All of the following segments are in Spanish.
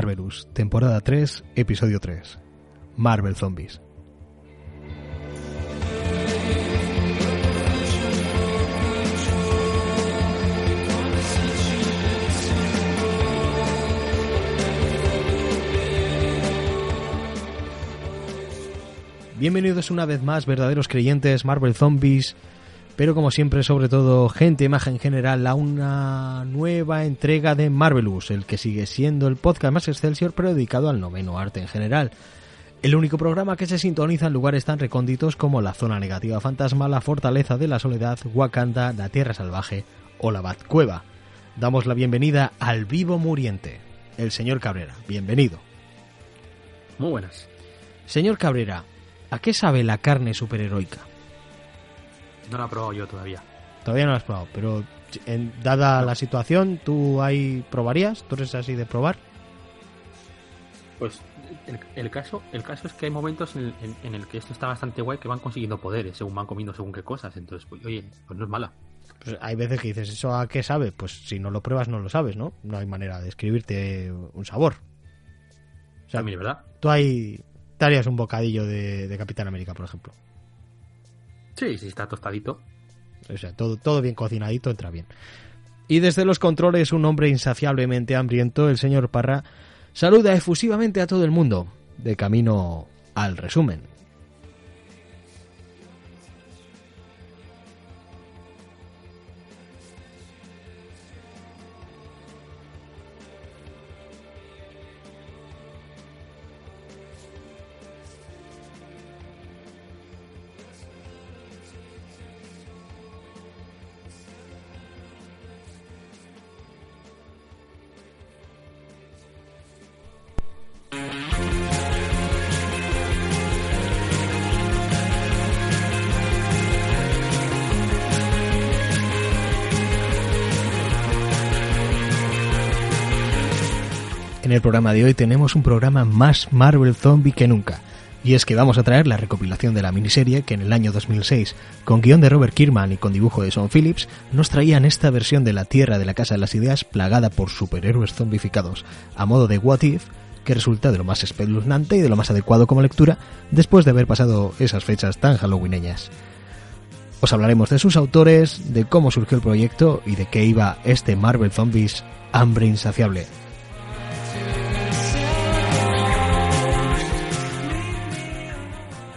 Marvelous, temporada 3, episodio 3. Marvel Zombies. Bienvenidos una vez más, verdaderos creyentes Marvel Zombies, pero como siempre, sobre todo, gente maja en general, a una nueva entrega de Marvelous, el que sigue siendo el podcast más Excelsior, pero dedicado al noveno arte en general. El único programa que se sintoniza en lugares tan recónditos como la zona negativa fantasma, la fortaleza de la soledad, Wakanda, la tierra salvaje o la Batcueva. Damos la bienvenida al vivo muriente, el señor Cabrera. Bienvenido. Muy buenas. Señor Cabrera, ¿a qué sabe la carne superheroica? No la he probado yo todavía. Todavía no la has probado, pero en- dada la situación, ¿tú ahí probarías? ¿Tú eres así de probar? Pues el, el caso el caso es que hay momentos en, en- en el que esto está bastante guay que van consiguiendo poderes según van comiendo según qué cosas. Entonces, pues, oye, pues no es mala. Pues hay veces que dices, ¿eso a qué sabe? Pues si no lo pruebas no lo sabes, ¿no? No hay manera de escribirte un sabor. O sea, También es verdad. tú ahí te harías un bocadillo de, de Capitán América, por ejemplo. Sí, sí, está tostadito. O sea, todo, todo bien cocinadito entra bien. Y desde los controles, un hombre insaciablemente hambriento, el señor Parra, saluda efusivamente a todo el mundo, de camino al resumen. El programa de hoy tenemos un programa más Marvel Zombie que nunca. Y es que vamos a traer la recopilación de la miniserie que en el año 2006, con guion de Robert Kirkman y con dibujo de Sean Phillips, nos traían esta versión de la Tierra de la Casa de las Ideas plagada por superhéroes zombificados, a modo de What If, que resulta de lo más espeluznante y de lo más adecuado como lectura después de haber pasado esas fechas tan halloweeneñas. Os hablaremos de sus autores, de cómo surgió el proyecto y de qué iba este Marvel Zombies hambre insaciable.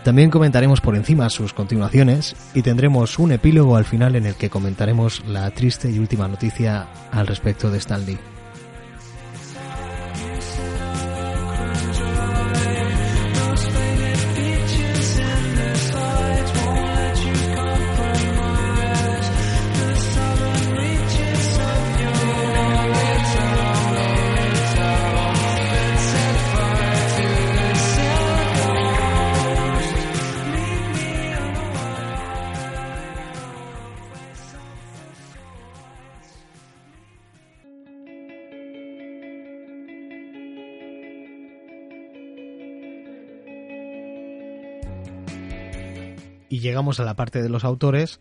También comentaremos por encima sus continuaciones y tendremos un epílogo al final en el que comentaremos la triste y última noticia al respecto de Stan llegamos a la parte de los autores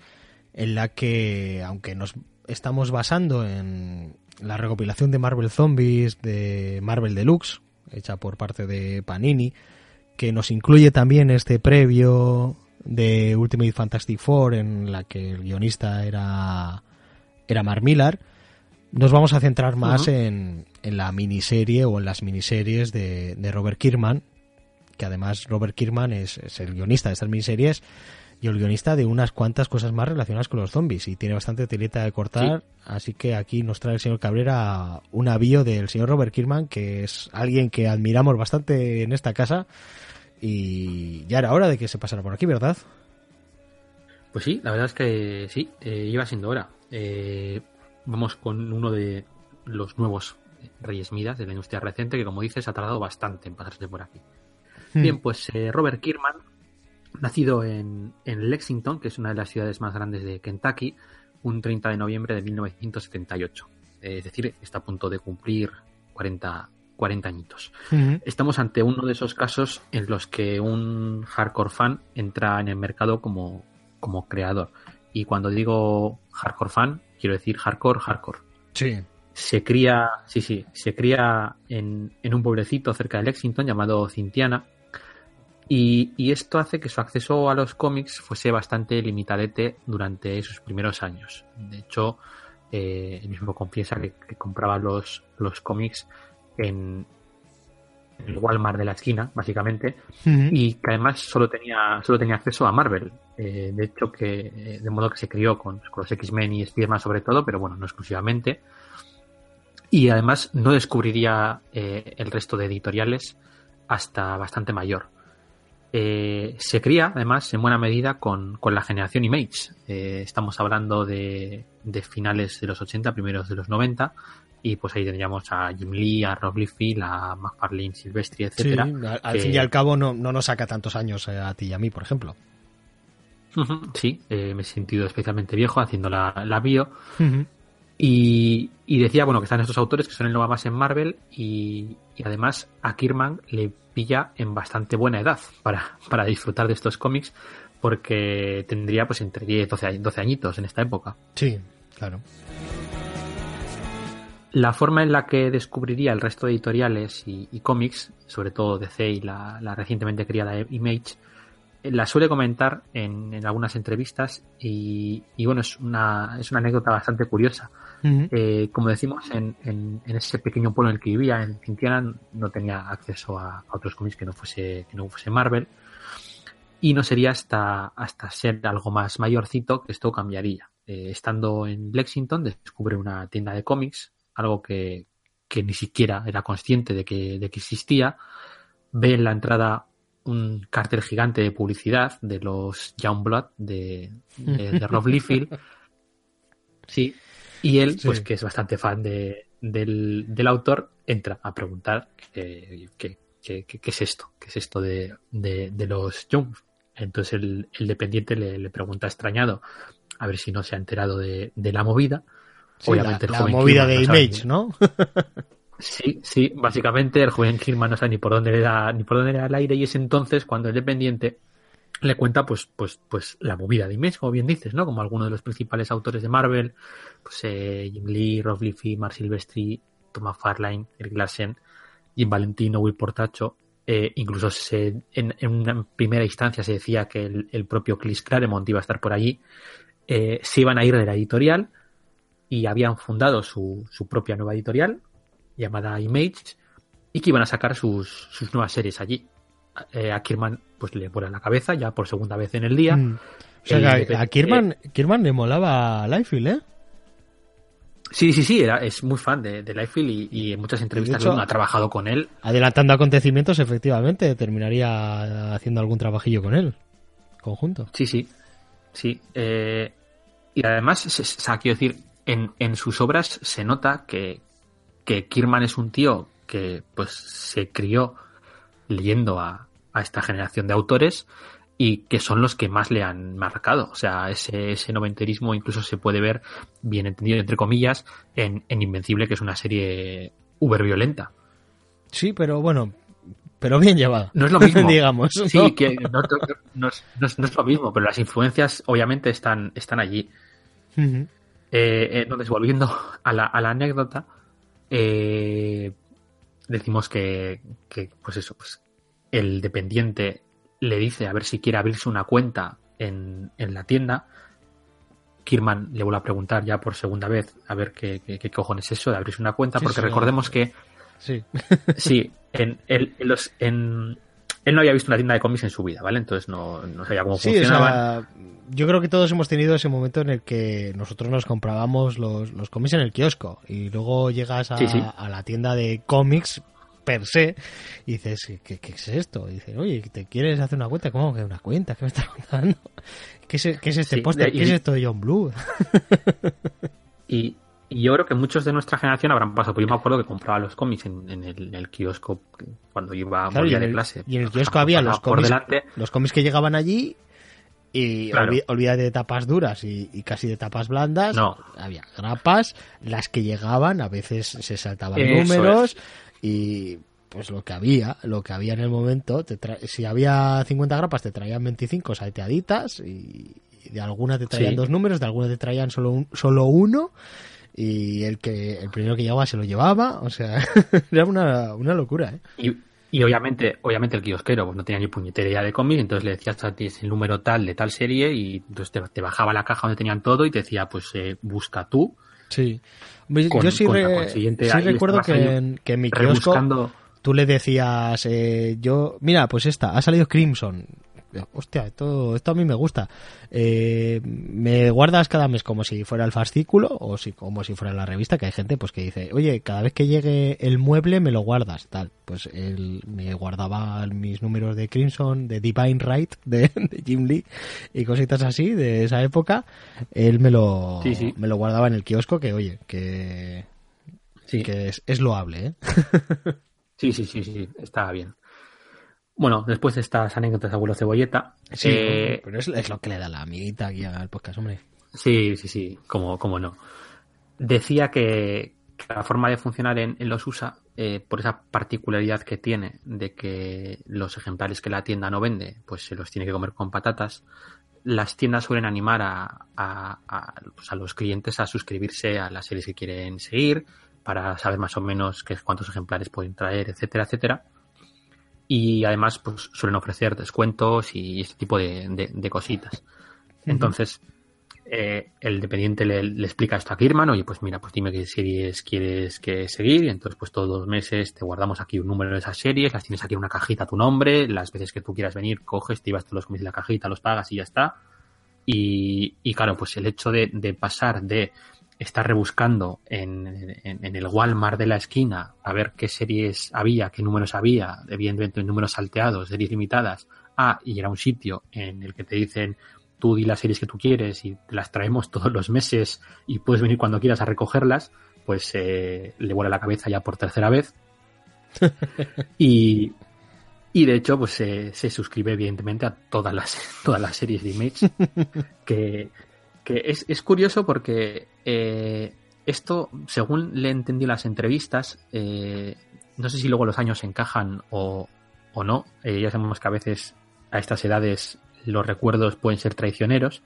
en la que, aunque nos estamos basando en la recopilación de Marvel Zombies de Marvel Deluxe, hecha por parte de Panini, que nos incluye también este previo de Ultimate Fantastic Four en la que el guionista era, era Mark Millar, nos vamos a centrar más en, en la miniserie o en las miniseries de, de Robert Kirkman, que además Robert Kirkman es, es el guionista de estas miniseries y el guionista de unas cuantas cosas más relacionadas con los zombies y tiene bastante telita de cortar, así que aquí nos trae el señor Cabrera un avío del señor Robert Kirkman, que es alguien que admiramos bastante en esta casa y ya era hora de que se pasara por aquí, ¿verdad? Pues sí, la verdad es que sí, eh, iba siendo hora. Eh, vamos con uno de los nuevos Reyes Midas de la industria reciente, que como dices ha tardado bastante en pasarse por aquí. Bien, pues eh, Robert Kirkman, nacido en, en Lexington, que es una de las ciudades más grandes de Kentucky, un 30 de noviembre de 1978. Eh, es decir, está a punto de cumplir 40, 40 añitos. Estamos ante uno de esos casos en los que un hardcore fan entra en el mercado como, como creador. Y cuando digo hardcore fan, quiero decir hardcore, hardcore. Sí. Se cría, sí, sí, se cría en, en un pueblecito cerca de Lexington llamado Cintiana. Y, y, esto hace que su acceso a los cómics fuese bastante limitadete durante sus primeros años. De hecho, eh, él mismo confiesa que, que compraba los, los cómics en, el Walmart de la esquina, básicamente, uh -huh. y que además solo tenía, solo tenía acceso a Marvel. Eh, de hecho, que de modo que se crió con, con los X-Men y Spider-Man sobre todo, pero bueno, no exclusivamente. Y además no descubriría eh, el resto de editoriales hasta bastante mayor. Eh, se cría, además, en buena medida con, con la generación Image. Eh, estamos hablando de, de, finales de los 80, primeros de los 90, y pues ahí tendríamos a Jim Lee, a Rob Liefeld, a McFarlane Silvestri, etcétera. Sí, al, fin y al cabo no, no, nos saca tantos años a ti y a mí, por ejemplo. Sí, eh, me he sentido especialmente viejo haciendo la, la bio. Uh -huh. Y, y, decía, bueno, que están estos autores que son el nuevo más en Marvel y, y, además a Kirman le pilla en bastante buena edad para, para disfrutar de estos cómics porque tendría pues entre 10 12, 12 añitos en esta época. Sí, claro. La forma en la que descubriría el resto de editoriales y, y cómics, sobre todo DC y la, la, recientemente criada Image, la suele comentar en, en algunas entrevistas y, y, bueno, es una, es una anécdota bastante curiosa. Uh -huh. eh, como decimos, en, en, en, ese pequeño pueblo en el que vivía, en Cintiana, no tenía acceso a, a, otros cómics que no fuese, que no fuese Marvel. Y no sería hasta, hasta ser algo más mayorcito que esto cambiaría. Eh, estando en Lexington, descubre una tienda de cómics algo que, que ni siquiera era consciente de que, de que existía, ve en la entrada un cartel gigante de publicidad de los Youngblood de, de, de Rob Liefeld. Sí. Y él, sí. pues que es bastante fan de, del, del, autor, entra a preguntar qué, qué, qué, qué, es esto, qué es esto de, de, de los Young. Entonces el, el dependiente le, le, pregunta extrañado a ver si no se ha enterado de, de la movida Sí, Obviamente la, el joven la movida de no Image, ¿no? Sí, sí, básicamente el joven Kirman no sabe ni por dónde le da, ni por dónde le da el aire y es entonces cuando el dependiente le cuenta pues, pues, pues la movida de Image, como bien dices, ¿no? Como alguno de los principales autores de Marvel, pues eh, Jim Lee, Rob Mark Silvestri, Thomas Farline, Eric Larsen, Jim Valentino, Will Portacho, eh, incluso se, en, en, una primera instancia se decía que el, el propio Chris Claremont iba a estar por allí, eh, se iban a ir de la editorial, y habían fundado su, su, propia nueva editorial llamada Image y que iban a sacar sus, sus nuevas series allí. Eh, a Kirman pues le vuela la cabeza ya por segunda vez en el día. Mm. O sea, eh, a, a Kirman, eh, Kirman le molaba Liefeld, ¿eh? Sí, sí, sí, era, es muy fan de, de Liefeld y, y, en muchas entrevistas hecho, ha trabajado con él. Adelantando acontecimientos, efectivamente, terminaría haciendo algún trabajillo con él, conjunto. Sí, sí, sí. Eh, y además, o sea, quiero decir, en, en sus obras se nota que, que Kierman es un tío que pues se crió leyendo a, a, esta generación de autores y que son los que más le han marcado. O sea, ese, ese noventerismo incluso se puede ver, bien entendido entre comillas, en, en Invencible, que es una serie uber violenta. Sí, pero bueno, pero bien llevada. No es lo mismo. digamos. Sí, ¿no? que no, es, no, es, lo mismo, pero las influencias obviamente están, están allí. Uh -huh. Eh, entonces, volviendo a la, a la anécdota, eh, decimos que, que, pues eso, pues el dependiente le dice a ver si quiere abrirse una cuenta en, en la tienda. Kirman le vuelve a preguntar ya por segunda vez a ver qué, qué, qué cojones es eso de abrirse una cuenta, porque sí, recordemos que sí, sí en, en, en, los, en, él no había visto una tienda de cómics en su vida, ¿vale? Entonces no, no sabía cómo sí, funcionaba. O sea, yo creo que todos hemos tenido ese momento en el que nosotros nos comprábamos los, los cómics en el kiosco y luego llegas a, sí, sí. a la tienda de cómics per se y dices, ¿qué, qué es esto? Y dices, oye, ¿te quieres hacer una cuenta? ¿Cómo que una cuenta? ¿Qué me estás contando? ¿Qué es, qué es este póster? ¿Qué es esto de John Blue? y, y yo creo que muchos de nuestra generación habrán pasado, porque yo me acuerdo que compraba los cómics en, en, el, en el, kiosco cuando iba claro, volvía de clase. Y en el kiosco había los cómics, los cómics que llegaban allí y claro. olvídate de tapas duras y, y, casi de tapas blandas. No. Había grapas, las que llegaban, a veces se saltaban Eso números es. y pues lo que había, lo que había en el momento, si había 50 grapas te traían 25 salteaditas y, de algunas te traían sí. dos números, de algunas te traían solo, un, solo uno y el que el primero que llegaba se lo llevaba, o sea, era una, una locura, ¿eh? Y, y obviamente, obviamente el kiosquero pues, no tenía ni puñetera idea de cómics, entonces le decías el número tal de tal serie y entonces te, te bajaba la caja donde tenían todo y te decía, pues eh, busca tú. Sí. Yo sí, recuerdo que en, que en, mi kiosco tú le decías, eh, yo, mira, pues esta, ha salido Crimson hostia, esto, esto a mí me gusta. Eh, me guardas cada mes como si fuera el fascículo o si, como si fuera la revista, que hay gente pues que dice, oye, cada vez que llegue el mueble me lo guardas, tal. Pues él me guardaba mis números de Crimson, de Divine Right, de, Jim Lee y cositas así de esa época. Él me lo, Me lo guardaba en el kiosco, que oye, que, que es, es loable, ¿eh? sí, sí, sí, sí, estaba bien. Bueno, después de estas anécdotas de abuelo cebolleta. Sí, eh, pero es, lo que le da la amiguita aquí al podcast, hombre. Sí, sí, sí, como, como no. Decía que, la forma de funcionar en, los USA, eh, por esa particularidad que tiene de que los ejemplares que la tienda no vende, pues se los tiene que comer con patatas, las tiendas suelen animar a, a, a, pues a los clientes a suscribirse a las series que quieren seguir, para saber más o menos qué, cuántos ejemplares pueden traer, etcétera, etcétera y además pues suelen ofrecer descuentos y este tipo de, cositas. Entonces, eh, el dependiente le, explica esto a Kirman, oye, pues mira, pues dime qué series quieres que seguir, y entonces pues todos los meses te guardamos aquí un número de esas series, las tienes aquí en una cajita a tu nombre, las veces que tú quieras venir, coges, te ibas todos los cómics de la cajita, los pagas y ya está. Y, y claro, pues el hecho de, de pasar de estar rebuscando en, en, el Walmart de la esquina a ver qué series había, qué números había, evidentemente números salteados, series limitadas, a ir a un sitio en el que te dicen tú di las series que tú quieres y te las traemos todos los meses y puedes venir cuando quieras a recogerlas, pues eh, le vuela la cabeza ya por tercera vez. y, y de hecho, pues se suscribe evidentemente a todas las, todas las series de Image que, que es, es curioso porque eh, esto, según le entendí las entrevistas, eh, no sé si luego los años encajan o, o no. Eh, ya sabemos que a veces a estas edades los recuerdos pueden ser traicioneros,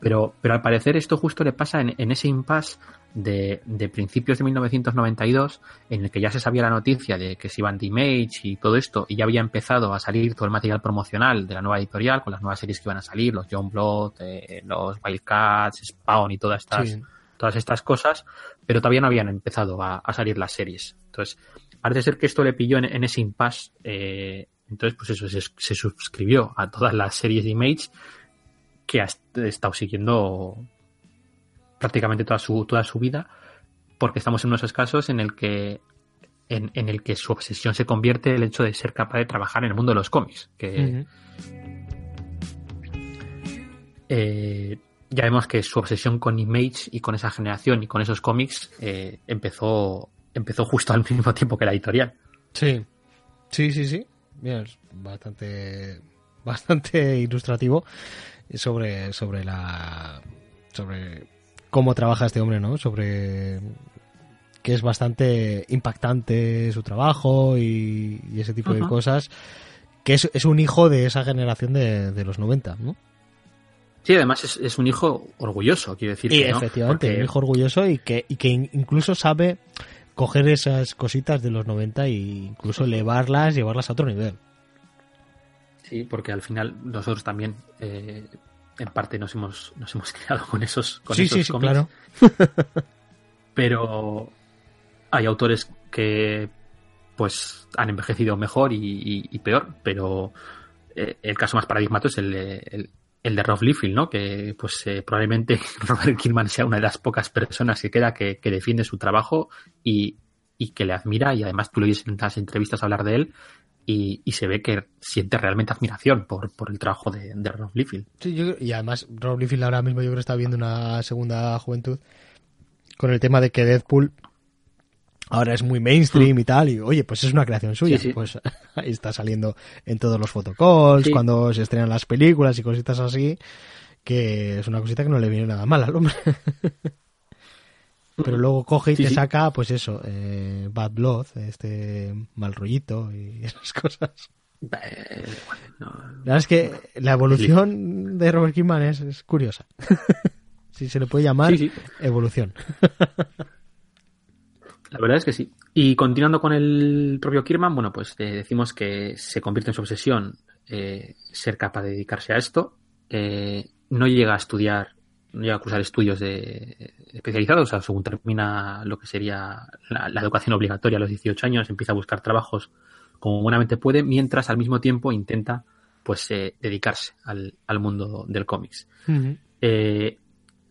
pero, pero al parecer esto justo le pasa en, en ese impasse de, de, principios de 1992, en el que ya se sabía la noticia de que se iban de Image y todo esto, y ya había empezado a salir todo el material promocional de la nueva editorial, con las nuevas series que iban a salir, los John Blood, eh, los Wildcats, Spawn y todas estas, todas estas cosas, pero todavía no habían empezado a, a, salir las series. Entonces, parece ser que esto le pilló en, ese impasse, eh, entonces pues eso, se, se suscribió a todas las series de Image que ha estado siguiendo prácticamente toda su, toda su vida, porque estamos en unos casos en el que en, en, el que su obsesión se convierte el hecho de ser capaz de trabajar en el mundo de los cómics. Que eh, ya vemos que su obsesión con Image y con esa generación y con esos cómics eh, empezó, empezó justo al mismo tiempo que la editorial. Sí, sí, sí, sí. Bien, es bastante, bastante ilustrativo sobre, sobre la sobre cómo trabaja este hombre, ¿no? Sobre que es bastante impactante su trabajo y, ese tipo de cosas. Que es, es, un hijo de esa generación de, de los 90, ¿no? Sí, además es, es, un hijo orgulloso, quiero decir. Y efectivamente, un hijo orgulloso y que, y que incluso sabe coger esas cositas de los 90 e incluso elevarlas, llevarlas a otro nivel. Sí, porque al final nosotros también eh, en parte nos hemos, nos hemos creado con esos, con sí, sí, sí, claro. Pero hay autores que pues han envejecido mejor y, peor, pero eh, el caso más paradigmático es el, el, el de Rob Liefeld, ¿no? Que pues eh, probablemente Robert Kirkman sea una de las pocas personas que queda que, que defiende su trabajo y, y, que le admira y además tú lo oyes en las entrevistas hablar de él y, se ve que siente realmente admiración por, por el trabajo de, Rob Liefeld. Sí, y además Rob Liefeld ahora mismo yo creo que está viendo una segunda juventud con el tema de que Deadpool ahora es muy mainstream y tal, y oye, pues es una creación suya, pues ahí está saliendo en todos los photocalls, cuando se estrenan las películas y cositas así, que es una cosita que no le viene nada mal al hombre. Pero luego coge y te saca, pues eso, eh, Bad Blood, este mal rollito y esas cosas. La verdad es que la evolución de Robert Kirkman es, curiosa. Si se le puede llamar evolución. La verdad es que sí. Y continuando con el propio Kirman, bueno, pues eh, decimos que se convierte en su obsesión eh, ser capaz de dedicarse a esto. Eh, no llega a estudiar, no llega a cursar estudios de, especializados, o sea, según termina lo que sería la, educación obligatoria a los 18 años, empieza a buscar trabajos como buenamente puede, mientras al mismo tiempo intenta pues dedicarse al, mundo del cómics.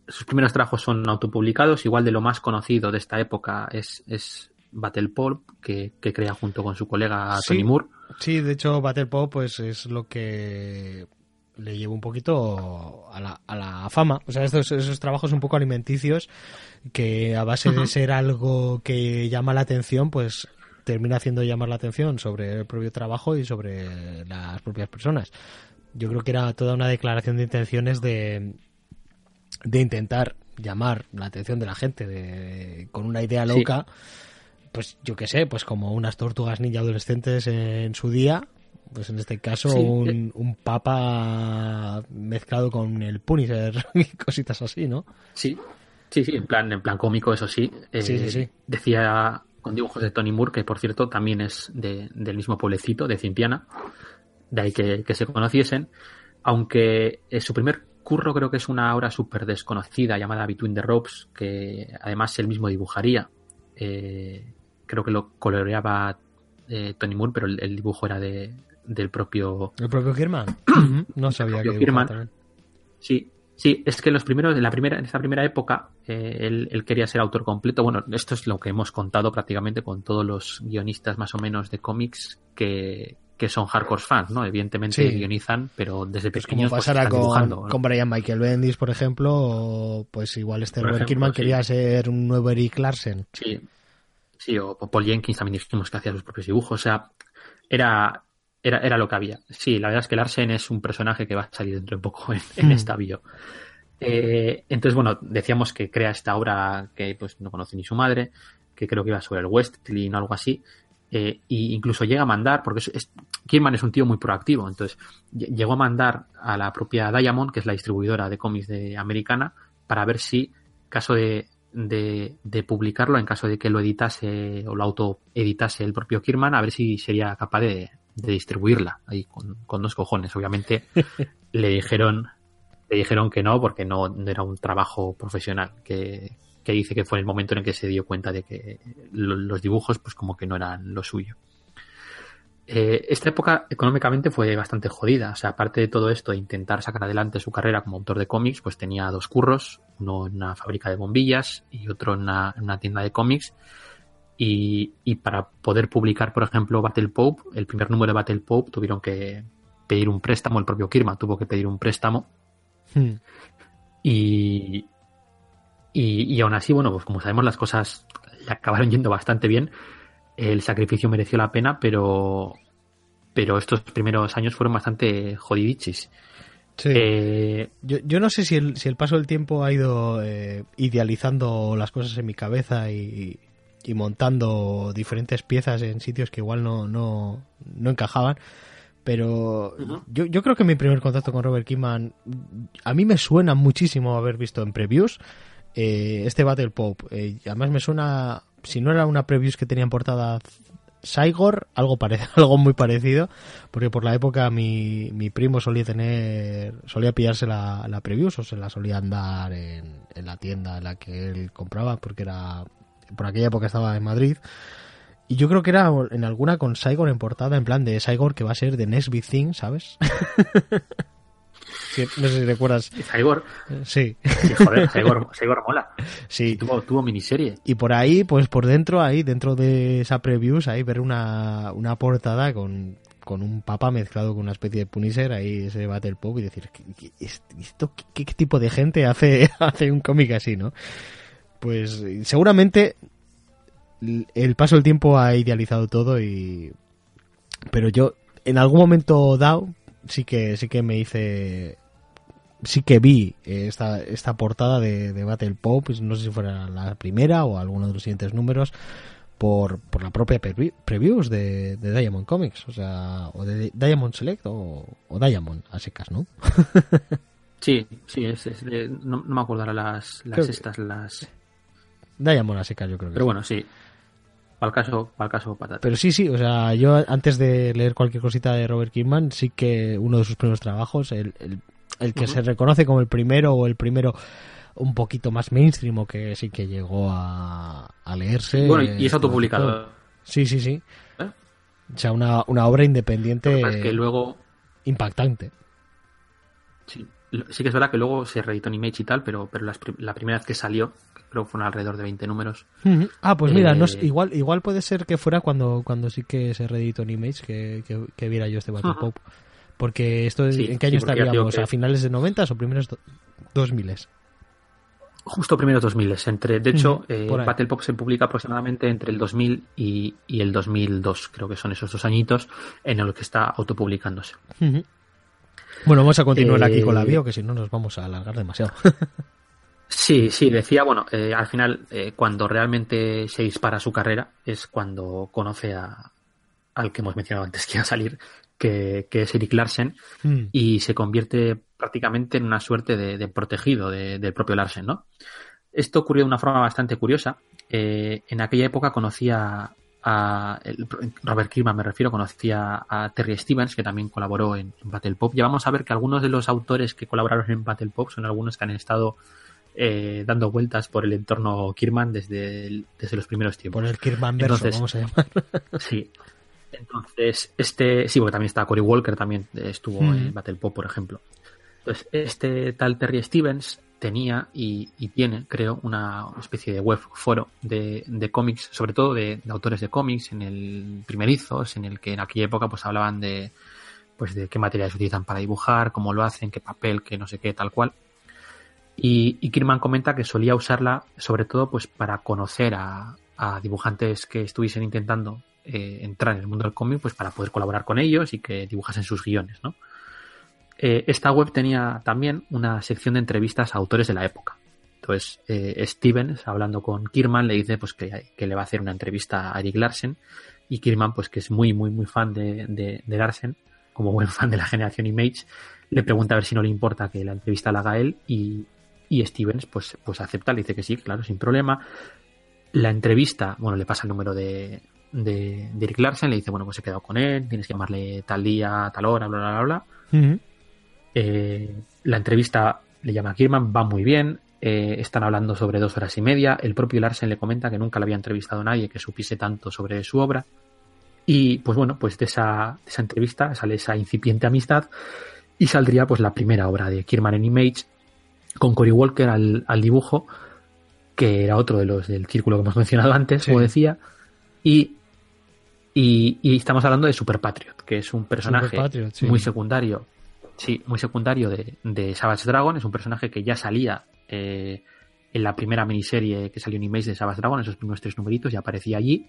Sus primeros trabajos son autopublicados, igual de lo más conocido de esta época es, es Battle Pop que, crea junto con su colega Tony Moore. Sí, de hecho Battle Pop pues es lo que le lleva un poquito a la, a la fama. O sea, estos, esos trabajos un poco alimenticios que a base de ser algo que llama la atención, pues termina haciendo llamar la atención sobre el propio trabajo y sobre las propias personas. Yo creo que era toda una declaración de intenciones de, de intentar llamar la atención de la gente de, con una idea loca pues yo qué sé, pues como unas tortugas ninja adolescentes en su día, pues en este caso un, un, papa mezclado con el Punisher y cositas así, ¿no? Sí, sí, sí, en plan, en plan cómico, eso sí. Eh, sí, sí, sí. Decía con dibujos de Tony Moore, que por cierto también es de, del mismo pueblecito, de Cimpiana, de ahí que, se conociesen, aunque su primer curro creo que es una obra súper desconocida llamada Between the Ropes, que además él mismo dibujaría. Eh, creo que lo coloreaba eh, Tony Moore, pero el, dibujo era de, del propio... ¿El propio Kirman? no sabía que Kirman. Sí, sí, es que en los primeros, en la primera, en esta primera época, eh, él, quería ser autor completo. Bueno, esto es lo que hemos contado prácticamente con todos los guionistas más o menos de cómics que, son hardcore fans, ¿no? Evidentemente guionizan, pero desde pequeños pues, pasará con, con Brian Michael Bendis, por ejemplo, o pues igual este Robert Kirman quería ser un nuevo Eric Larsen. Sí, Sí, o Paul Jenkins también dijimos que hacía sus propios dibujos. O sea, era, era, era lo que había. Sí, la verdad es que Larsen es un personaje que va a salir dentro de poco en, en hmm. esta bio. Eh, entonces, bueno, decíamos que crea esta obra que pues no conoce ni su madre, que creo que iba sobre el Westlin o algo así. Eh, e incluso llega a mandar, porque es, es, es un tío muy proactivo, entonces llegó a mandar a la propia Diamond, que es la distribuidora de cómics de americana, para ver si, caso de de, de, publicarlo en caso de que lo editase o lo autoeditase el propio Kirman, a ver si sería capaz de, de distribuirla ahí con, con, dos cojones. Obviamente le dijeron le dijeron que no porque no, era un trabajo profesional que, que, dice que fue el momento en el que se dio cuenta de que los dibujos pues como que no eran lo suyo. Eh, esta época económicamente fue bastante jodida. O sea, aparte de todo esto, de intentar sacar adelante su carrera como autor de cómics, pues tenía dos curros, uno en una fábrica de bombillas y otro en una, tienda de cómics. Y, para poder publicar, por ejemplo, Battle Pope, el primer número de Battle Pope, tuvieron que pedir un préstamo, el propio Kirma tuvo que pedir un préstamo. Hmm. Y, y, y aún así, bueno, pues como sabemos, las cosas acabaron yendo bastante bien el sacrificio mereció la pena, pero, pero estos primeros años fueron bastante jodidichis. Sí. Eh, yo, no sé si el, si el paso del tiempo ha ido eh, idealizando las cosas en mi cabeza y, montando diferentes piezas en sitios que igual no, no, no encajaban. Pero yo, yo creo que mi primer contacto con Robert Kiman a mí me suena muchísimo haber visto en previews eh, este Battle Pop. además me suena si no era una previews que tenía en portada Saigor, algo, algo muy parecido, porque por la época mi, mi primo solía tener, solía pillarse la, la previews o se la solía andar en, en la tienda en la que él compraba, porque era, por aquella época estaba en Madrid. Y yo creo que era en alguna con Saigor en portada, en plan de Saigor que va a ser de Next Thing, ¿sabes? no sé si recuerdas. Cyborg. Sí. sí joder, Cyborg, mola. Sí. Tuvo, tuvo, miniserie. Y por ahí, pues por dentro, ahí, dentro de esa previews, ahí ver una, una portada con, con un papa mezclado con una especie de Punisher, ahí ese Battle Pop y decir, ¿qué, esto, qué, tipo de gente hace, hace un cómic así, no? Pues seguramente el paso del tiempo ha idealizado todo y... Pero yo, en algún momento dado, sí que sí que me hice sí que vi eh, esta, esta portada de, de Battle Pop, no sé si fuera la primera o alguno de los siguientes números, por, por la propia previews de, de, Diamond Comics, o sea, o de Diamond Select o, Diamond, a secas, ¿no? Sí, sí, es, es de- no, no me acuerdo ahora las, Creo las que- estas, las... Diamond Seca, yo creo que Pero sí. bueno, sí. Para el caso, para el caso patata. Pero sí, sí, o sea, yo antes de leer cualquier cosita de Robert Kirkman, sí que uno de sus primeros trabajos, el, el, el que se reconoce como el primero o el primero un poquito más mainstream o que sí que llegó a, a leerse. bueno, y es autopublicado. Sí, sí, sí. ¿eh? O sea, una, una obra independiente que pasa es que luego... impactante. Sí, sí que es verdad que luego se reeditó en Image y tal, pero, pero la primera vez que salió, creo que fueron alrededor de 20 números. Ah, pues mira, no Eh, igual, igual puede ser que fuera cuando, cuando sí que se reeditó en Image que, que, que viera yo este Battle. Pop. Porque esto, Sí, ¿en qué sí, año digo estaríamos? que- ¿A finales de 90 o primeros do- 2000? justo primeros 2000. Entre, de hecho, Ujú, eh. Battle Pop se publica aproximadamente entre el 2000 y, y el 2002. Creo que son esos dos añitos en los que está autopublicándose. Bueno, vamos a continuar Eh, aquí con la bio, que si no nos vamos a alargar demasiado. Sí, sí, decía, bueno, eh, al final, eh, cuando realmente se dispara su carrera, es cuando conoce a, al que hemos mencionado antes que iba a salir, que, que es Eric Larsen, Mm. y se convierte prácticamente en una suerte de, de protegido de- del propio Larsen, ¿no? Esto ocurrió de una forma bastante curiosa. Eh, en aquella época conocía a el- Robert Kirkman, me refiero, conocía a Terry Stevens, que también colaboró en, en Battle Pop. Ya vamos a ver que algunos de los autores que colaboraron en Battle Pop son algunos que han estado eh, dando vueltas por el entorno Kirkman desde, el- desde los primeros tiempos. Por el Kirkman verso, Entonces- vamos a llamar. Sí. Entonces, este, sí, porque también está Cory Walker, también eh, estuvo Mm. en Battle Pop, por ejemplo. Entonces, este tal Terry Stevens tenía y, y tiene, creo, una especie de web foro de, de cómics, sobre todo de, de autores de cómics, en el primerizos, en el que en aquella época pues hablaban de pues de qué materiales utilizan para dibujar, cómo lo hacen, qué papel, qué no sé qué, tal cual. Y, y Kirman comenta que solía usarla sobre todo pues para conocer a, a dibujantes que estuviesen intentando eh, entrar en el mundo del cómic pues para poder colaborar con ellos y que dibujasen sus guiones, ¿no? Eh, esta web tenía también una sección de entrevistas a autores de la época. Entonces, eh, Stevens, hablando con Kirman, le dice pues que, le va a hacer una entrevista a Eric Larsen y Kirman, pues que es muy, muy, muy fan de, de, de Larsen, como buen fan de la generación Image, le pregunta a ver si no le importa que la entrevista la haga él y, y Stevens pues, pues acepta, le dice que sí, claro, sin problema. La entrevista, bueno, le pasa el número de, de, de Eric Larsen, le dice, bueno, pues he quedado con él, tienes que llamarle tal día, tal hora, bla, bla, bla, bla. Eh, la entrevista le llama a Kirman, va muy bien. eh, están hablando sobre dos horas y media. El propio Larsen le comenta que nunca le había entrevistado a nadie que supiese tanto sobre su obra. Y pues bueno, pues de esa, de esa entrevista sale esa incipiente amistad y saldría pues la primera obra de Kirman en Image con Cory Walker al, al dibujo, que era otro de los del círculo que hemos mencionado antes, Sí. como decía. Y, y, y estamos hablando de Super Patriot, que es un personaje Super Patriot, sí. muy secundario. Sí, muy secundario de, de Savage Dragon. Es un personaje que ya salía eh, en la primera miniserie que salió en Image de Savage Dragon, esos primeros tres numeritos, ya aparecía allí.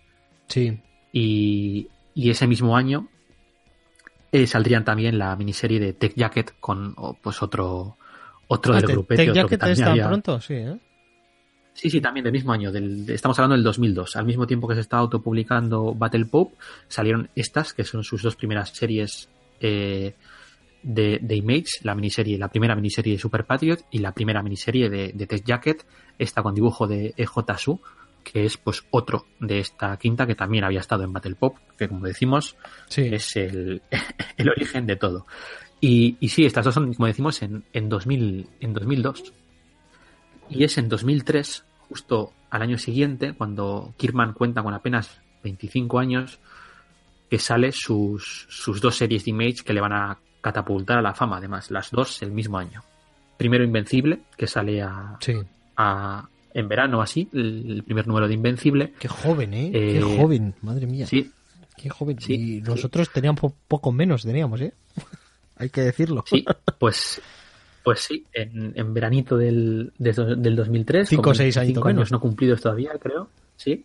Sí. Y, y ese mismo año eh, saldrían también la miniserie de Tech Jacket con oh, pues otro otro Ah, del Te- grupete. Tech Jacket es tan había- pronto, sí, ¿eh? Sí, sí, también del mismo año. Del, estamos hablando del 2002. Al mismo tiempo que se está autopublicando Battle Pop, salieron estas, que son sus dos primeras series eh, de, de Image, la miniserie, la primera miniserie de Super Patriot y la primera miniserie de, de Test Jacket, esta con dibujo de EJ Su, que es pues otro de esta quinta que también había estado en Battle Pop, que como decimos Sí. es el, el origen de todo. Y, y sí, estas dos son, como decimos, en, en, 2000, en 2002. Y es en 2003, justo al año siguiente, cuando Kirman cuenta con apenas 25 años, que sale sus, sus dos series de Image que le van a catapultar a la fama, además, las dos el mismo año. Primero Invencible, que sale a, Sí. a- en verano así, el, primer número de Invencible. Qué joven, ¿eh? Eh, Qué joven, madre mía. Sí, Qué joven. Sí, y sí. nosotros teníamos po- poco menos, teníamos, ¿eh? Hay que decirlo. Sí, pues, pues sí, en, en veranito del, de- del 2003. Cinco o seis 25 añitos años no cumplidos todavía, creo. Sí.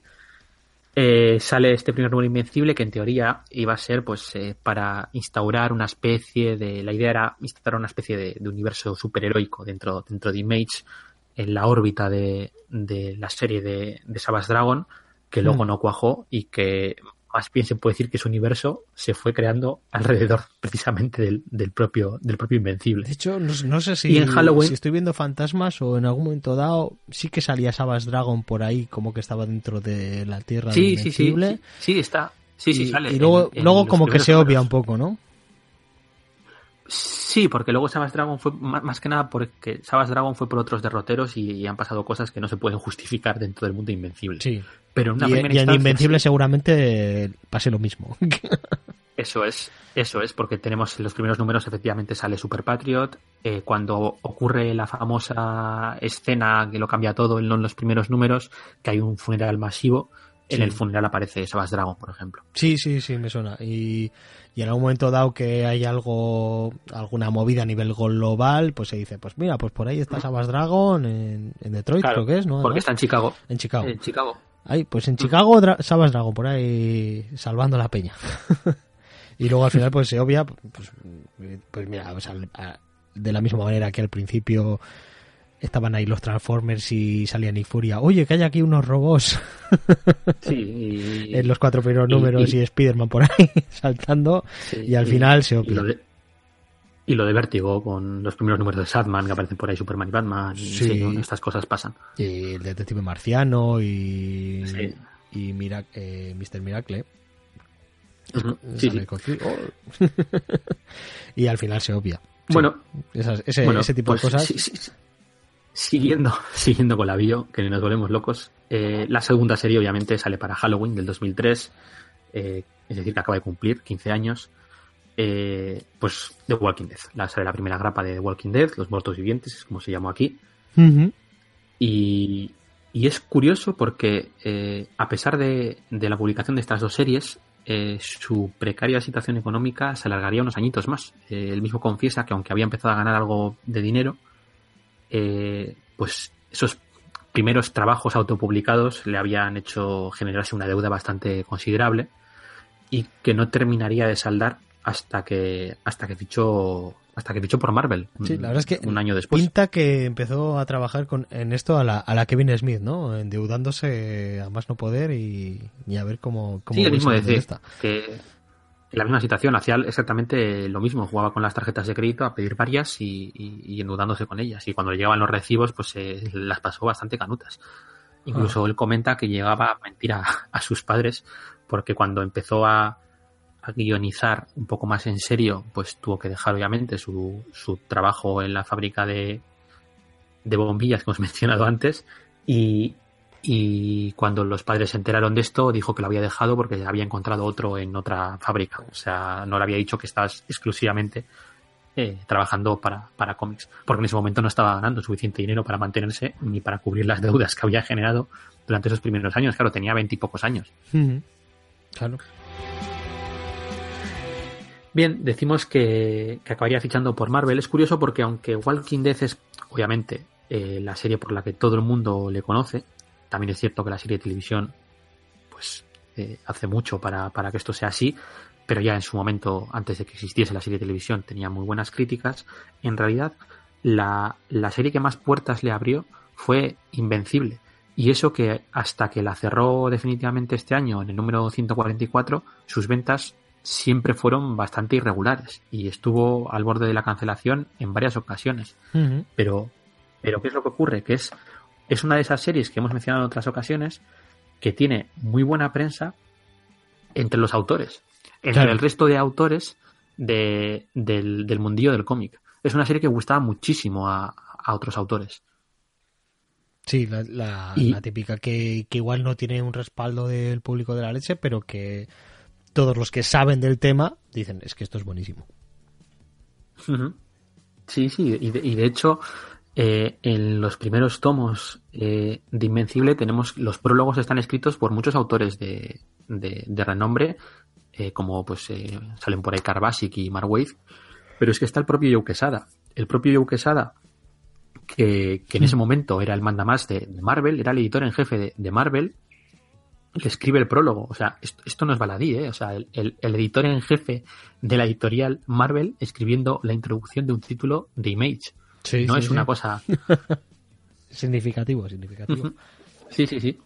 Eh, sale este primer número invencible que en teoría iba a ser pues eh, para instaurar una especie de la idea era instaurar una especie de, de universo superheroico dentro dentro de Image en la órbita de, de la serie de, de Savage Dragon que luego Mm. no cuajó y que más bien se puede decir que su universo se fue creando alrededor precisamente del, del propio del propio Invencible. De hecho, no, no sé si, en Halloween, si estoy viendo fantasmas o en algún momento dado sí que salía Sabas Dragon por ahí, como que estaba dentro de la Tierra sí, de sí, sí, sí, sí, está. Sí, sí, y, sale. y luego, en- en luego como que se obvia un poco, ¿no? Sí, porque luego Sabas Dragon fue más, que nada porque Sabas Dragon fue por otros derroteros y, y han pasado cosas que no se pueden justificar dentro del mundo invencible. Sí. Pero en una Y, primera y en Invencible sí. seguramente pase lo mismo. Eso es, eso es, porque tenemos en los primeros números, efectivamente sale Super Patriot. eh, cuando ocurre la famosa escena que lo cambia todo en los primeros números, que hay un funeral masivo, en el funeral aparece Sabas Dragon, por ejemplo. Sí, sí, sí, me suena. Y, y en algún momento dado que hay algo, alguna movida a nivel global, pues se dice, pues mira, pues por ahí está Sabas Dragon en, en Detroit, Claro, creo que es, ¿no? Porque está en Chicago. en Chicago. En Chicago. Ahí, pues en Chicago Dra- Sabas Dragon, por ahí salvando la peña. y luego al final pues se obvia, pues, pues mira, o sea, a- de la misma manera que al principio estaban ahí los Transformers y salía Nick Furia, oye, que hay aquí unos robots Sí, y, en los cuatro primeros y- números y, y- Spider-Man por ahí saltando sí, y al final se lo de, y lo de Vértigo con los primeros números de Sadman que aparecen por ahí, Superman y Batman. Sí. estas cosas pasan. Y el detective marciano y, Sí. y Mira- eh, Mr. Miracle. Oh. y al final se obvia. Bueno, Esas- ese, Bueno, ese tipo pues, de cosas. Siguiendo, siguiendo con la bio, que nos volvemos locos, eh, la segunda serie obviamente sale para Halloween del 2003, eh, es decir, que acaba de cumplir 15 años. eh, pues The Walking Dead, la, sale la primera grapa de The Walking Dead, Los Muertos Vivientes, es como se llamó aquí. Y, y es curioso porque eh, a pesar de, de la publicación de estas dos series, eh, su precaria situación económica se alargaría unos añitos más. Eh, él mismo confiesa que aunque había empezado a ganar algo de dinero, eh, pues esos primeros trabajos autopublicados le habían hecho generarse una deuda bastante considerable y que no terminaría de saldar hasta que hasta que fichó hasta que fichó por Marvel Sí, la verdad es que un año después Pinta que empezó a trabajar con, en esto a la, a la Kevin Smith, ¿no? Endeudándose a más no poder y, y a ver cómo, cómo Sí, el voy mismo saliendo de decir que en la misma situación hacía exactamente lo mismo, jugaba con las tarjetas de crédito a pedir varias y, y- y endeudándose con ellas. Y cuando le llegaban los recibos, pues eh, las pasó bastante canutas. Incluso Ah. él comenta que llegaba a mentir a, a sus padres porque cuando empezó a, a guionizar un poco más en serio, pues tuvo que dejar obviamente su, su trabajo en la fábrica de, de bombillas que hemos mencionado antes y, y cuando los padres se enteraron de esto dijo que lo había dejado porque había encontrado otro en otra fábrica. O sea, no le había dicho que estás exclusivamente eh, trabajando para, para cómics, porque en ese momento no estaba ganando suficiente dinero para mantenerse ni para cubrir las deudas que había generado durante esos primeros años. Claro, tenía veintipocos años. Claro. Bien, decimos que, que acabaría fichando por Marvel. Es curioso porque aunque Walking Dead es, obviamente, eh, la serie por la que todo el mundo le conoce, también es cierto que la serie de televisión, pues, eh, hace mucho para, para que esto sea así, pero ya en su momento, antes de que existiese la serie de televisión, tenía muy buenas críticas. En realidad, la, la serie que más puertas le abrió fue Invencible. Y eso que hasta que la cerró definitivamente este año, en el número 144, sus ventas siempre fueron bastante irregulares y estuvo al borde de la cancelación en varias ocasiones. Pero, pero ¿qué es lo que ocurre? Que es, es una de esas series que hemos mencionado en otras ocasiones que tiene muy buena prensa entre los autores, entre Claro. el resto de autores de- del, del mundillo del cómic. Es una serie que gustaba muchísimo a, a otros autores. Sí, la, la- Y- la típica que, que igual no tiene un respaldo del público de la leche, pero que todos los que saben del tema dicen, es que esto es buenísimo. Sí, sí, y de, y de hecho, eh, en los primeros tomos eh, de Invencible tenemos los prólogos están escritos por muchos autores de, de, de renombre, eh, como pues eh, salen por ahí Carbasic y Mark Waid, pero es que está el propio Joe Quesada. El propio Joe Quesada, que, en ese momento era el mandamás de, de Marvel, era el editor en jefe de, Marvel, le escribe el prólogo. O sea, esto, no es baladí, ¿eh? O sea, el editor en jefe de la editorial Marvel escribiendo la introducción de un título de Image. Sí, no sí, es sí. una cosa. Significativo, significativo. Sí, sí, sí.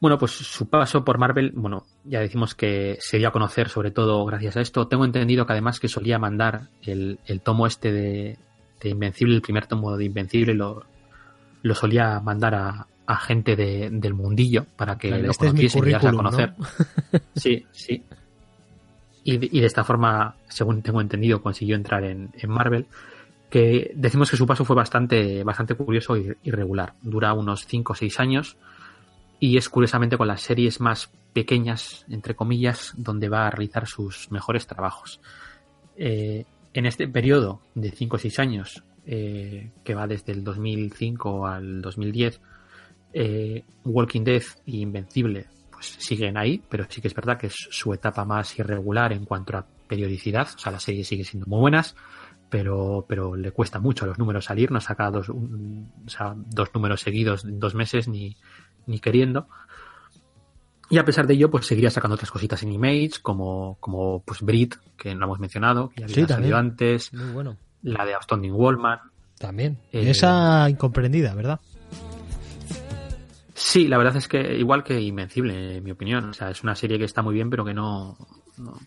Bueno, pues su paso por Marvel, bueno, ya decimos que se dio a conocer sobre todo gracias a esto. Tengo entendido que además que solía mandar el, el tomo este de, de, Invencible, el primer tomo de Invencible, lo, lo solía mandar a, a gente de, del mundillo para que Claro, lo este conociesen y a conocer. ¿no? Sí, sí. Y y de esta forma, según tengo entendido, consiguió entrar en, en Marvel. Que decimos que su paso fue bastante, bastante curioso y irregular. Dura unos 5 o 6 años. Y es curiosamente con las series más pequeñas, entre comillas, donde va a realizar sus mejores trabajos. Eh, en este periodo de 5 o 6 años, eh, que va desde el 2005 al 2010, eh, Walking Dead y Invencible pues siguen ahí, pero sí que es verdad que es su etapa más irregular en cuanto a periodicidad. O sea, las series siguen siendo muy buenas, pero, pero le cuesta mucho a los números salir. No saca dos, un- o sea, dos números seguidos en dos meses ni, ni queriendo. Y a pesar de ello, pues seguiría sacando otras cositas en Image, como, como pues Brit, que no hemos mencionado, que ya había Sí, salido también. antes, Muy bueno. la de Outstanding Wallman, También. Eh, Esa incomprendida, ¿verdad? Sí, la verdad es que igual que Invencible, en mi opinión. O sea, es una serie que está muy bien, pero que no, no-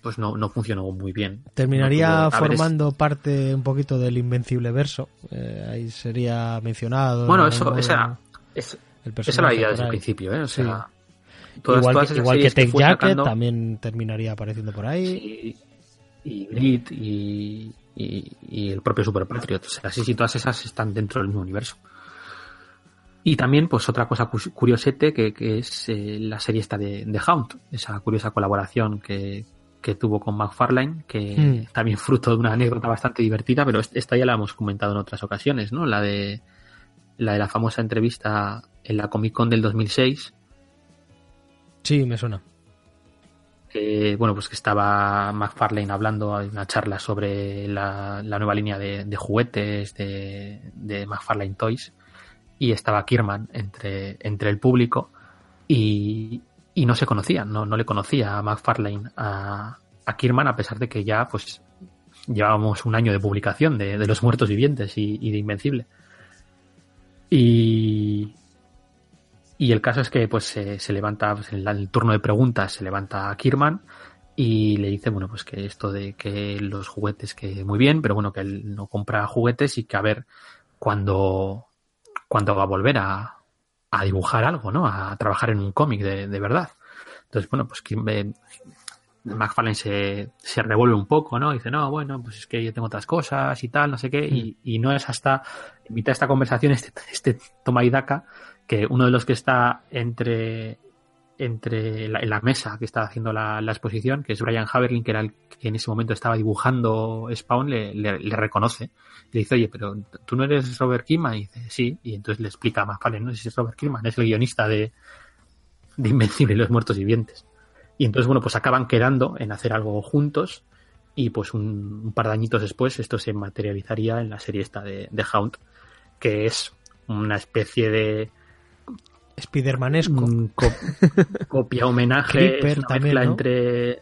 pues no, no funcionó muy bien. Terminaría No tuvo- a ver, es- formando parte un poquito del Invencible verso. Eh, ahí sería mencionado. bueno, eso, esa, modo es- esa era la idea desde el principio, ¿eh? O Sí. sea, todas, igual todas que, igual que fue Jacket sacando- también terminaría apareciendo por ahí. y, y Brit y, y, y el propio Super Patriot. O sea, sí, sí, todas esas están dentro del mismo universo. Y también, pues otra cosa cu- curiosete que, que es eh, la serie esta de, de Hound, esa curiosa colaboración que, que tuvo con McFarlane, que Mm. también fruto de una anécdota bastante divertida, pero est- esta ya la hemos comentado en otras ocasiones, ¿no? La de la de la famosa entrevista en la Comic Con del 2006, Sí, me suena. bueno pues que estaba McFarlane hablando en una charla sobre la, la nueva línea de, de juguetes de, de McFarlane Toys y estaba Kierman entre, entre el público y, y no se conocían, no, no le conocía a McFarlane a, a Kierman a pesar de que ya pues llevábamos un año de publicación de, de los muertos vivientes y, de Invencible. Y, y el caso es que pues se, levanta pues, en el turno de preguntas, se levanta Kirman y le dice, bueno, pues que esto de que los juguetes que muy bien, pero bueno, que él no compra juguetes y que a ver cuándo cuando va a volver a, a dibujar algo, ¿no? A trabajar en un cómic de, de verdad. Entonces, bueno, pues eh, McFarlane se, se revuelve un poco, ¿no? Dice, no, bueno, pues es que yo tengo otras cosas y tal, no sé qué, y, y no es hasta en mitad de esta conversación, este, este toma y daca, que uno de los que está entre entre la, en la mesa que está haciendo la, la exposición, que es Brian Haverlin, que era el que en ese momento estaba dibujando Spawn, le, le, le reconoce. Le dice, oye, pero tú no eres Robert Kirkman, y dice, sí, y entonces le explica más, vale, no sé si es Robert Kirkman, es el guionista de, de Invencible y los muertos vivientes. Y entonces, bueno, pues acaban quedando en hacer algo juntos, y pues un, un par de añitos después esto se materializaría en la serie esta de, de Hound, que es una especie de Spidermanesco. co- copia homenaje Creeper es una también, entre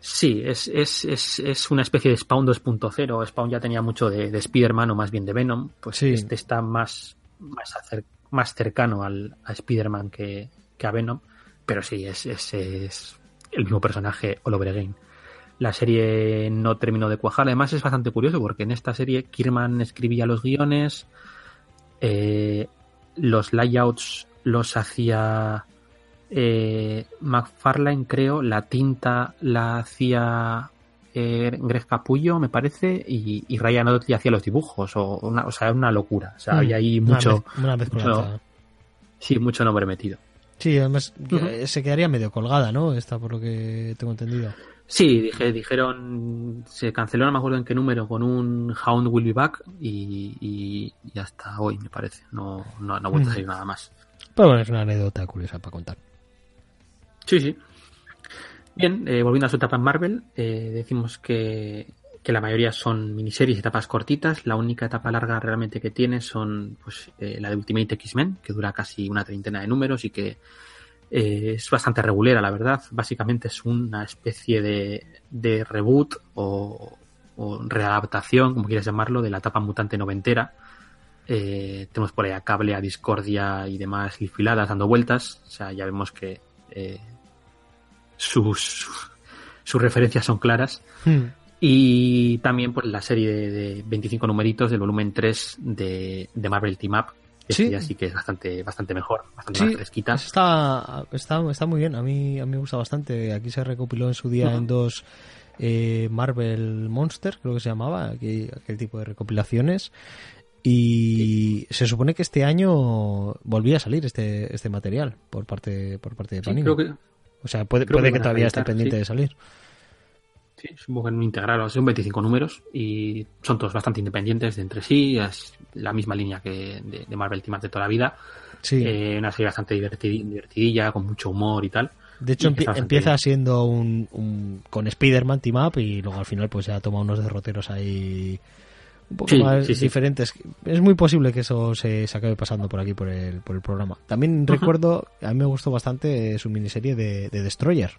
sí es, es, es, es una especie de Spawn 2.0 Spawn ya tenía mucho de, de Spider-Man o más bien de Venom. Pues Sí. este está más más, acer- más cercano al, a Spider-Man que, que a Venom. Pero sí es, es, es el mismo personaje all over again. La serie no terminó de cuajar. Además es bastante curioso porque en esta serie Kirman escribía los guiones eh, los layouts los hacía eh, McFarlane, creo, la tinta la hacía eh, Greg Capullo, me parece, y, y Ryan Otley hacía los dibujos, o, una, o sea, una locura. O sea, Mm, había ahí una mucho, Una mucho- sí, mucho nombre metido. Sí, además eh, se quedaría medio colgada, ¿no? Esta, por lo que tengo entendido. Sí, dije, dijeron, se canceló, no me acuerdo en qué número, con un Hound Will Be Back y, y, y hasta hoy, me parece. No, no, no ha vuelto a salir nada más. Pero es una anécdota curiosa para contar. Sí, sí. Bien, eh, volviendo a su etapa en Marvel, eh, decimos que, que la mayoría son miniseries y etapas cortitas. La única etapa larga realmente que tiene son pues, eh, la de Ultimate X-Men, que dura casi una treintena de números y que es bastante regulera, la verdad. Básicamente es una especie de, de reboot o, o readaptación, como quieras llamarlo, de la etapa mutante noventera. Eh, tenemos por ahí a Cable, a Discordia y demás filadas dando vueltas. O sea, ya vemos que eh, sus, sus referencias son claras. Hmm. Y también pues la serie de, de 25 numeritos del volumen 3 de, de Marvel Team Up. Que Sí. sí que es bastante, bastante mejor, bastante Sí, más fresquita. Está, está, está muy bien. A mí, a mí me gusta bastante. Aquí se recopiló en su día en dos eh, Marvel Monster, creo que se llamaba, aquí, aquel tipo de recopilaciones. Y se supone que este año volvía a salir este, este material por parte, por parte de Sí, Panini. creo que, o sea, puede, puede que todavía esté pendiente sí. de salir. Sí, supongo que en un integral, sea, son 25 números y son todos bastante independientes de entre sí, es la misma línea que de, de Marvel Team de toda la vida, Sí. Eh, una serie bastante divertidi- divertidilla, con mucho humor y tal. De hecho, empie- empieza bien. siendo un, un- con Spider-Man Team Up y luego al final pues ya toma unos derroteros ahí un poco Sí, más sí, sí. diferentes. Es muy posible que eso se, se acabe pasando por aquí, por el, por el programa. También recuerdo, a mí me gustó bastante su miniserie de, de Destroyer.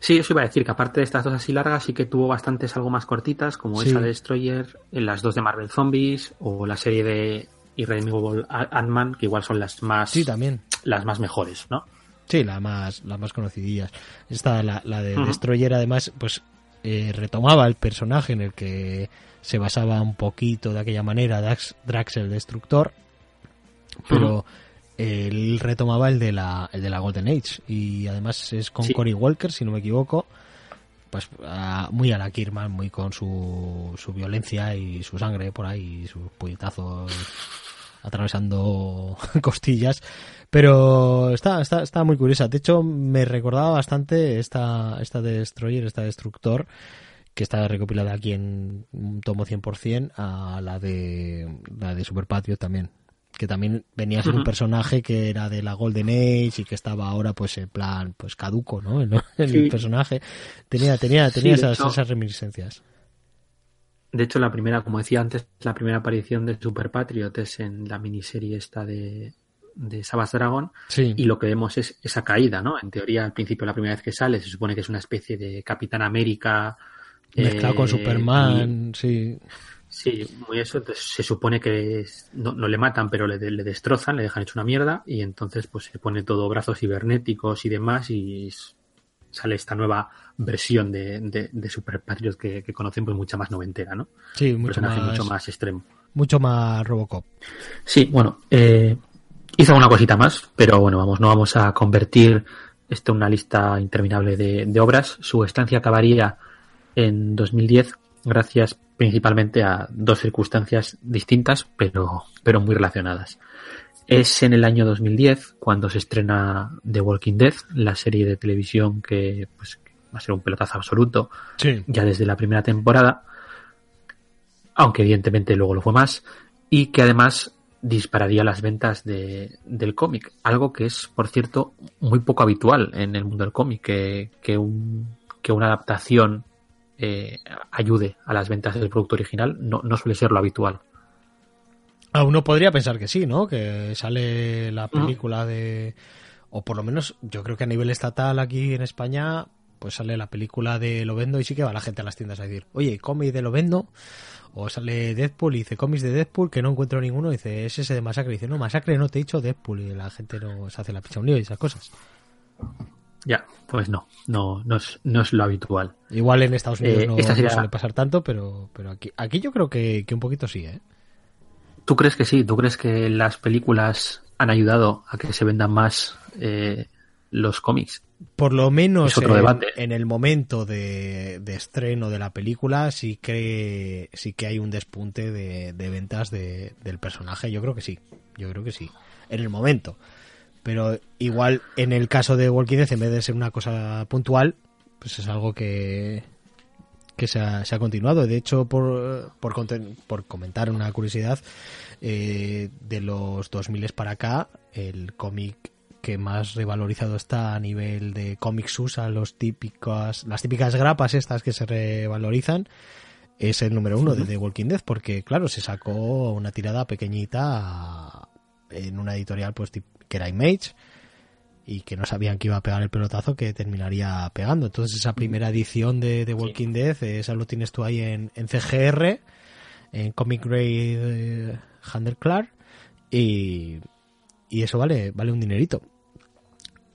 Sí, eso iba a decir que aparte de estas dos así largas, sí que tuvo bastantes algo más cortitas, como esa de Destroyer, las dos de Marvel Zombies, o la serie de Irredeemable Ant-Man, que igual son las más, Sí, también. las más mejores, ¿no? Sí, la más, las más conocidillas. Esta, la, la de. Destroyer, además, pues eh, retomaba el personaje en el que se basaba un poquito de aquella manera Drax, Drax el Destructor, pero él retomaba el de la, el de la Golden Age y además es con Sí. Cory Walker, si no me equivoco, pues a- muy a la Kirman, muy con su, su violencia y su sangre por ahí, y sus puñetazos atravesando costillas. Pero está, está, está muy curiosa. De hecho, me recordaba bastante esta, esta de Destroyer, esta Destructor, que está recopilada aquí en un tomo 100% a la de, la de Super Patriot también. Que también venía a ser un personaje que era de la Golden Age y que estaba ahora pues en plan pues caduco, ¿no? El, el Sí. personaje. Tenía, tenía, tenía esas, hecho- esas reminiscencias. De hecho, la primera, como decía antes, la primera aparición de Super Patriot es en la miniserie esta de, de Savage Dragon, Sí. y lo que vemos es esa caída, ¿no? En teoría, al principio, la primera vez que sale, se supone que es una especie de Capitán América. Mezclado con eh, Superman, sí. y- sí, muy eso. Entonces, se supone que es- no, no le matan, pero le, le destrozan, le dejan hecho una mierda, y entonces, pues se pone todo brazos cibernéticos y demás, y sale esta nueva versión de, de, de Super Patriot que, que conocen, pues mucha más noventera, ¿no? Sí, mucho personaje más, mucho más extremo. mucho más Robocop. Sí, bueno, eh, hizo alguna cosita más, pero bueno, vamos, no vamos a convertir esto en una lista interminable de, de obras. Su estancia acabaría en 2010 gracias principalmente a dos circunstancias distintas, pero, pero muy relacionadas. Es en el año 2010 cuando se estrena The Walking Dead, la serie de televisión que pues, va a ser un pelotazo absoluto Sí. ya desde la primera temporada, aunque evidentemente luego lo fue más, y que además dispararía las ventas de, del cómic, algo que es, por cierto, muy poco habitual en el mundo del cómic, que, que, un, que una adaptación eh, ayude a las ventas del producto original, no, no suele ser lo habitual. A uno podría pensar que sí, ¿no? Que sale la película de... O por lo menos yo creo que a nivel estatal aquí en España pues sale la película de Lovendo y sí que va la gente a las tiendas a decir, oye, cómic de Lovendo. O sale Deadpool y dice cómics de Deadpool que no encuentro ninguno. Y dice, es ese de Masacre. Y dice, no, Masacre no te he dicho Deadpool. Y la gente no se hace la picha un lío y esas cosas. Ya, pues no, no, no es, no es lo habitual. Igual en Estados Unidos Eh, no, esta no sería- suele pasar tanto, pero, pero aquí, aquí yo creo que, que un poquito sí, ¿eh? ¿Tú crees que sí? ¿Tú crees que las películas han ayudado a que se vendan más eh, los cómics? Por lo menos en, en el momento de, de estreno de la película sí que sí que hay un despunte de, de ventas de- del personaje. Yo creo que sí. Yo creo que sí. En el momento. Pero igual en el caso de Walking Dead, en vez de ser una cosa puntual, pues es algo que, que se ha, se ha continuado. De hecho, por, por, conten- por comentar una curiosidad, eh, de los 2000 para acá, el cómic que más revalorizado está a nivel de cómics USA, los típicos, las típicas grapas estas que se revalorizan, es el número uno de The Walking Dead, porque claro, se sacó una tirada pequeñita en una editorial pues que era Image y que no sabían que iba a pegar el pelotazo que terminaría pegando. Entonces esa primera edición de The Walking Dead, eh, esa lo tienes tú ahí en, en CGR en Comic Grade eh, Handel Clark y, y eso vale, vale un dinerito.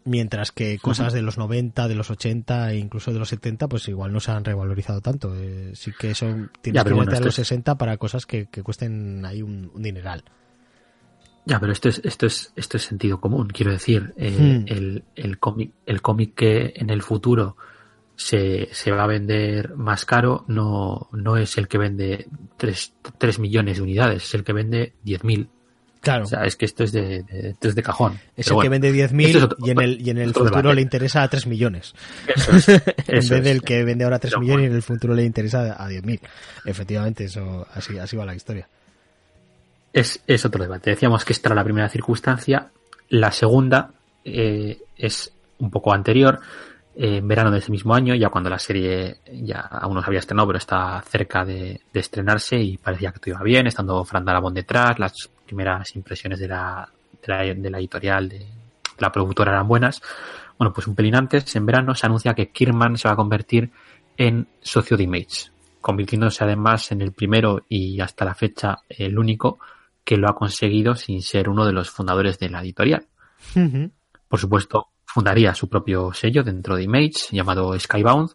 Mientras que cosas de los 90, de los 80 e incluso de los 70, pues igual no se han revalorizado tanto. Eh, sí que son, tienes que meter a los 60 para cosas que, que cuesten ahí un, un, dineral. Ya, pero esto es, esto es, esto es sentido común. Quiero decir, eh, hmm. el, el cómic, el cómic que en el futuro se, se va a vender más caro no, no es el que vende 3, 3 millones de unidades, es el que vende 10.000 Claro. O sea, es que esto es de, de esto es de cajón. Es el que vende 10.000 y en el, y en el futuro debate. le interesa a 3 millones. Eso es, en vez del es. que vende ahora 3 Pero millones y en el futuro le interesa a 10.000. Efectivamente, eso así, así va la historia. Es, es otro debate. Decíamos que esta era la primera circunstancia. La segunda eh, es un poco anterior. Eh, en verano de ese mismo año, ya cuando la serie ya aún no se había estrenado, pero está cerca de, de estrenarse y parecía que todo iba bien, estando Fran detrás, las primeras impresiones de la, de la, de la editorial, de, de la productora eran buenas. Bueno, pues un pelín antes, en verano, se anuncia que Kirman se va a convertir en socio de Image, convirtiéndose además en el primero y hasta la fecha el único que lo ha conseguido sin ser uno de los fundadores de la editorial. Por supuesto, fundaría su propio sello dentro de Image llamado Skybound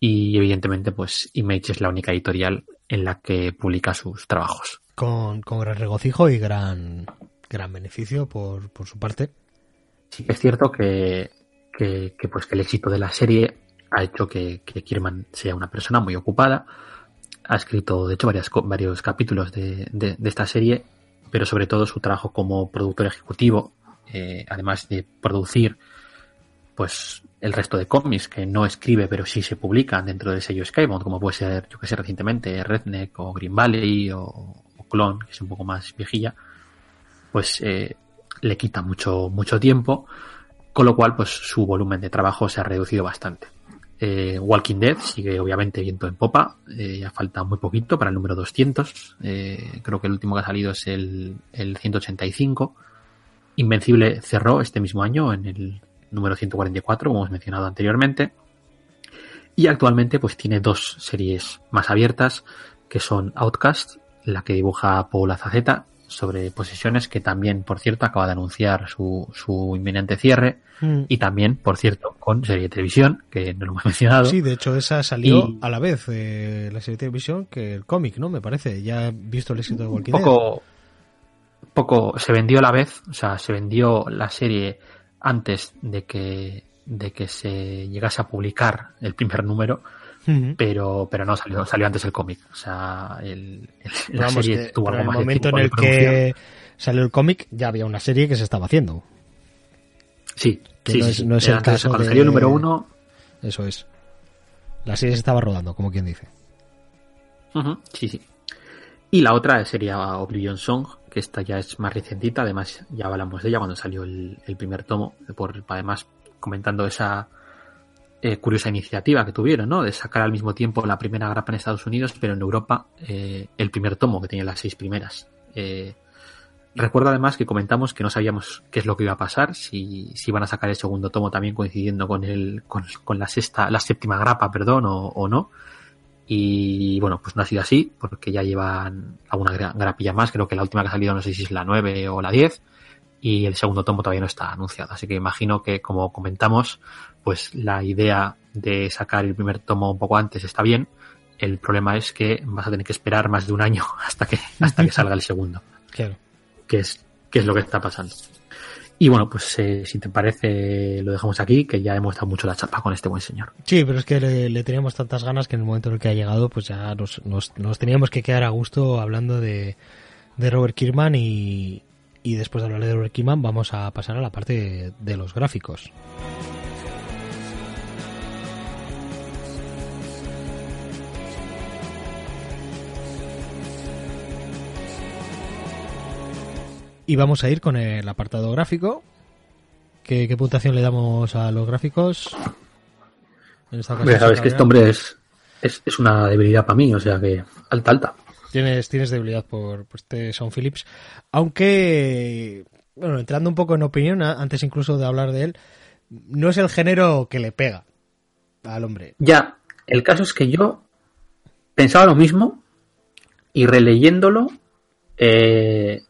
y evidentemente pues Image es la única editorial en la que publica sus trabajos. con, con gran regocijo y gran, gran beneficio por, por su parte. Sí que es cierto que, que, que, pues que el éxito de la serie ha hecho que, que Kierman sea una persona muy ocupada. Ha escrito, de hecho, varios capítulos de esta serie, pero sobre todo su trabajo como productor ejecutivo, eh, además de producir pues el resto de cómics que no escribe pero sí se publican dentro del sello Skybound, como puede ser, yo que sé, recientemente Redneck o Green Valley o, o Clone, que es un poco más viejilla, pues eh, le quita mucho, mucho tiempo, con lo cual pues su volumen de trabajo se ha reducido bastante. Eh, Walking Dead sigue obviamente viento en popa, eh, ya falta muy poquito para el número 200, eh, creo que el último que ha salido es el, el 185. Invencible cerró este mismo año en el número 144, como hemos mencionado anteriormente. Y actualmente pues tiene dos series más abiertas, que son Outcast, la que dibuja Paul Azaceta, sobre posesiones, que también, por cierto, acaba de anunciar su, su inminente cierre. Mm. Y también, por cierto, con serie de televisión, que no lo hemos mencionado. Sí, de hecho esa salió Y- a la vez eh, la serie de televisión que el cómic, ¿no? Me parece. Ya he visto el éxito de Walking Dead. poco, poco se vendió a la vez, o sea, se vendió la serie antes de que de que se llegase a publicar el primer número, Pero pero no salió salió antes el cómic, o sea, el, el- la serie que- tuvo algo en más el de momento en el que salió el cómic ya había una serie que se estaba haciendo. sí, que sí, no es- sí. no es Era el antes, caso cuando de- salió el número uno, Eso es. La serie se estaba rodando, como quien dice. Sí, sí. Y la otra sería Oblivion Song, que esta ya es más recientita, además ya hablamos de ella cuando salió el, el primer tomo, por además comentando esa eh, curiosa iniciativa que tuvieron, ¿no? De sacar al mismo tiempo la primera grapa en Estados Unidos, pero en Europa eh, el primer tomo, que tenía las seis primeras. Eh, recuerdo además que comentamos que no sabíamos qué es lo que iba a pasar, si, si iban a sacar el segundo tomo también coincidiendo con el, con, con la sexta, la séptima grapa, perdón, o, o no. Y bueno, pues no ha sido así, porque ya llevan alguna gra- grapilla más. Creo que la última que ha salido, no sé si es la 9 o la 10. Y el segundo tomo todavía no está anunciado. Así que imagino que, como comentamos, pues la idea de sacar el primer tomo un poco antes está bien. El problema es que vas a tener que esperar más de un año hasta que, hasta que salga el segundo Claro. que es, que es lo que está pasando. Y bueno, pues eh, si te parece, lo dejamos aquí, que ya hemos dado mucho la chapa con este buen señor. Sí, pero es que le, le teníamos tantas ganas que en el momento en el que ha llegado, pues ya nos, nos, nos teníamos que quedar a gusto hablando de, de Robert Kirkman y, y después de hablar de Robert Kirkman vamos a pasar a la parte de, de los gráficos. Y vamos a ir con el apartado gráfico. ¿Qué, qué puntuación le damos a los gráficos? En esta ocasión Hombre, sabes que este hombre es, es, es una debilidad para mí, o sea que alta, alta. Tienes, tienes debilidad por, por este Sean Phillips. Aunque, bueno, entrando un poco en opinión, antes incluso de hablar de él, no es el género que le pega al hombre. Ya, el caso es que yo pensaba lo mismo, y releyéndolo eh,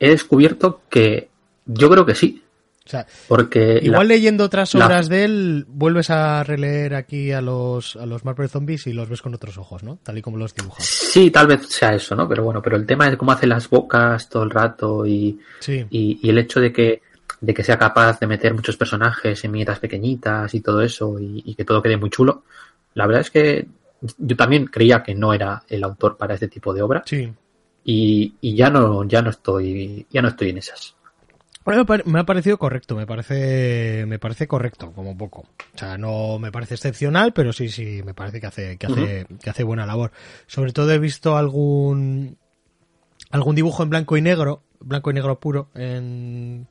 he descubierto que yo creo que sí. O sea, Porque igual la- leyendo otras la- obras de él, vuelves a releer aquí a los, a los Marvel Zombies y los ves con otros ojos, ¿no? Tal y como los dibujas. Sí, tal vez sea eso, ¿no? Pero bueno, pero el tema es cómo hace las bocas todo el rato y, Sí. y, y el hecho de que, de que sea capaz de meter muchos personajes en viñetas pequeñitas y todo eso y, y que todo quede muy chulo. La verdad es que yo también creía que no era el autor para este tipo de obra Sí. Y, y ya no, ya no estoy, ya no estoy en esas. Me ha parecido correcto, me parece, me parece correcto, como poco. O sea, no me parece excepcional, pero sí, sí, me parece que hace, que hace, que hace buena labor. Sobre todo he visto algún, algún dibujo en blanco y negro, blanco y negro puro, en,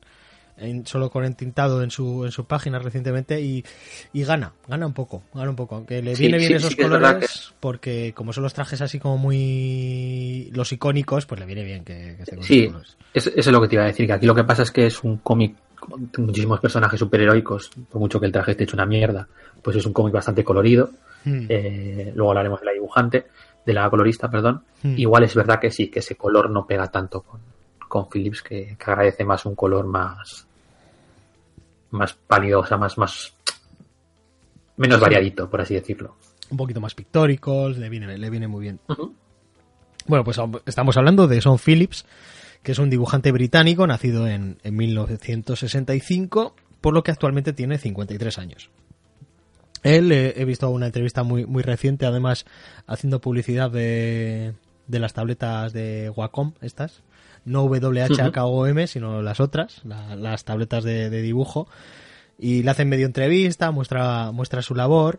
en- solo con entintado en su, en su página recientemente y, y gana, gana un poco, gana un poco. Aunque le Sí, viene bien sí, esos sí es colores, porque como son los trajes así como muy, los icónicos, pues le viene bien que, que esos Sí, es- eso es lo que te iba a decir, que aquí lo que pasa es que es un cómic con muchísimos personajes superheroicos, por mucho que el traje esté hecho una mierda, pues es un cómic bastante colorido. Hmm. Eh, luego hablaremos de la dibujante, de la colorista, perdón. Hmm. Igual es verdad que sí, que ese color no pega tanto con, con Philips, que, que agradece más un color más más pálido, o sea, más, más menos variadito, por así decirlo. un poquito más pictóricos, le viene, le viene muy bien. Bueno, pues estamos hablando de Son Phillips, que es un dibujante británico nacido en, en 1965, por lo que actualmente tiene 53 años. Él, eh, he visto una entrevista muy, muy reciente, además, haciendo publicidad de, de las tabletas de Wacom, estas. No WHKOM, sino las otras, la- las tabletas de, de dibujo. Y le hacen medio entrevista, muestra, muestra su labor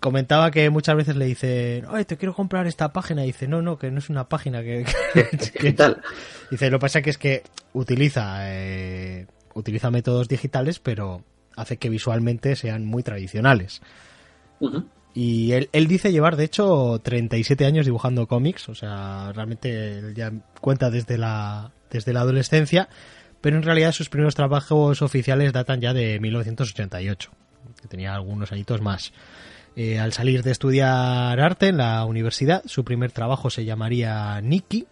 comentaba que muchas veces le dice, ay, te quiero comprar esta página. Y dice, no, no, que no es una página que... que- que- Digital. Dice, lo que pasa que es que utiliza, eh, utiliza métodos digitales, pero hace que visualmente sean muy tradicionales. Y él, él dice llevar, de hecho, 37 años dibujando cómics, o sea, realmente él ya cuenta desde la, desde la adolescencia, pero en realidad sus primeros trabajos oficiales datan ya de 1988, que tenía algunos añitos más. Eh, al salir de estudiar arte en la universidad, su primer trabajo se llamaría Nikki,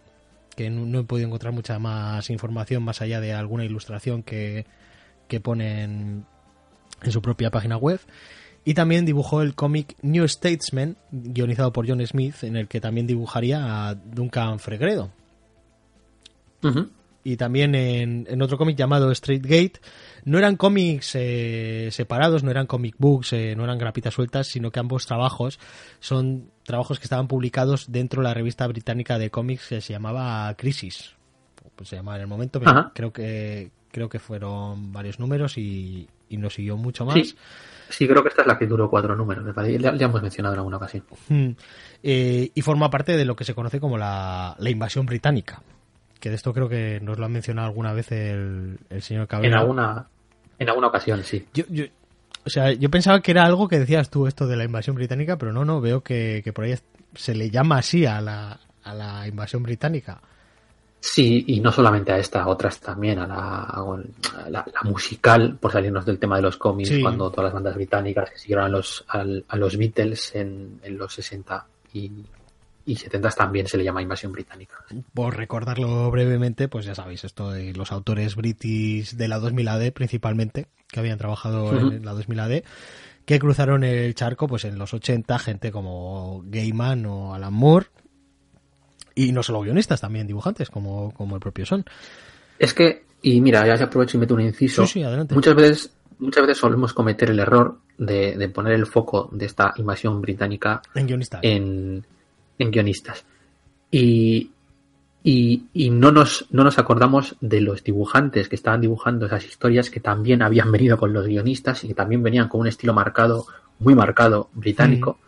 que no, no he podido encontrar mucha más información más allá de alguna ilustración que, que ponen en su propia página web. Y también dibujó el cómic New Statesman, guionizado por John Smith, en el que también dibujaría a Duncan Fregredo. Y también en, en otro cómic llamado Straight Gate, no eran cómics eh, separados, no eran comic books, eh, no eran grapitas sueltas, sino que ambos trabajos son trabajos que estaban publicados dentro de la revista británica de cómics que se llamaba Crisis. Pues se llamaba en el momento, pero creo que creo que fueron varios números y, y no siguió mucho más. Sí. Sí, creo que esta es la que duró cuatro números, me parece. Ya, ya hemos mencionado en alguna ocasión. Mm. Eh, y forma parte de lo que se conoce como la, la invasión británica. Que de esto creo que nos lo ha mencionado alguna vez el, el señor En Cabrera. alguna, en alguna ocasión, sí. Yo, yo- o sea, yo pensaba que era algo que decías tú esto de la invasión británica, pero no, no, veo que, que por ahí se le llama así a la, a la invasión británica. Sí, y no solamente a esta, a otras también, a la, a la, la musical, por salirnos del tema de los cómics, Sí. cuando todas las bandas británicas que siguieron a los, al- a, los Beatles en, en los 60 y, y 70 también se le llama invasión británica. Por recordarlo brevemente, pues ya sabéis, esto de los autores british de la 2000 AD principalmente, que habían trabajado en la 2000 AD, que cruzaron el charco pues en los 80, gente como Gaiman o Alan Moore, y no solo guionistas, también dibujantes, como, como el propio Son. Es que, y mira, ya se aprovecho y meto un inciso. Sí, sí, adelante. Muchas veces, muchas veces solemos cometer el error de, de poner el foco de esta invasión británica En guionistas. en, en guionistas. Y, y, y no, nos, no nos acordamos de los dibujantes que estaban dibujando esas historias que también habían venido con los guionistas y que también venían con un estilo marcado, muy marcado, británico.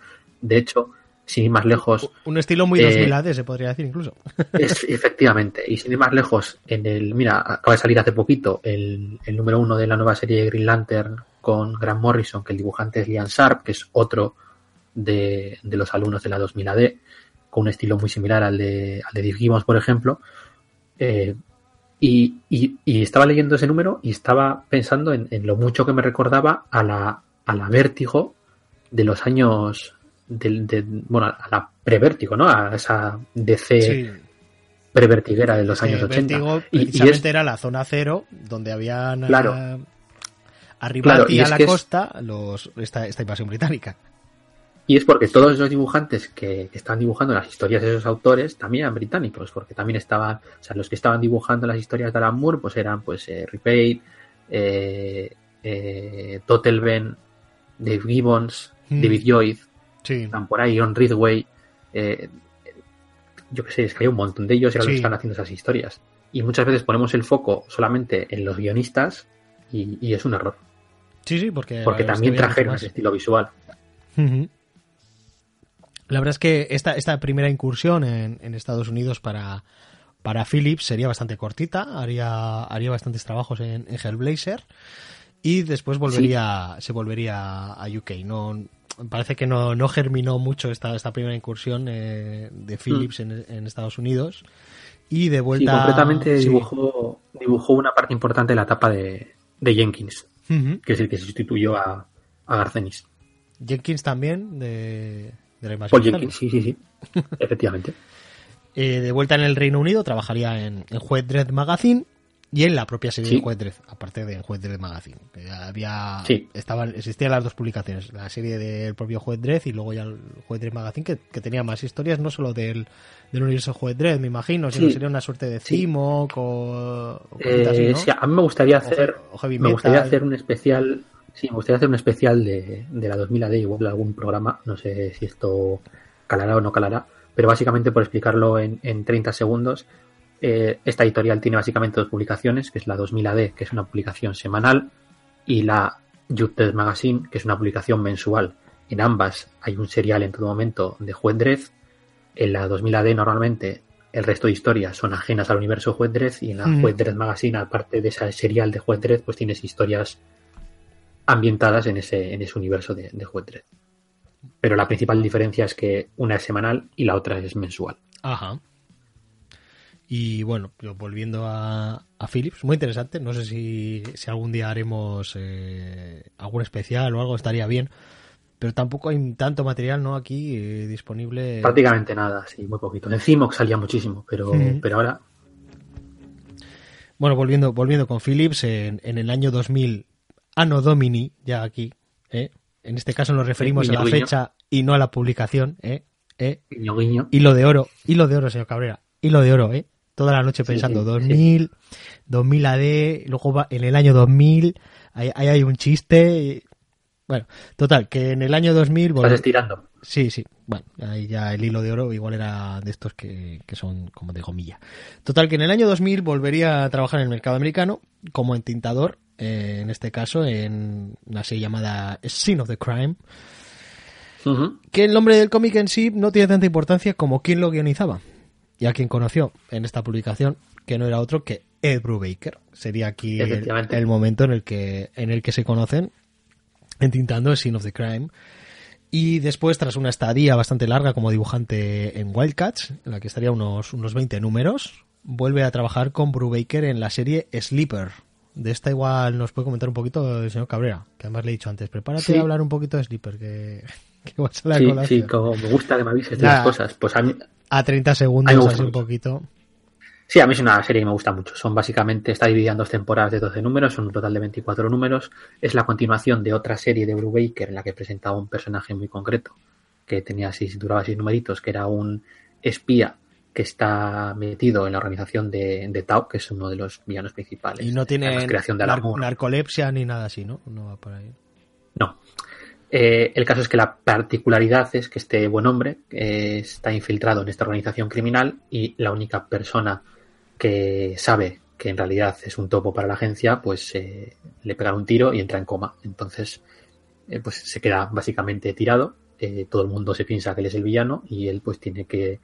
De hecho, sin ir más lejos, Un estilo muy Eh, 2000 AD, se podría decir incluso. es, efectivamente, y sin ir más lejos, en el, mira, acaba de salir hace poquito el, el número uno de la nueva serie de Green Lantern con Grant Morrison, que el dibujante es Liam Sharp, que es otro de, de los alumnos de la 2000 AD, con un estilo muy similar al de, al de Dave Gibbons, por ejemplo. Eh, y, y- y estaba leyendo ese número y estaba pensando en, en lo mucho que me recordaba a la, a la vértigo de los años, de, bueno, a la prevértigo, ¿no? A esa DC Sí, prevertiguera de los años 80. Vértigo Y- y precisamente es- era la zona cero, donde habían Claro. ah, Claro, y a la es- costa los, esta, esta invasión británica. Y es porque todos esos dibujantes que, que estaban dibujando las historias de esos autores también eran británicos, porque también estaban, o sea, los que estaban dibujando las historias de Alan Moore, pues eran pues eh, Pate, eh, eh, Totelben, Dave Gibbons, Mm. David Lloyd, Sí, están por ahí, John Ridway, eh, yo qué sé, es que hay un montón de ellos y ahora Sí. están haciendo esas historias. Y muchas veces ponemos el foco solamente en los guionistas y, y es un error, sí, sí, porque, porque también trajeron ese estilo visual. La verdad es que esta, esta primera incursión en, en Estados Unidos para, para Philips sería bastante cortita, haría, haría bastantes trabajos en, en Hellblazer y después volvería, se volvería a UK. No, parece que no, no germinó mucho esta, esta primera incursión eh, de Philips en, en Estados Unidos y de Sí, vuelta... concretamente sí. dibujó, dibujó una parte importante de la etapa de, de Jenkins, que es el que sustituyó a, a Garcenis. Jenkins también, de, de la Paul. Jenkins, sí, sí, sí, efectivamente. Eh, de vuelta en el Reino Unido, trabajaría en, en Juez Dredd Magazine y en la propia serie Sí. de Juez Dredd, aparte de Juez Dredd Magazine. Que había, Sí. estaban, existían las dos publicaciones, la serie del propio Juez Dredd y luego ya el Juez Dredd Magazine, que, que tenía más historias, no solo del, del universo Juez Dredd, me imagino, sino Sí. sería una suerte de. Cimo, o, Eh, sí, a mí me gustaría hacer, o me gustaría hacer un especial, sí, me gustaría hacer un especial de, de la 2000 AD, igual algún programa, no sé si esto calará o no calará, pero básicamente por explicarlo en, en 30 segundos, eh, esta editorial tiene básicamente dos publicaciones, que es la 2000 AD, que es una publicación semanal, y la Youth Magazine, que es una publicación mensual. En ambas hay un serial en todo momento de Juez Dredd. En la 2000 AD normalmente el resto de historias son ajenas al universo Juez Dredd y en la Mm. Juez Magazine, aparte de esa serial de Juez Dredd, pues tienes historias ambientadas en ese, en ese universo de, de Juez. Pero la principal diferencia es que una es semanal y la otra es mensual. Ajá. Y bueno, volviendo a, a Philips, muy interesante. No sé si, si algún día haremos eh, algún especial o algo, estaría bien. Pero tampoco hay tanto material ¿no? aquí eh, disponible. Prácticamente nada, sí, muy poquito. En Cimox salía muchísimo, pero, pero ahora Bueno, volviendo, volviendo con Philips, en, en el año 2000, Anno Domini, ya aquí, ¿eh? en este caso nos referimos Guiño, a la guiño. fecha y no a la publicación, ¿eh? ¿eh? guiño guiño. Hilo de oro, hilo de oro, señor Cabrera, hilo de oro, ¿eh? Toda la noche Sí, pensando, sí, 2000, 2000 AD, luego va en el año 2000, ahí, ahí hay un chiste. y- Bueno, total, que en el año 2000... Estás volve- estirando. Sí, sí. Bueno, ahí ya el hilo de oro igual era de estos que, que son como de gomilla. Total, que en el año 2000 volvería a trabajar en el mercado americano como entintador, eh, en este caso en una serie llamada Scene of the Crime, que el nombre del cómic en sí no tiene tanta importancia como quien lo guionizaba y a quien conoció en esta publicación, que no era otro que Ed Brubaker. Sería aquí el, el momento en el que en el que se conocen entintando Scene of the Crime. Y después, tras una estadía bastante larga como dibujante en Wildcats, en la que estaría unos, unos 20 números, vuelve a trabajar con Brubaker en la serie Sleeper. De esta igual nos puede comentar un poquito el señor Cabrera, que además le he dicho antes, prepárate Sí. a hablar un poquito de Sleeper, que, que va a salir a Sí, colación. sí, como me gusta que me avises de las cosas. Pues a mí, A 30 A mí me segundos, así un poquito. Sí, a mí es una serie que me gusta mucho. Son básicamente, está dividida en dos temporadas de 12 números, son un total de 24 números. Es la continuación de otra serie de Brubaker en la que presentaba un personaje muy concreto, que tenía seis, duraba seis numeritos, que era un espía que está metido en la organización de, de Tau, que es uno de los villanos principales. Y no tiene creación de nar- narcolepsia ni nada así, ¿no? No va por ahí. No. Eh, el caso es que la particularidad es que este buen hombre eh, está infiltrado en esta organización criminal y la única persona que sabe que en realidad es un topo para la agencia, pues eh, le pegan un tiro y entra en coma. Entonces, eh, pues se queda básicamente tirado. Eh, todo el mundo se piensa que él es el villano y él pues tiene que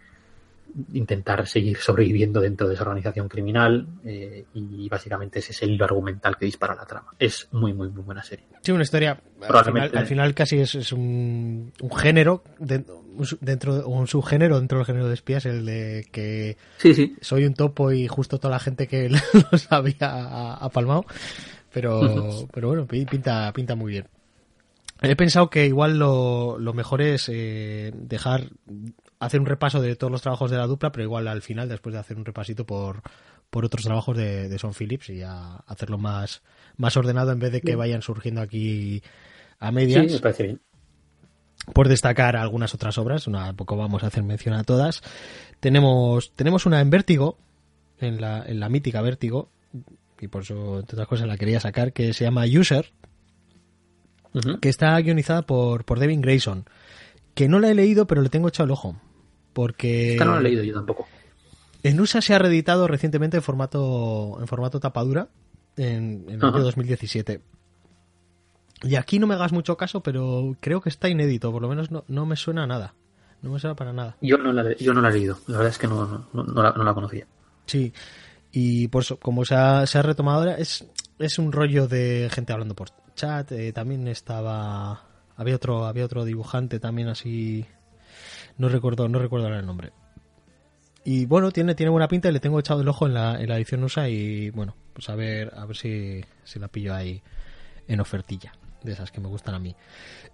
intentar seguir sobreviviendo dentro de esa organización criminal eh, y básicamente ese es el hilo argumental que dispara la trama. Es muy, muy, muy buena serie. Sí, una historia. Al final, Probablemente. al final casi es, es un, un género, de- un dentro, un subgénero dentro del género de espías, el de que Sí, sí. soy un topo y justo toda la gente que lo sabía ha, ha palmado. Pero, pero bueno, pi- pinta, pinta muy bien. He pensado que igual lo, lo mejor es eh, dejar hacer un repaso de todos los trabajos de la dupla, pero igual al final, después de hacer un repasito por, por otros trabajos de, de Son Phillips y ya hacerlo más, más ordenado en vez de que vayan surgiendo aquí a medias. Sí, me parece bien. Por destacar algunas otras obras, una tampoco vamos a hacer mención a todas. Tenemos, tenemos una en Vértigo, en la, en la mítica Vértigo, y por eso, entre otras cosas, la quería sacar, que se llama User, que está guionizada por, por Devin Grayson, que no la he leído, pero le tengo echado el ojo. Porque Esta no la he leído yo tampoco. en USA se ha reeditado recientemente en formato, en formato tapadura en, en el año 2017. Y aquí no me hagas mucho caso, pero creo que está inédito, por lo menos no, no me suena a nada. No me suena para nada. Yo no la, yo no la he leído. La verdad es que no, no, no, no la, no la conocía. Sí, y por eso, como se ha, se ha retomado ahora, es, es un rollo de gente hablando por chat. eh, también estaba. Había otro, había otro dibujante también así. No recuerdo, no recuerdo ahora el nombre. Y bueno, tiene, tiene buena pinta y le tengo echado el ojo en la, en la edición USA y bueno, pues a ver, a ver si, si la pillo ahí en ofertilla. De esas que me gustan a mí.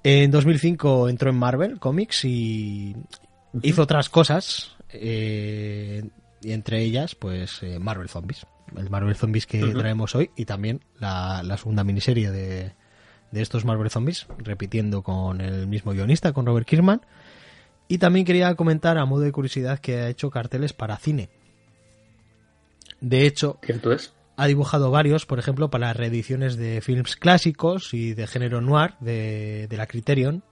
En 2005 entró en Marvel Comics y hizo otras cosas. eh, y entre ellas, pues eh, Marvel Zombies. El Marvel Zombies que traemos hoy y también la, la segunda miniserie de, de estos Marvel Zombies, repitiendo con el mismo guionista, con Robert Kirkman. Y también quería comentar, a modo de curiosidad, que ha hecho carteles para cine. De hecho, ¿Cierto es? ha dibujado varios, por ejemplo, para reediciones de films clásicos y de género noir de, de la Criterion.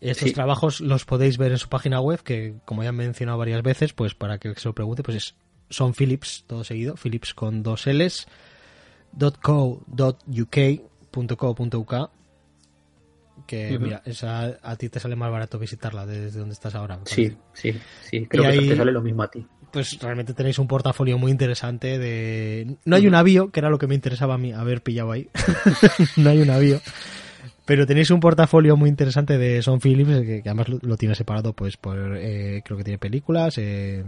Estos Sí. trabajos los podéis ver en su página web, que como ya he mencionado varias veces, pues para que se lo pregunte, pues es son Philips, todo seguido, Philips con dos L's, que mira, esa, a ti te sale más barato visitarla desde donde estás ahora. Sí, sí, sí. Creo Y que ahí- te sale lo mismo a ti. Pues realmente tenéis un portafolio muy interesante de... No hay un avío, que era lo que me interesaba a mí haber pillado ahí. no hay un avío. Pero tenéis un portafolio muy interesante de Son Phillips, que, que además lo, lo tiene separado, pues por... eh, creo que tiene películas, eh,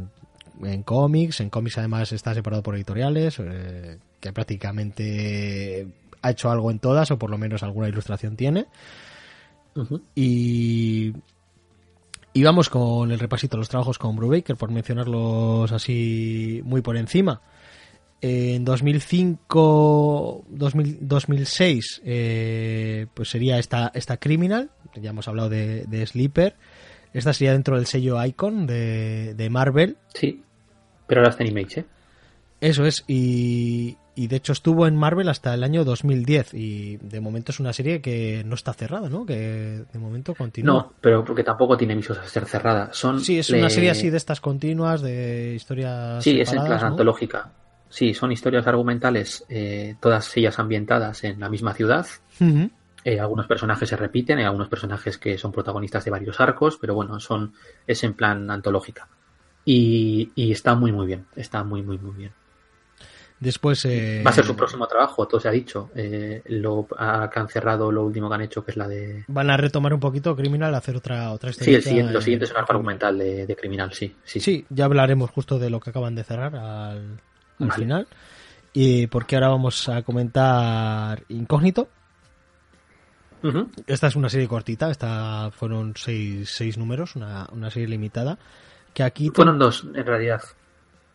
en cómics, en cómics además está separado por editoriales, eh, que prácticamente ha hecho algo en todas, o por lo menos alguna ilustración tiene. Y, y vamos con el repasito de los trabajos con Brubaker, por mencionarlos así muy por encima. En 2005, 2000 2006, eh, pues sería esta, esta Criminal, ya hemos hablado de, de Sleeper. Esta sería dentro del sello Icon de, de Marvel. Sí. Pero ahora está en Image, ¿eh? Eso es, y, y de hecho estuvo en Marvel hasta el año 2010 y de momento es una serie que no está cerrada, ¿no? Que de momento continúa. No, pero porque tampoco tiene visos a ser cerrada. Son, Sí, es una serie así de estas continuas, de historias. Sí, es en plan ¿no? antológica. Sí, son historias argumentales, eh, todas ellas ambientadas en la misma ciudad. Eh, algunos personajes se repiten, hay algunos personajes que son protagonistas de varios arcos, pero bueno, son es en plan antológica. Y, y está muy muy bien, está muy muy muy bien. Después. eh, Va a ser su próximo trabajo, todo se ha dicho. Eh, lo ha que han cerrado lo último que han hecho, que es la de... Van a retomar un poquito Criminal, hacer otra, otra Sí, el siguiente, lo eh, siguiente es un arco argumental de, de criminal, sí. Sí, Sí, ya hablaremos justo de lo que acaban de cerrar al, al Vale. final. Y porque ahora vamos a comentar Incógnito. Esta es una serie cortita, esta fueron seis, seis números, una, una serie limitada. Que aquí Fueron dos, en realidad.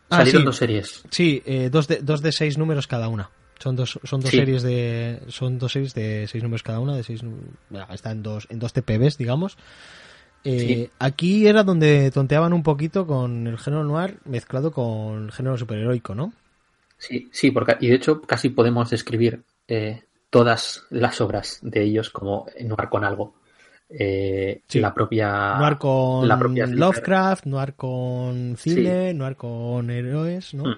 Ah, Salieron sí. dos series. Sí, eh, dos, de, dos de seis números cada una. Son dos, son dos Sí. series de. Son dos series de seis números cada una, de seis bueno, está en dos, en dos TPBs, digamos. Eh, Sí. Aquí era donde tonteaban un poquito con el género noir mezclado con el género superheroico, ¿no? Sí, sí, porque y de hecho casi podemos describir eh, todas las obras de ellos como noir con algo. Eh, Sí. La propia noir con la propia Sleeper. Lovecraft, noir con cine, noir con héroes, ¿no? Mm.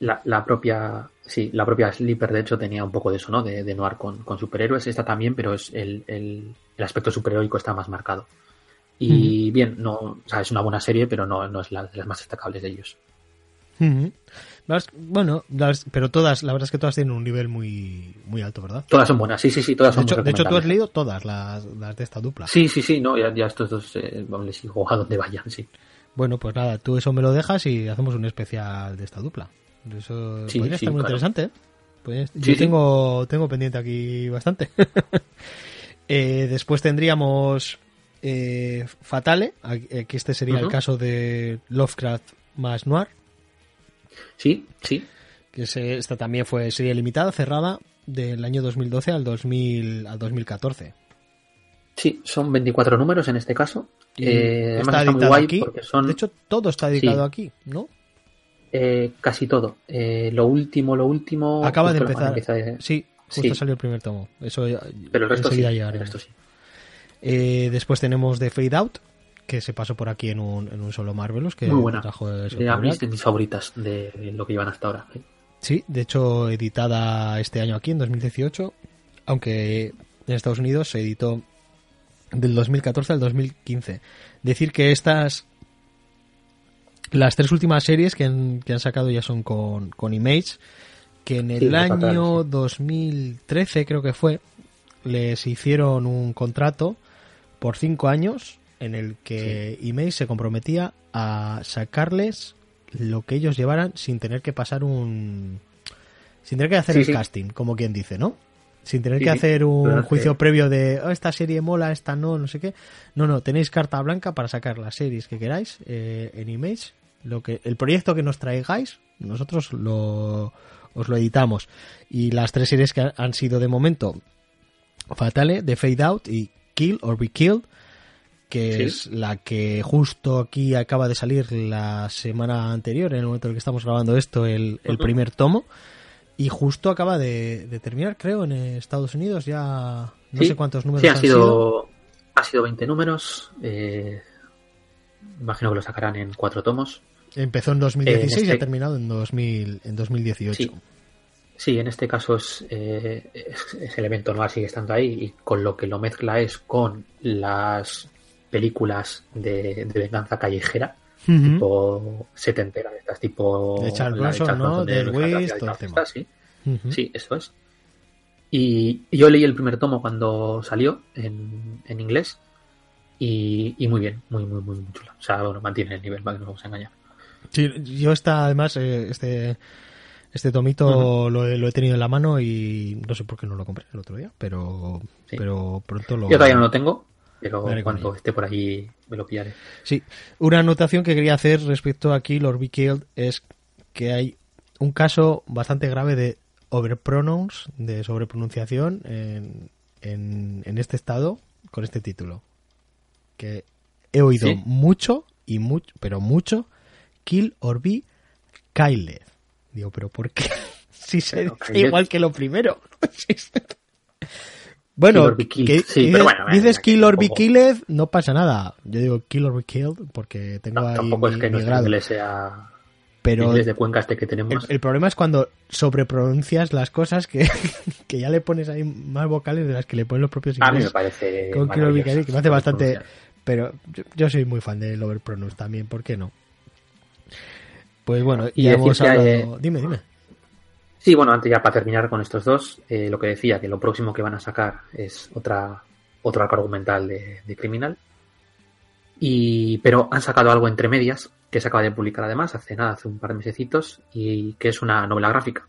la, la propia sí, la propia Sleeper de hecho tenía un poco de eso, ¿no? De, de noir con, con superhéroes, esta también, pero es el, el, el aspecto superheroico está más marcado. Y bien, no, o sea, es una buena serie, pero no, no es la de las más destacables de ellos. Las- Bueno, las- pero todas, la verdad es que todas tienen un nivel muy, muy alto, ¿verdad? Todas son buenas, sí, sí, sí, todas De son hecho, de hecho, tú has leído todas las, las de esta dupla. Sí, sí, sí, no, ya, ya estos dos eh, vamos, les sigo a donde vayan, sí. Bueno, pues nada, tú eso me lo dejas y hacemos un especial de esta dupla. Eso Sí, podría sí, estar muy claro. interesante, ¿eh? Pues, Sí, yo tengo, tengo pendiente aquí bastante. Eh, después tendríamos eh, Fatale, que este sería el caso de Lovecraft más Noir. Sí, sí. Que esta también fue serie limitada, cerrada, del año 2012 al, 2000, al 2014. Sí, son 24 números en este caso. Eh, está editado aquí. De hecho, todo está dedicado aquí, ¿no? Eh, casi todo. Eh, lo último, lo último. Acaba de empezar. Sí, justo salió el primer tomo. Eso Pero el resto, sí, eh, después tenemos The Fade Out, que se pasó por aquí en un, en un solo Marvelous. Que Muy buena. Trajo de mis favoritas de lo que llevan hasta ahora. Sí, de hecho, editada este año aquí, en 2018. Aunque en Estados Unidos se editó del 2014 al 2015. Decir que estas las tres últimas series que han, que han sacado ya son con, con Image, que en el año 2013 creo que fue, les hicieron un contrato por cinco años en el que Image se comprometía a sacarles lo que ellos llevaran sin tener que pasar un... sin tener que hacer el casting, como quien dice, ¿no? Sin tener que hacer un juicio previo de oh, esta serie mola, esta no, no sé qué. No, no, tenéis carta blanca para sacar las series que queráis eh, en Image lo que el proyecto que nos traigáis, nosotros lo, os lo editamos. Y las tres series que han sido de momento Fatale, The Fade Out y Kill or Be Killed, que es la que justo aquí acaba de salir la semana anterior, en el momento en el que estamos grabando esto, el, primer tomo. Y justo acaba de, terminar, creo, en Estados Unidos. Ya no sé cuántos números sí, ha sido, Ha sido 20 números. Eh, imagino que lo sacarán en cuatro tomos. Empezó en 2016 y ha este terminado en, 2000, en 2018. Sí. en este caso es, eh, es, el evento no sigue estando ahí y con lo que lo mezcla es con las películas de, venganza callejera, tipo setentera, de estas tipo... De Charles Bronson, ¿no? De Luis, todo el tema. Sí. sí, eso es. Y, yo leí el primer tomo cuando salió en, en inglés y, y, muy bien, muy, muy, muy, muy chulo. O sea, bueno, mantiene el nivel, para que no vamos a engañar. Sí, yo está además eh, este este tomito lo, he tenido en la mano y no sé por qué no lo compré el otro día, pero pero pronto lo Yo todavía no lo tengo, pero cuando esté por allí me lo pillaré. Sí, una anotación que quería hacer respecto a Kill or Be Killed es que hay un caso bastante grave de overpronouns, de sobrepronunciación en, en, este estado con este título. Que he oído mucho y mucho, pero mucho Kill or Be Kyle. Digo, pero ¿por qué? si se igual que lo primero. bueno, dices, Kill or Be Killed, no pasa nada. Yo digo Kill or Be Killed porque tengo ahí Tampoco es que no sea pero de Cuenca este que tenemos. El, problema es cuando sobrepronuncias las cosas que, que, ya le pones ahí más vocales de las que le ponen los propios ingleses. A mí me parece con Kill or Be Killed, que me hace bastante... Pero yo, soy muy fan del overpronounce también, ¿por qué no? Pues bueno, y hemos hablado... Dime, dime. Sí, bueno, antes ya para terminar con estos dos, eh, lo que decía, que lo próximo que van a sacar es otra otro arco argumental de, criminal. Y, pero han sacado algo entre medias, que se acaba de publicar además hace nada, hace un par de mesecitos, y que es una novela gráfica,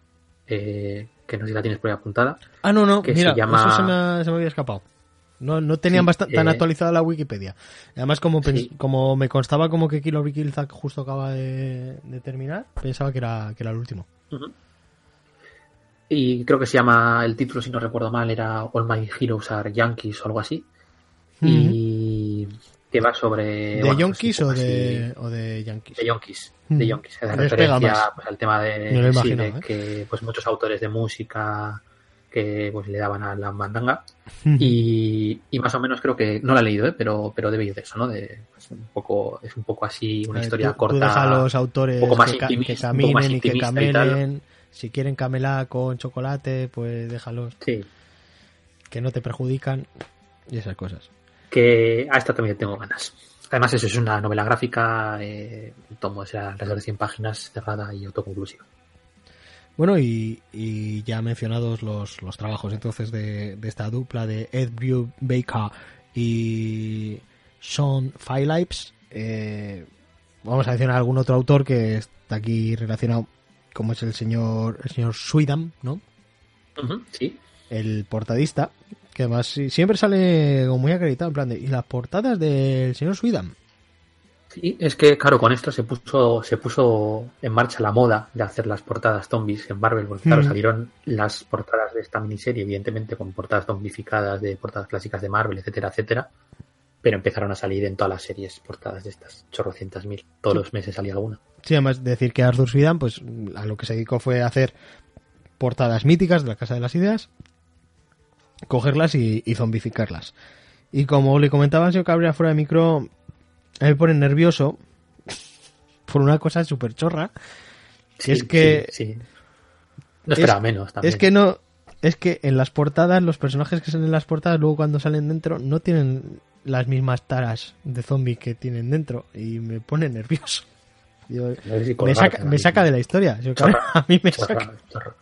eh, que no sé si la tienes por ahí apuntada. Ah, no, no, mira, eso se me, se me había escapado. No, no tenían bastante, tan eh, actualizada la Wikipedia. Además, como, como me constaba como que Kill or Kill justo acaba de, terminar, pensaba que era, que era el último. Y creo que se llama, el título, si no recuerdo mal, era All My Heroes Are Yankees o algo así. Y que va sobre... ¿De Yankees o, de, o de Yankees? De Yankees. De Yankees. referencia pues, al tema de, ¿eh? que pues muchos autores de música que pues le daban a la mandanga y, más o menos creo que no la he leído ¿eh? pero pero debe ir de eso no de pues, un poco es un poco así una historia corta a los autores que, caminen y que camelen si quieren camelar con chocolate pues déjalos. Sí. que no te perjudican y esas cosas. Que a esta también tengo ganas. Además eso es una novela gráfica eh, tomo es alrededor de 100 páginas cerrada y autoconclusiva. Bueno, y, ya mencionados los, los trabajos entonces de, esta dupla de Ed Baker y Sean Phillips, eh, vamos a mencionar algún otro autor que está aquí relacionado, como es el señor, el señor Sweden, ¿no? sí. El portadista, Que además siempre sale muy acreditado, en plan de... Y las portadas del señor Sweden. Sí, es que claro, con esto se puso, se puso en marcha la moda de hacer las portadas zombies en Marvel, porque claro, Mm. salieron las portadas de esta miniserie, evidentemente con portadas zombificadas de portadas clásicas de Marvel, etcétera, etcétera. Pero empezaron a salir en todas las series portadas de estas chorrocientas mil. Todos los meses salía alguna. Sí, además decir que Arthur Sweden, pues a lo que se dedicó fue a hacer portadas míticas de la Casa de las Ideas, cogerlas y, y zombificarlas. Y como le comentaba al señor Cabrera fuera de micro, a mí me pone nervioso por una cosa súper chorra. Sí, es que sí, sí. no esperaba es- menos también. Es que no. Es que en las portadas, los personajes que salen en las portadas, luego cuando salen dentro, no tienen las mismas taras de zombie que tienen dentro. Y me pone nervioso. Yo- No sé si me, saca, me saca de la historia. Cabrera. a mí me Chorra, saca. chorra.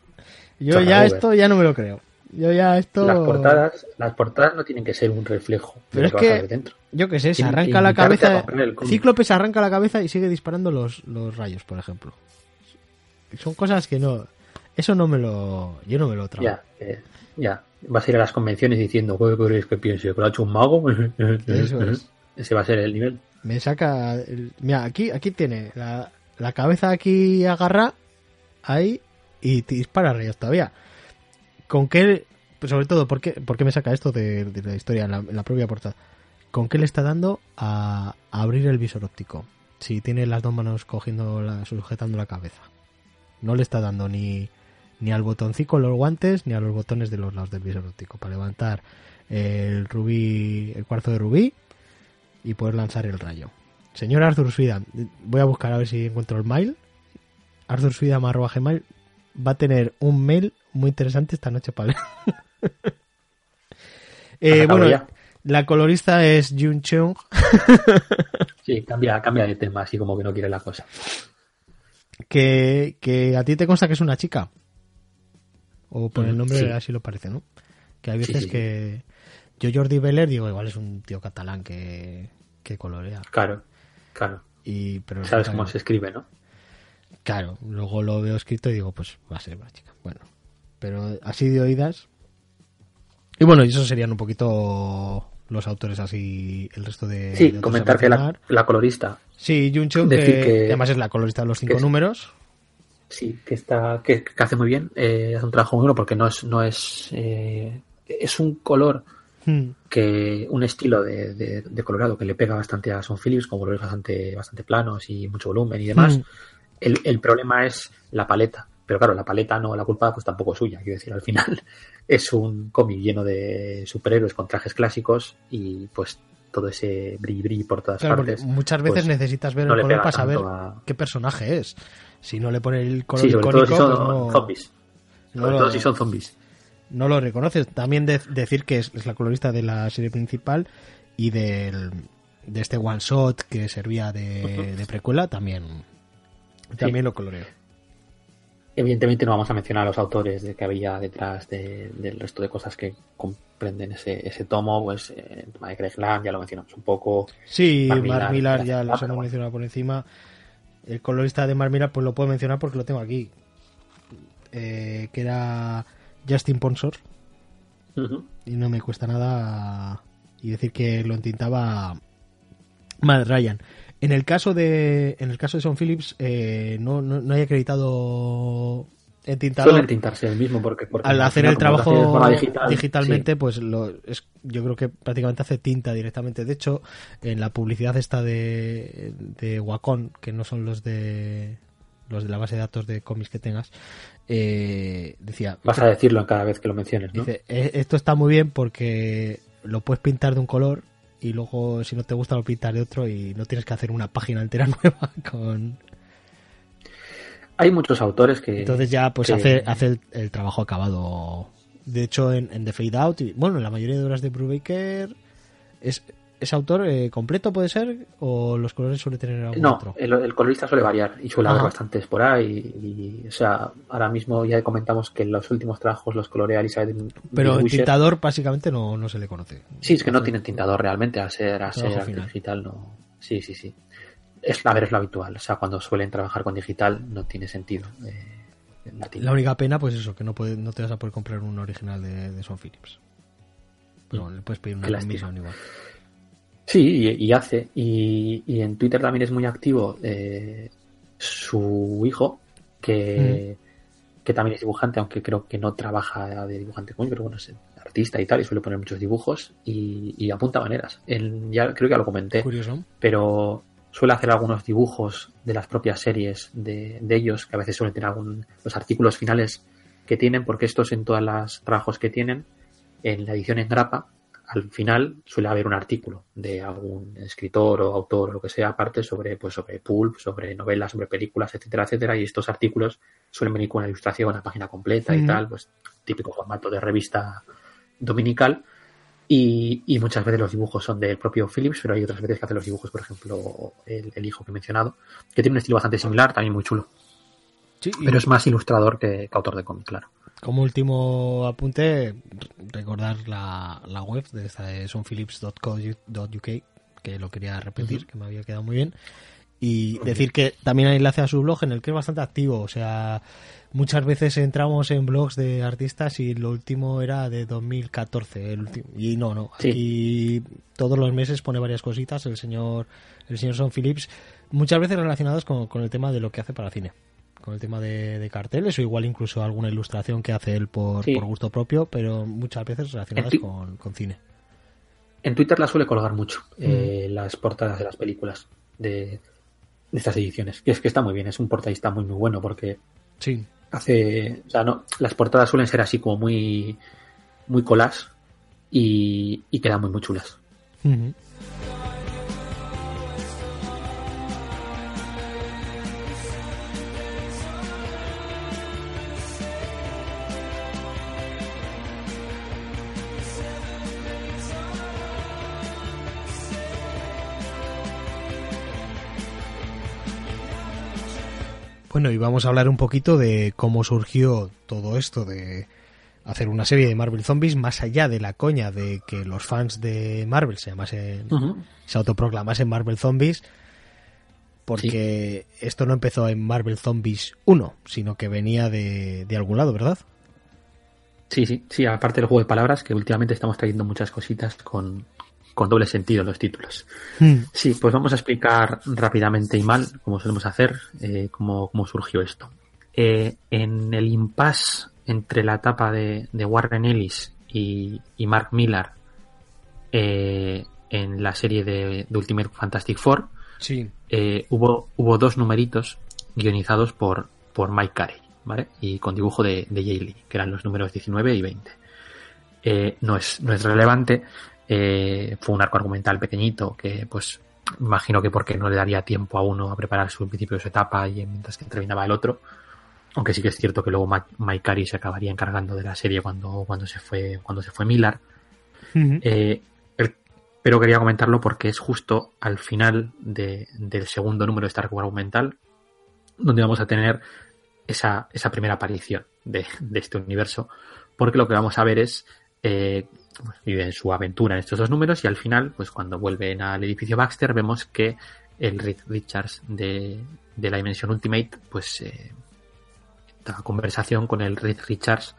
Yo chorra, ya esto ya no me lo creo. Yo ya esto. Las portadas, las portadas no tienen que ser un reflejo Pero de es que dentro. Yo que sé, se que arranca la cabeza. Cíclope se arranca la cabeza y sigue disparando los, los rayos, por ejemplo. Son cosas que no. Eso no me lo. Yo no me lo trago. Ya, eh, ya. Vas a ir a las convenciones diciendo, ¿qué queréis que piense? ¿Que lo ha hecho un mago? Eso es. Ese va a ser el nivel. Me saca. el- Mira, aquí, aquí tiene la, la cabeza aquí agarra. Ahí. Y dispara rayos todavía. ¿Con qué. sobre todo, ¿por qué, por qué me saca esto de, la historia en la, propia portada? ¿Con qué le está dando a, a abrir el visor óptico? Si tiene las dos manos cogiendo la, sujetando la cabeza. No le está dando ni, ni al botoncito en los guantes ni a los botones de los lados del visor óptico para levantar el rubí, el cuarzo de rubí y poder lanzar el rayo. Señor Arthur Swida, voy a buscar a ver si encuentro el mail. Arthur Swida gmail va a tener un mail muy interesante esta noche para. Eh, bueno, ya? la colorista es Jun Chung. Sí, cambia, cambia de tema, así como que no quiere la cosa. que, que a ti te consta que es una chica. O por el Mm, nombre sí. así lo parece, ¿no? Que hay veces sí, sí. que yo Jordi Beller digo, igual es un tío catalán que, que colorea. Claro, claro. Y, pero Sabes cómo se escribe, ¿no? Claro, luego lo veo escrito y digo, pues va a ser una chica. Bueno, pero así de oídas. Y bueno, y esos serían un poquito los autores así, el resto de... Sí, de comentar que la, la colorista, Sí, Jun Chung, decir que, además es la colorista de los cinco es- números. sí, que está, que, que hace muy bien, eh, hace un trabajo muy bueno porque no es, no es, eh, es un color Hmm. que un estilo de, de- de colorado que le pega bastante a Son Phillips con colores bastante, bastante planos y mucho volumen y demás. Mm. El, el problema es la paleta. Pero claro, la paleta no, la culpa pues tampoco es suya. Quiero decir, al final es un cómic lleno de superhéroes con trajes clásicos y pues todo ese brilli brilli por todas Claro, partes. muchas veces pues, necesitas ver no el color para saber a- qué personaje es. Si no le pone el color Sí, sobre todo icónico, si son pues no, zombies. Sobre todo si son zombies. No lo reconoces. También de- decir que es, es la colorista de la serie principal y del, de este one shot que servía de, de precuela también, también lo coloreo. Evidentemente no vamos a mencionar a los autores de que había detrás de- del resto de cosas que comprenden ese, ese tomo, pues eh, el tema de Greg Land, ya lo mencionamos un poco. Sí, Mark Mark Millar, ya pero hemos bueno. mencionado por encima. El colorista de Mark Millar pues lo puedo mencionar porque lo tengo aquí. Eh, que era Justin Ponsor. Y no me cuesta nada y decir que lo entintaba Matt Ryan. En el caso de en el caso de Son Phillips eh, no, no, no hay acreditado entintador. Suelen tintarse el mismo porque, porque Al hacer el trabajo digital, digitalmente, pues lo, es, yo creo que prácticamente hace tinta directamente. De hecho, en la publicidad esta de, de Wacom, que no son los de los de la base de datos de cómics que tengas, eh, decía vas a decirlo cada vez que lo menciones, ¿no? Dice, "Eh, esto está muy bien porque lo puedes pintar de un color y luego si no te gusta lo pintas de otro y no tienes que hacer una página entera nueva con... Hay muchos autores que... Entonces ya pues que- hace, hace el, el trabajo acabado. De hecho en, en The Fade Out, y, bueno, en la mayoría de obras de Brubaker es, es autor eh, completo puede ser o los colores suele tener algún No, otro. el, el colorista suele variar y suele haber Ajá. bastantes por ahí. Y, o sea, ahora mismo ya comentamos que en los últimos trabajos los colorea Elizabeth Pero Wisher. tintador básicamente no, no se le conoce. Sí, es que no tienen tintador realmente, a ser, a ser digital no. Sí, sí, sí. Es, a ver, es lo habitual. O sea, cuando suelen trabajar con digital no tiene sentido. eh, la única pena pues eso, que no, puede, no te vas a poder comprar un original de, de Son Phillips. pero le puedes pedir una comisión igual. Sí, y, hace. Y, en Twitter también es muy activo eh, su hijo, que, mm. que también es dibujante, aunque creo que no trabaja de dibujante coño, pero bueno, es artista y tal, y suele poner muchos dibujos y, apunta maneras. ya creo que ya lo comenté. Curioso. Pero suele hacer algunos dibujos de las propias series de, ellos, que a veces suelen tener algún, los artículos finales que tienen, porque estos en todos los trabajos que tienen, en la edición en grapa, al final suele haber un artículo de algún escritor o autor o lo que sea aparte sobre pues sobre pulp, sobre novelas, sobre películas, etcétera, etcétera, y estos artículos suelen venir con una ilustración, una página completa y tal, pues típico formato de revista dominical. Y, y, muchas veces los dibujos son del propio Phillips, pero hay otras veces que hace los dibujos, por ejemplo, el, hijo que he mencionado, que tiene un estilo bastante similar, también muy chulo. Pero es más ilustrador que, autor de cómic, claro. Como último apunte, recordar la, la web de esta de sonphillips.co.uk, que lo quería repetir, que me había quedado muy bien. Y decir que también hay enlace a su blog en el que es bastante activo, o sea, muchas veces entramos en blogs de artistas y lo último era de 2014 el último, y no no. Aquí todos los meses pone varias cositas el señor el señor Son Phillips muchas veces relacionadas con, el tema de lo que hace para cine con el tema de, carteles o igual incluso alguna ilustración que hace él por, gusto propio pero muchas veces relacionadas con, cine en Twitter la suele colgar mucho eh, mm. las portadas de las películas de, de estas ediciones que es que está muy bien es un portadista muy muy bueno porque Sí hace, o sea, no, las portadas suelen ser así como muy, muy colas y, y quedan muy, muy chulas. Bueno, y vamos a hablar un poquito de cómo surgió todo esto de hacer una serie de Marvel Zombies más allá de la coña de que los fans de Marvel se llamasen, se autoproclamasen Marvel Zombies, porque esto no empezó en Marvel Zombies 1, sino que venía de, de algún lado, ¿verdad? Sí, sí, sí, aparte del juego de palabras, que últimamente estamos trayendo muchas cositas con, con doble sentido los títulos. Hmm. Sí, pues vamos a explicar rápidamente y mal, como solemos hacer, eh, cómo, surgió esto. Eh, en el impasse entre la etapa de, Warren Ellis y, Mark Millar eh, en la serie de, Ultimate Fantastic Four, sí. hubo, hubo dos numeritos guionizados por, por Mike Carey, ¿vale? Y con dibujo de, de Jay Lee, que eran los números 19 y 20. no, es, no es relevante, eh, fue un arco argumental pequeñito que, pues, imagino que porque no le daría tiempo a uno a preparar su principio de su etapa y mientras que terminaba el otro. Aunque sí que es cierto que luego Carey se acabaría encargando de la serie cuando, cuando se fue, cuando se fue Millar. Eh, pero quería comentarlo porque es justo al final del segundo número de este arco argumental donde vamos a tener esa, esa primera aparición de, este universo. Porque lo que vamos a ver es eh, viven su aventura en estos dos números y al final, pues cuando vuelven al edificio Baxter, vemos que el Reed Richards de, la Dimensión Ultimate, pues eh, conversación con el Reed Richards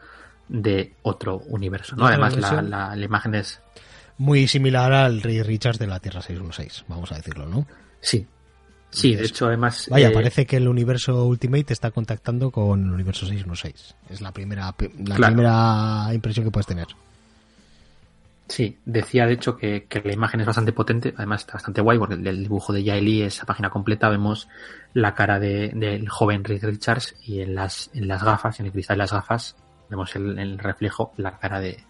de otro universo. ¿no? Además, la, imagen es muy similar al Reed Richards de la Tierra 616, vamos a decirlo, ¿no? Sí. Sí, de hecho, además. Vaya, eh, parece que el universo Ultimate está contactando con el universo 616. Es la primera, la primera impresión que puedes tener. Sí, decía de hecho que, la imagen es bastante potente, además está bastante guay porque el, dibujo de Yaeli, esa página completa, vemos la cara del joven Reed Richards y en las, en las gafas, en el cristal de las gafas, vemos el, reflejo, la cara de,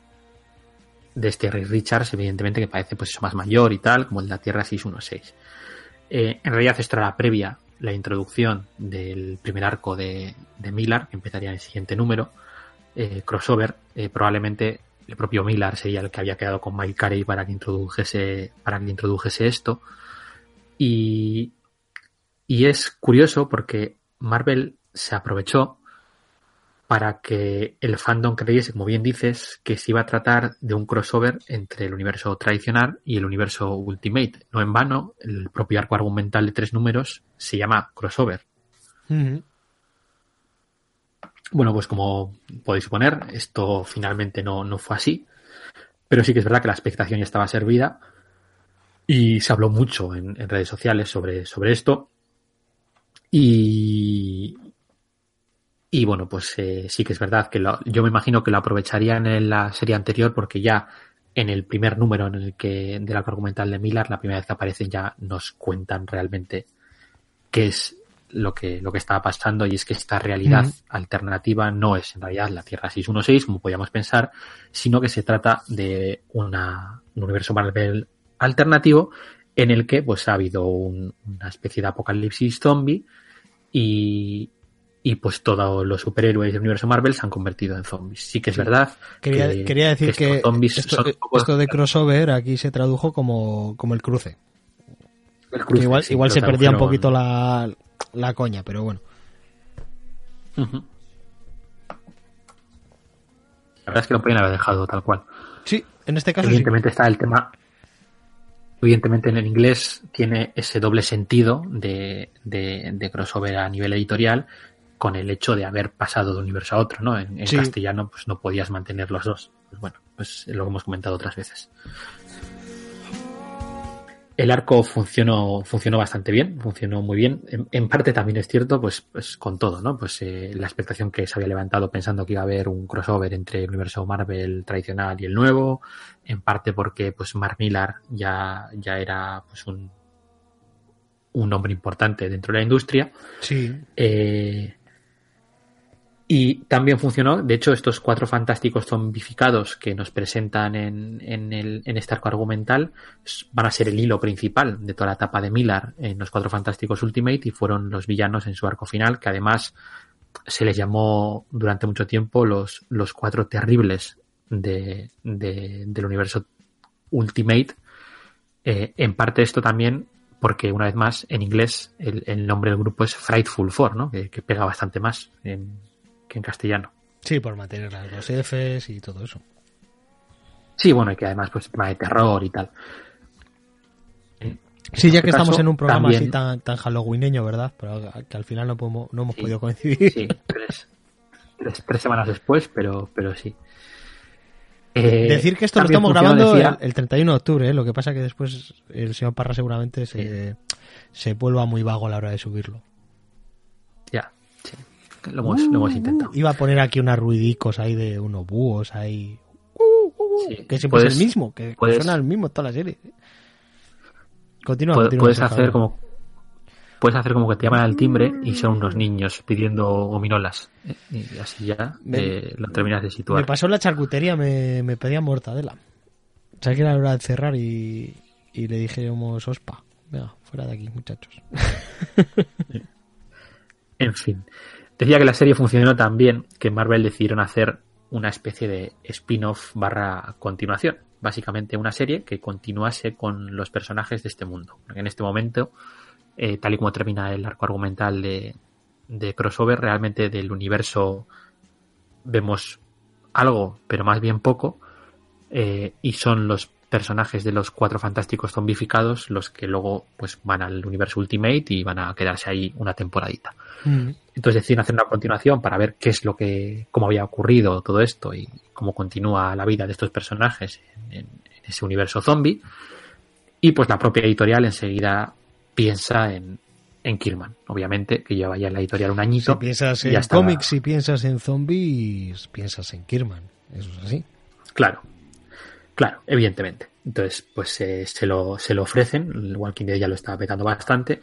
de este Reed Richards, evidentemente que parece pues eso más mayor y tal, como el de la Tierra 616. Eh, en realidad esto era la previa, la introducción del primer arco de, de Miller, que empezaría en el siguiente número, eh, crossover, eh, probablemente el propio Millar sería el que había quedado con Mike Carey para que introdujese, para que introdujese esto. Y, y es curioso porque Marvel se aprovechó para que el fandom creyese, como bien dices, que se iba a tratar de un crossover entre el universo tradicional y el universo Ultimate. No en vano, el propio arco argumental de tres números se llama crossover. Bueno, pues como podéis suponer, esto finalmente no, fue así. Pero sí que es verdad que la expectación ya estaba servida y se habló mucho en, en redes sociales sobre, sobre esto. Y, y bueno, pues eh, sí que es verdad que lo, yo me imagino que lo aprovecharían en la serie anterior porque ya en el primer número en el que del arco argumental de Miller, la primera vez que aparecen ya nos cuentan realmente qué es lo que, lo que estaba pasando y es que esta realidad alternativa no es en realidad la Tierra 616, como podíamos pensar, sino que se trata de una, un universo Marvel alternativo en el que pues ha habido un- una especie de apocalipsis zombie y, y pues todos los superhéroes del universo Marvel se han convertido en zombies. Sí que es verdad. Quería, que- quería decir estos que, zombies esto, son de crossover aquí se tradujo como, como el cruce. el Que cruce, igual sí, igual se perdía un poquito la, la coña, pero bueno. La verdad es que lo podían haber dejado tal cual. Sí, en este caso sí. Evidentemente está el tema. Evidentemente en el inglés tiene ese doble sentido de, de- de crossover a nivel editorial con el hecho de haber pasado de un universo a otro, ¿no? En, en Sí. castellano pues no podías mantener los dos. Pues bueno, pues lo hemos comentado otras veces. El arco funcionó, funcionó bastante bien, funcionó muy bien. En, en parte también es cierto, pues, pues con todo, ¿no? Pues eh, la expectación que se había levantado pensando que iba a haber un crossover entre el universo Marvel tradicional y el nuevo, en parte porque pues Mark Millar ya, ya era pues un, un hombre importante dentro de la industria. Sí, Eh, y también funcionó, de hecho, estos cuatro fantásticos zombificados que nos presentan en, en, el, en este arco argumental van a ser el hilo principal de toda la etapa de Millar en los cuatro fantásticos Ultimate y fueron los villanos en su arco final, que además se les llamó durante mucho tiempo los, los cuatro terribles de, de- del universo Ultimate. Eh, en parte esto también porque una vez más en inglés el, nombre del grupo es Frightful Four, ¿no? que pega bastante más en- que en castellano. sí, por mantener las dos Fs y todo eso. Sí, bueno, y que además pues tema de terror y tal. Sí, ya este que estamos en un programa también- así tan, tan halloweeneño, ¿verdad? Pero que al final no, podemos, no hemos Sí. podido coincidir. Sí, tres, tres, tres semanas después, pero, pero sí. Eh, Decir que esto lo estamos grabando decía- el, el 31 de octubre, ¿eh? lo que pasa que después el señor Parra seguramente se, se vuelva muy vago a la hora de subirlo. Lo hemos, lo hemos intentado. Iba a poner aquí unos ruidicos ahí de unos búhos ahí. Uh, Sí, Que siempre puedes- es el mismo, que puedes- suena el mismo en toda la serie. Continúa, Pu- continúa, puedes hacer como puedes hacer como que te llaman al timbre y son unos niños pidiendo gominolas Eh, y así ya Me- eh, lo terminas de Me situar pasó en la charcutería, me, me pedía mortadela. O sea que era hora de cerrar y, y le dijéramos, ospa, venga, fuera de aquí, muchachos. en fin decía que la serie funcionó tan bien que Marvel decidieron hacer una especie de spin-off barra continuación. Básicamente una serie que continuase con los personajes de este mundo. En este momento eh, tal y como termina el arco argumental de, de crossover realmente del universo vemos algo pero más bien poco eh, y son los personajes de los cuatro fantásticos zombificados los que luego pues van al universo Ultimate y van a quedarse ahí una temporadita. Entonces deciden hacer una continuación para ver qué es lo que, cómo había ocurrido todo esto y cómo continúa la vida de estos personajes en, ese universo zombie. Y pues la propia editorial enseguida piensa en, en Kirman, obviamente, que lleva ya en la editorial un Si añito. piensas y en estaba- cómics, si piensas en zombies, piensas en Kirman. Eso es así. Claro, claro, evidentemente. Entonces, pues eh, se, lo, se lo ofrecen. El Walking Dead ya lo estaba petando bastante.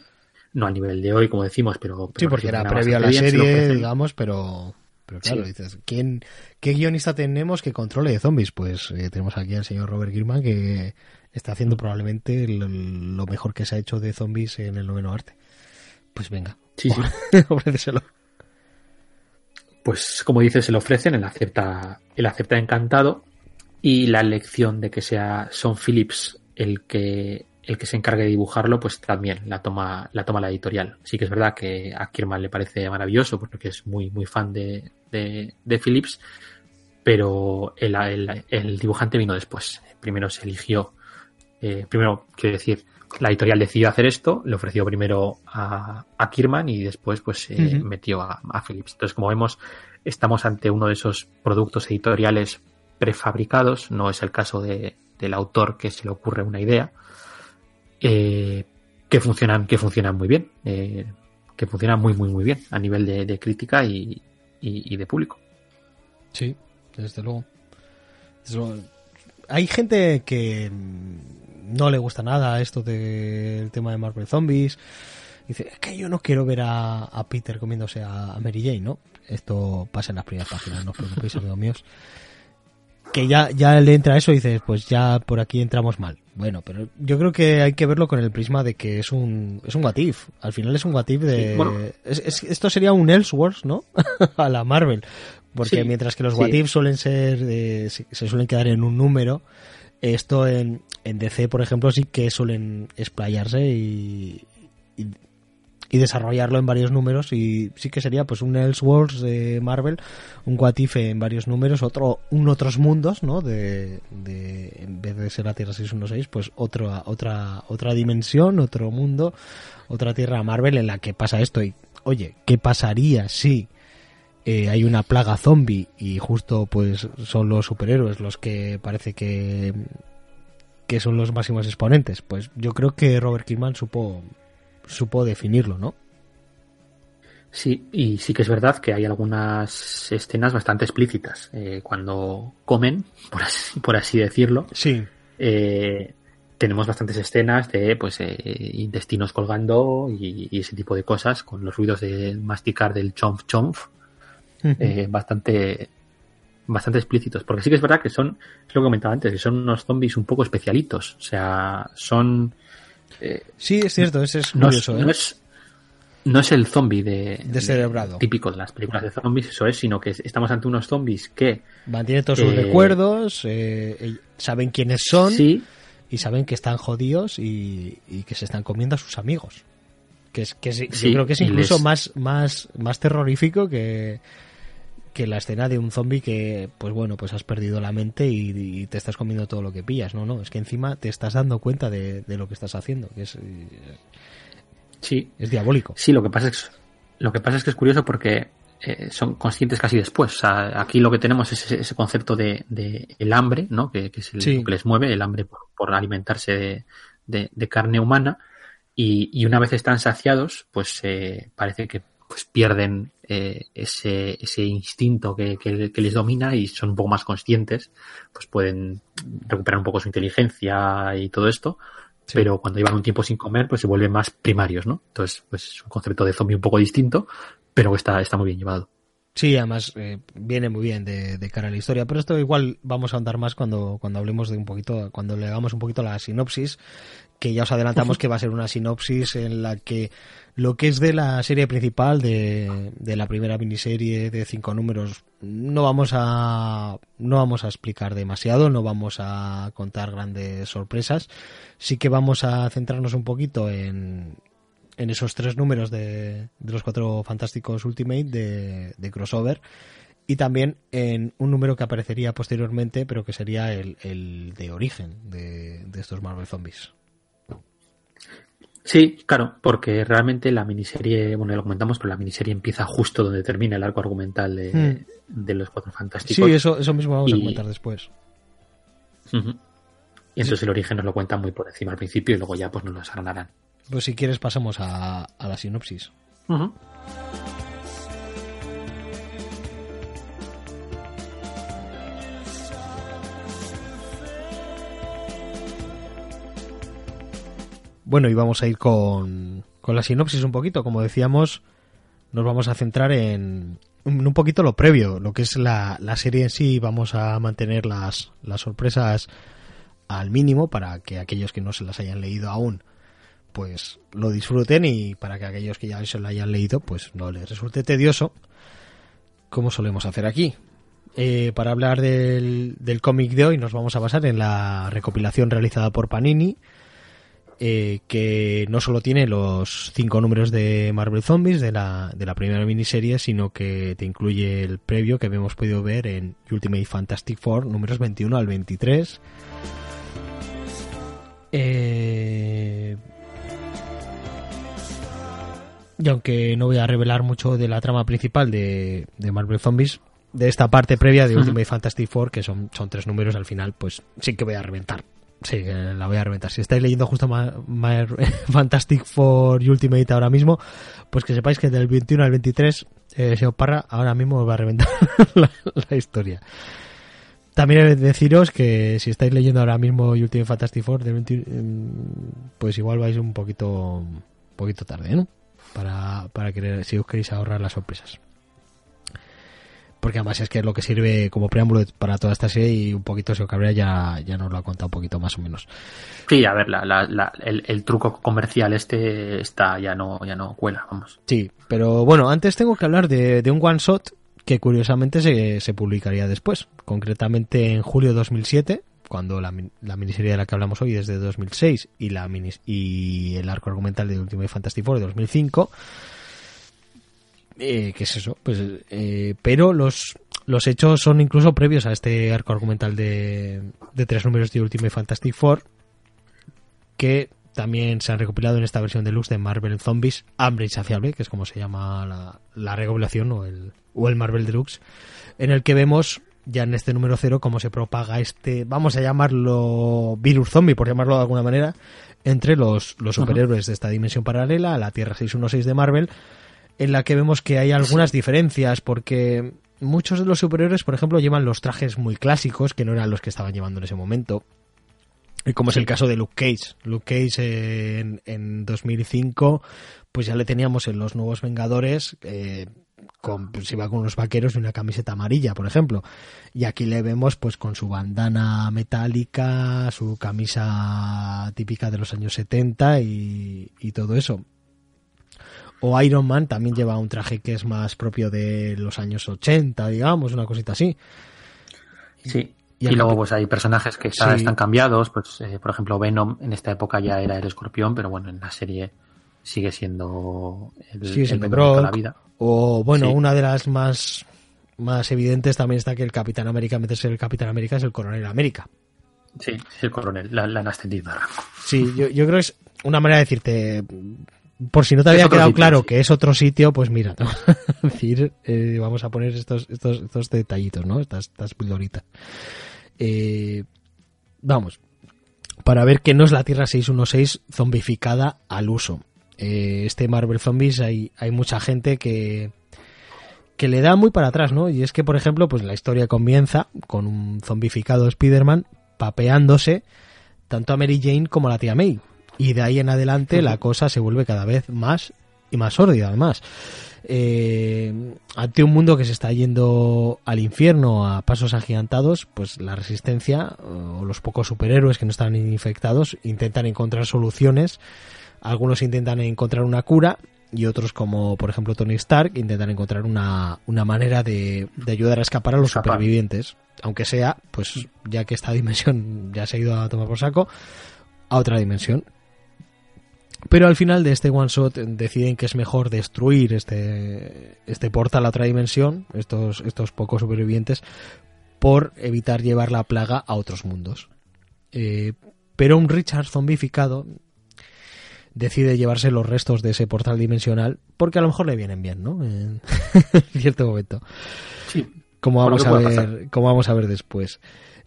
No al nivel de hoy, como decimos, pero. Sí, porque era previo a la bien, se serie, ofrecen. digamos, pero, pero claro, Sí. dices, ¿quién, ¿qué guionista tenemos que controle de zombies? Pues eh, tenemos aquí al señor Robert Kirkman que está haciendo probablemente lo, lo mejor que se ha hecho de zombies en el noveno arte. Pues venga, Sí, sí. ofréceselo. Pues como dices, se lo ofrecen, él acepta, él acepta encantado. Y la elección de que sea Son Phillips el que, el que se encargue de dibujarlo, pues también la toma, la toma la editorial. Sí que es verdad que a Kierman le parece maravilloso porque es muy, muy fan de, de, de Phillips, pero el, el- el dibujante vino después. Primero se eligió, eh, primero, quiero decir, la editorial decidió hacer esto, le ofreció primero a, a Kierman y después pues eh, metió a, a Phillips. Entonces, como vemos, estamos ante uno de esos productos editoriales prefabricados, no es el caso de, del autor que se le ocurre una idea, eh, que funcionan, que funcionan muy bien, eh, que funcionan muy, muy, muy bien a nivel de, crítica y, de público. Sí, desde luego. Hay gente que no le gusta nada esto del tema de Marvel Zombies. Dice, es que yo no quiero ver a, Peter comiéndose a, Mary Jane, ¿no? Esto pasa en las primeras páginas, no os preocupéis, amigos míos. Que ya, ya le entra eso y dices, pues ya por aquí entramos mal. Bueno, pero yo creo que hay que verlo con el prisma de que es un, es un what Al final es un what de... esto sería un Elseworlds, ¿no? a la Marvel. Porque mientras que los what suelen ser, se suelen quedar en un número, esto en, en DC, por ejemplo, sí que suelen explayarse y, y desarrollarlo en varios números y sí que sería pues un Elseworlds de Marvel, un What en varios números, otro un otros mundos, ¿no? De, de en vez de ser la Tierra 616, pues otra otra otra dimensión, otro mundo, otra Tierra Marvel en la que pasa esto y oye, ¿qué pasaría si eh, hay una plaga zombie y justo pues son los superhéroes los que parece que que son los máximos exponentes? Pues yo creo que Robert Kirkman supo supo definirlo, ¿no? Sí, y sí que es verdad que hay algunas escenas bastante explícitas. Eh, cuando comen, por así, por así decirlo, sí. Eh, tenemos bastantes escenas de pues eh, intestinos colgando y, ese tipo de cosas, con los ruidos de masticar del chomf chomf, bastante bastante explícitos. Porque sí que es verdad que son, es lo que comentaba antes, que son unos zombies un poco especialitos. O sea, son eh, sí, es cierto, ese es curioso. ¿eh? No, es, el zombie de, de típico de las películas de zombies, eso es, sino que estamos ante unos zombies que mantienen todos sus recuerdos, eh, saben quiénes son y saben que están jodidos y, que se están comiendo a sus amigos. Que es que yo creo que es incluso más más más terrorífico que que la escena de un zombie que, pues bueno, pues has perdido la mente y, te estás comiendo todo lo que pillas. No, no, es que encima te estás dando cuenta de, lo que estás haciendo, que es. Sí. Es diabólico. Sí, lo que pasa es, lo que, pasa es que es curioso porque eh, son conscientes casi después. O sea, aquí lo que tenemos es ese, concepto de, el hambre, ¿no? Que, es el, lo que les mueve, el hambre por, alimentarse de, carne humana. Y, una vez están saciados, pues eh, parece que pues pierden eh, ese, ese instinto que, que, les domina y son un poco más conscientes, pues pueden recuperar un poco su inteligencia y todo esto, pero cuando llevan un tiempo sin comer, pues se vuelven más primarios, ¿no? Entonces, pues es un concepto de zombie un poco distinto, pero que está, está muy bien llevado. Sí, además eh, viene muy bien de, de, cara a la historia, pero esto igual vamos a andar más cuando, cuando hablemos de un poquito, cuando le hagamos un poquito la sinopsis, que ya os adelantamos que va a ser una sinopsis en la que lo que es de la serie principal, de, de, la primera miniserie de cinco números, no vamos a no vamos a explicar demasiado, no vamos a contar grandes sorpresas. Sí que vamos a centrarnos un poquito en, en esos tres números de, de los cuatro fantásticos Ultimate de, de, crossover y también en un número que aparecería posteriormente, pero que sería el, el de origen de, de estos Marvel Zombies. Sí, claro, porque realmente la miniserie, bueno, ya lo comentamos, pero la miniserie empieza justo donde termina el arco argumental de, hmm. los Cuatro Fantásticos. Sí, eso, eso mismo vamos a comentar después. Y entonces el origen nos lo cuentan muy por encima al principio y luego ya pues nos lo desgranarán. Pues si quieres pasamos a, la sinopsis. Bueno, y vamos a ir con, con la sinopsis un poquito. Como decíamos, nos vamos a centrar en un poquito lo previo, lo que es la, la serie en sí. Vamos a mantener las, las sorpresas al mínimo para que aquellos que no se las hayan leído aún pues lo disfruten y para que aquellos que ya se lo hayan leído pues no les resulte tedioso como solemos hacer aquí. Eh, para hablar del, del cómic de hoy nos vamos a basar en la recopilación realizada por Panini eh, que no solo tiene los cinco números de Marvel Zombies de la, de la primera miniserie, sino que te incluye el previo que habíamos podido ver en Ultimate Fantastic Four, números 21 al 23. Eh... Y aunque no voy a revelar mucho de la trama principal de, de Marvel Zombies, de esta parte previa de Ultimate Fantastic Four, que son, son tres números al final, pues sí que voy a reventar. Sí, la voy a reventar. Si estáis leyendo justo Fantastic Four y Ultimate ahora mismo, pues que sepáis que del 21 al 23, eh, señor Parra, ahora mismo os va a reventar la, historia. También he de deciros que si estáis leyendo ahora mismo Ultimate Fantastic Four, del 21, mm, pues igual vais un poquito, un poquito tarde, ¿no? Para, para querer, si os queréis ahorrar las sorpresas porque además es que es lo que sirve como preámbulo para toda esta serie y un poquito Seo Cabrera ya, ya nos lo ha contado un poquito más o menos. Sí, a ver, el, truco comercial este está ya no, ya no cuela, vamos. Sí, pero bueno, antes tengo que hablar de, un one shot que curiosamente se, se, publicaría después, concretamente en julio de 2007, cuando la, la, miniserie de la que hablamos hoy es de 2006 y, la y el arco argumental de Ultimate Fantasy Four de 2005 eh, ¿Qué es eso? Pues, eh, pero los, los hechos son incluso previos a este arco argumental de, de tres números de Ultimate Fantastic Four, que también se han recopilado en esta versión deluxe de Marvel Zombies, Hambre Insaciable, que es como se llama la, la recopilación o el, o el Marvel Deluxe, en el que vemos ya en este número cero cómo se propaga este, vamos a llamarlo virus zombie, por llamarlo de alguna manera, entre los, los superhéroes de esta dimensión paralela, la Tierra 616 de Marvel, en la que vemos que hay algunas diferencias, porque muchos de los superiores, por ejemplo, llevan los trajes muy clásicos, que no eran los que estaban llevando en ese momento. Y como es el caso de Luke Cage. Luke Cage en, en 2005, pues ya le teníamos en los Nuevos Vengadores, eh, con, pues iba con unos vaqueros y una camiseta amarilla, por ejemplo. Y aquí le vemos pues con su bandana metálica, su camisa típica de los años 70 y, y todo eso. O Iron Man también lleva un traje que es más propio de los años 80, digamos, una cosita así. Sí. Y, luego pues hay personajes que están cambiados, pues eh, por ejemplo Venom en esta época ya era el escorpión, pero bueno, en la serie sigue siendo el, sí, de la vida. O bueno, una de las más más evidentes también está que el Capitán América, en vez de ser el Capitán América, es el Coronel América. Sí, el coronel, la, la han ascendido. Sí, yo, yo creo que es una manera de decirte, por si no te había quedado claro que es otro sitio, pues mira, decir, eh, vamos a poner estos, estos, estos detallitos, ¿no? Estas, estas pildoritas. Eh, vamos, para ver que no es la Tierra 616 zombificada al uso. Eh, este Marvel Zombies hay, hay mucha gente que, que le da muy para atrás, ¿no? Y es que, por ejemplo, pues la historia comienza con un zombificado Spider-Man papeándose tanto a Mary Jane como a la tía May y de ahí en adelante la cosa se vuelve cada vez más y más sórdida además. Eh, ante un mundo que se está yendo al infierno a pasos agigantados, pues la resistencia o los pocos superhéroes que no están infectados intentan encontrar soluciones. Algunos intentan encontrar una cura y otros como por ejemplo Tony Stark intentan encontrar una, una manera de, de, ayudar a escapar a los supervivientes. Aunque sea, pues ya que esta dimensión ya se ha ido a tomar por saco, a otra dimensión pero al final de este one shot deciden que es mejor destruir este, este portal a otra dimensión, estos, estos pocos supervivientes, por evitar llevar la plaga a otros mundos. Eh, pero un Richard zombificado decide llevarse los restos de ese portal dimensional porque a lo mejor le vienen bien, ¿no? En cierto momento. Sí. Como vamos a ver, como vamos a ver después.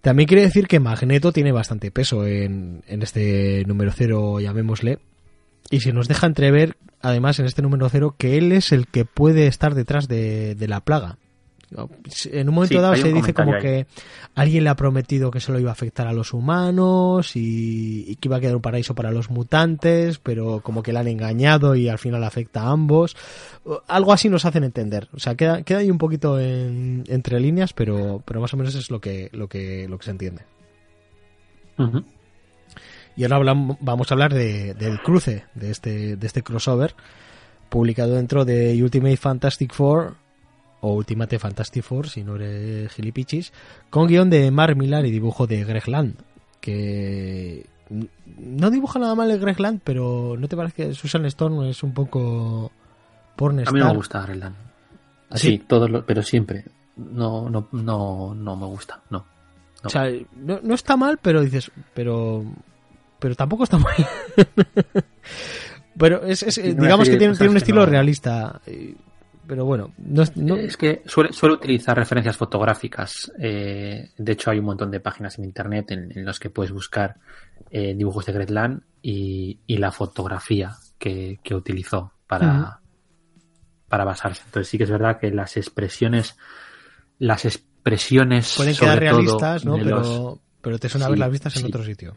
También quiere decir que Magneto tiene bastante peso en, en este número cero, llamémosle, y se nos deja entrever, además, en este número cero, que él es el que puede estar detrás de, la plaga. En un momento dado se dice como que alguien le ha prometido que se lo iba a afectar a los humanos y, que iba a quedar un paraíso para los mutantes, pero como que le han engañado y al final afecta a ambos. Algo así nos hacen entender. O sea, queda, queda ahí un poquito entre líneas, pero, pero más o menos es lo que, lo que, lo que se entiende. Y ahora vamos a hablar de, del cruce de este, de este crossover publicado dentro de Ultimate Fantastic Four o Ultimate Fantastic Four, si no eres gilipichis, con guion de Mark Millar y dibujo de Greg Land, que no dibuja nada mal el Greg Land, pero ¿no te parece que Susan Storm es un poco pornstar? A mí me gusta Greg Land. Así, ¿Ah, todos pero siempre. No, no, no, no me gusta, no. O sea, no, no, está mal, pero dices, pero pero tampoco está muy... pero es, digamos que tiene, un estilo realista. pero bueno, no, es que suele, suele, utilizar referencias fotográficas. Eh, de hecho, hay un montón de páginas en internet en, en los que puedes buscar eh, dibujos de Gretland y, y la fotografía que, que utilizó para, para basarse. Entonces sí que es verdad que las expresiones, las expresiones pueden quedar realistas, ¿no? Pero, pero te suena sí, ver las vistas en otro sitio.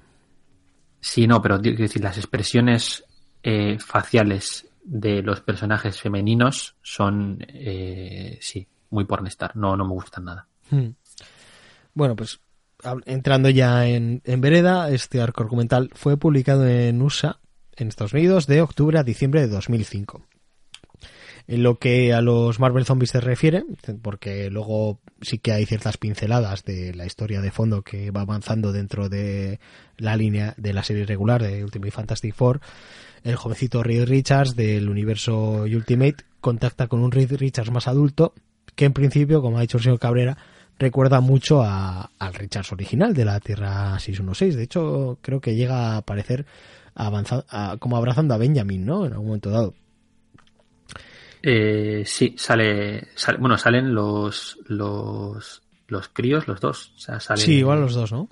Sí, no, pero decir, las expresiones eh, faciales de los personajes femeninos son, eh, sí, muy pornestar. No, no me gustan nada. Hmm. Bueno, pues entrando ya en, en, vereda, este arco argumental fue publicado en USA, en Estados Unidos, de octubre a diciembre de 2005. En lo que a los Marvel Zombies se refiere, porque luego sí que hay ciertas pinceladas de la historia de fondo que va avanzando dentro de la línea de la serie regular de Ultimate Fantastic Four, el jovencito Reed Richards del universo Ultimate contacta con un Reed Richards más adulto, que en principio, como ha dicho el señor Cabrera, recuerda mucho a, al Richards original de la Tierra 616. De hecho, creo que llega a aparecer avanzado, como abrazando a Benjamin, ¿no? En algún momento dado. Eh, sí, sale, sale, bueno, salen los, los, los críos, los dos. O sea, salen... Sí, igual los dos, ¿no?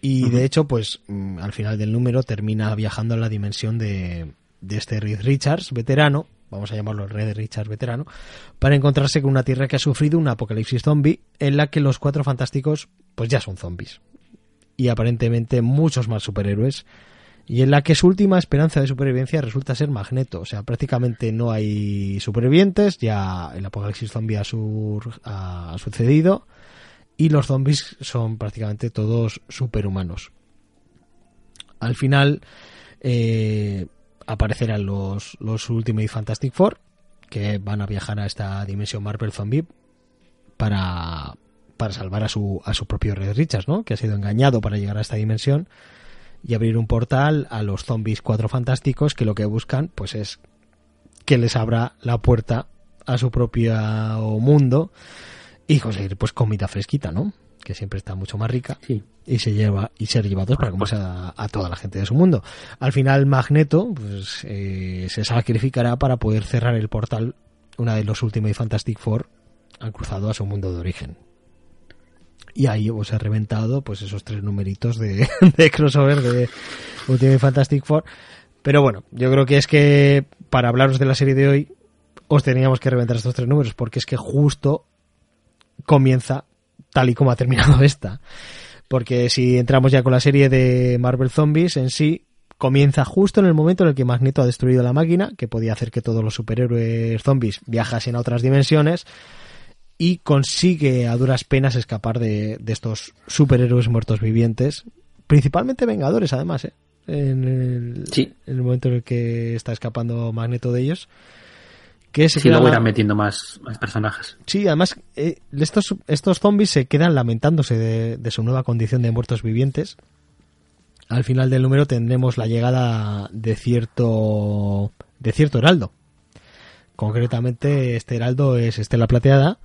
Y uh -huh. de hecho, pues mm, al final del número termina viajando a la dimensión de, de este Reed Richards, veterano, vamos a llamarlo Red Richards veterano, para encontrarse con una tierra que ha sufrido un apocalipsis zombie en la que los cuatro fantásticos pues ya son zombies. Y aparentemente muchos más superhéroes y en la que su última esperanza de supervivencia resulta ser Magneto. O sea, prácticamente no hay supervivientes, ya el apocalipsis zombie ha, sucedido y los zombies son prácticamente todos superhumanos. Al final eh, aparecerán los, los Ultimate Fantastic Four que van a viajar a esta dimensión Marvel Zombie para, para salvar a su, a su propio Red Richards, ¿no? que ha sido engañado para llegar a esta dimensión y abrir un portal a los zombies cuatro fantásticos que lo que buscan pues es que les abra la puerta a su propio mundo y conseguir pues comida fresquita, ¿no? Que siempre está mucho más rica sí. y se lleva y ser llevados para comerse a, a, toda la gente de su mundo. Al final Magneto pues eh, se sacrificará para poder cerrar el portal una de los Ultimate Fantastic Four han cruzado a su mundo de origen y ahí os he reventado pues esos tres numeritos de, de crossover de Ultimate Fantastic Four. Pero bueno, yo creo que es que para hablaros de la serie de hoy os teníamos que reventar estos tres números porque es que justo comienza tal y como ha terminado esta. Porque si entramos ya con la serie de Marvel Zombies en sí, comienza justo en el momento en el que Magneto ha destruido la máquina, que podía hacer que todos los superhéroes zombies viajasen a otras dimensiones y consigue a duras penas escapar de, de estos superhéroes muertos vivientes, principalmente Vengadores además, ¿eh? en, el, sí. en el momento en el que está escapando Magneto de ellos. Que se sí, luego irán metiendo más, más, personajes. Sí, además eh, estos, estos zombies se quedan lamentándose de, de, su nueva condición de muertos vivientes. Al final del número tendremos la llegada de cierto de cierto heraldo. Concretamente este heraldo es Estela Plateada,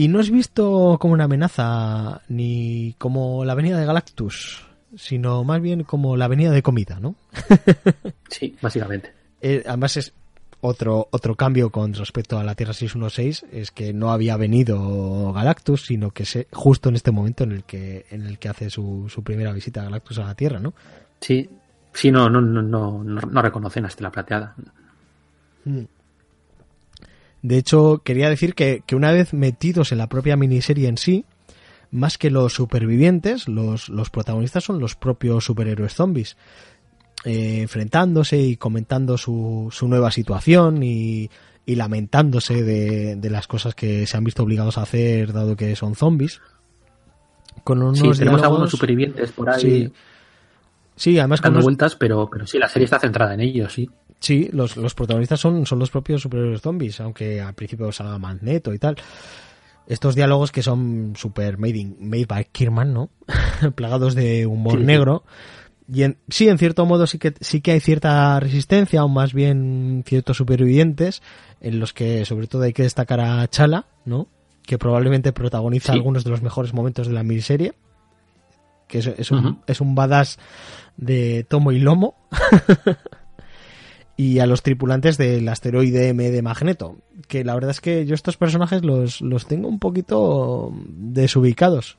y no es visto como una amenaza ni como la avenida de Galactus, sino más bien como la avenida de comida, ¿no? sí, básicamente. Eh, además es otro, otro cambio con respecto a la Tierra 616, es que no había venido Galactus, sino que se, justo en este momento en el que, en el que hace su, su primera visita a Galactus a la Tierra, ¿no? Sí, sí, no, no, no, no, no reconocen hasta la plateada. Mm. De hecho, quería decir que, que, una vez metidos en la propia miniserie en sí, más que los supervivientes, los, los protagonistas son los propios superhéroes zombies. Eh, enfrentándose y comentando su, su nueva situación y, y lamentándose de, de, las cosas que se han visto obligados a hacer dado que son zombies. Con unos sí, tenemos diálogos, algunos supervivientes por ahí. Sí, sí además dando unos... vueltas, pero, pero sí, la serie está centrada en ellos, sí. Sí, los, los protagonistas son, son los propios superhéroes zombies, aunque al principio salga Magneto y tal. Estos diálogos que son super made, in, made by Kirman, ¿no? Plagados de humor sí, negro. Y en, sí, en cierto modo sí que, sí que hay cierta resistencia, o más bien ciertos supervivientes, en los que sobre todo hay que destacar a Chala, ¿no? Que probablemente protagoniza sí. algunos de los mejores momentos de la miniserie. Que es, es, un, uh -huh. es un badass de tomo y lomo. y a los tripulantes del asteroide M de Magneto. Que la verdad es que yo estos personajes los, los tengo un poquito desubicados.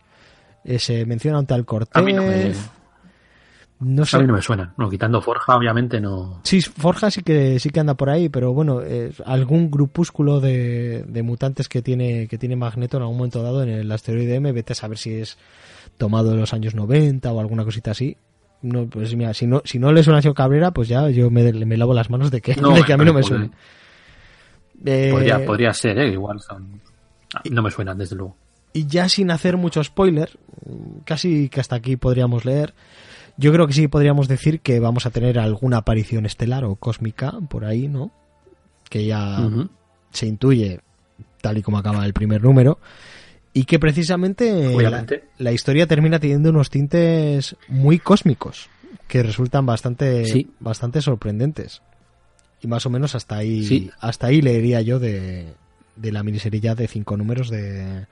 Eh, se menciona un tal Cortés. A mí no me, No sé. a mí no me suena. No, quitando Forja, obviamente no. Sí, Forja sí que sí que anda por ahí, pero bueno, eh, algún grupúsculo de, de mutantes que tiene que tiene Magneto en algún momento dado en el asteroide M, vete a saber si es tomado de los años 90 o alguna cosita así. No, pues mira, si no si no le suena a Seo Cabrera, pues ya yo me, me lavo las manos de que, No, de que a mí no me podría- suene. Eh, Podría, podría ser, ¿eh? Igual son. No me suenan, desde luego. Y ya sin hacer mucho spoiler, casi que hasta aquí podríamos leer, yo creo que sí podríamos decir que vamos a tener alguna aparición estelar o cósmica por ahí, ¿no? Que ya se intuye, tal y como acaba el primer número, y que precisamente la, historia termina teniendo unos tintes muy cósmicos, que resultan bastante, Sí. bastante sorprendentes. Y más o menos hasta ahí, Sí. hasta ahí leería yo de, de la miniserie ya de cinco números de,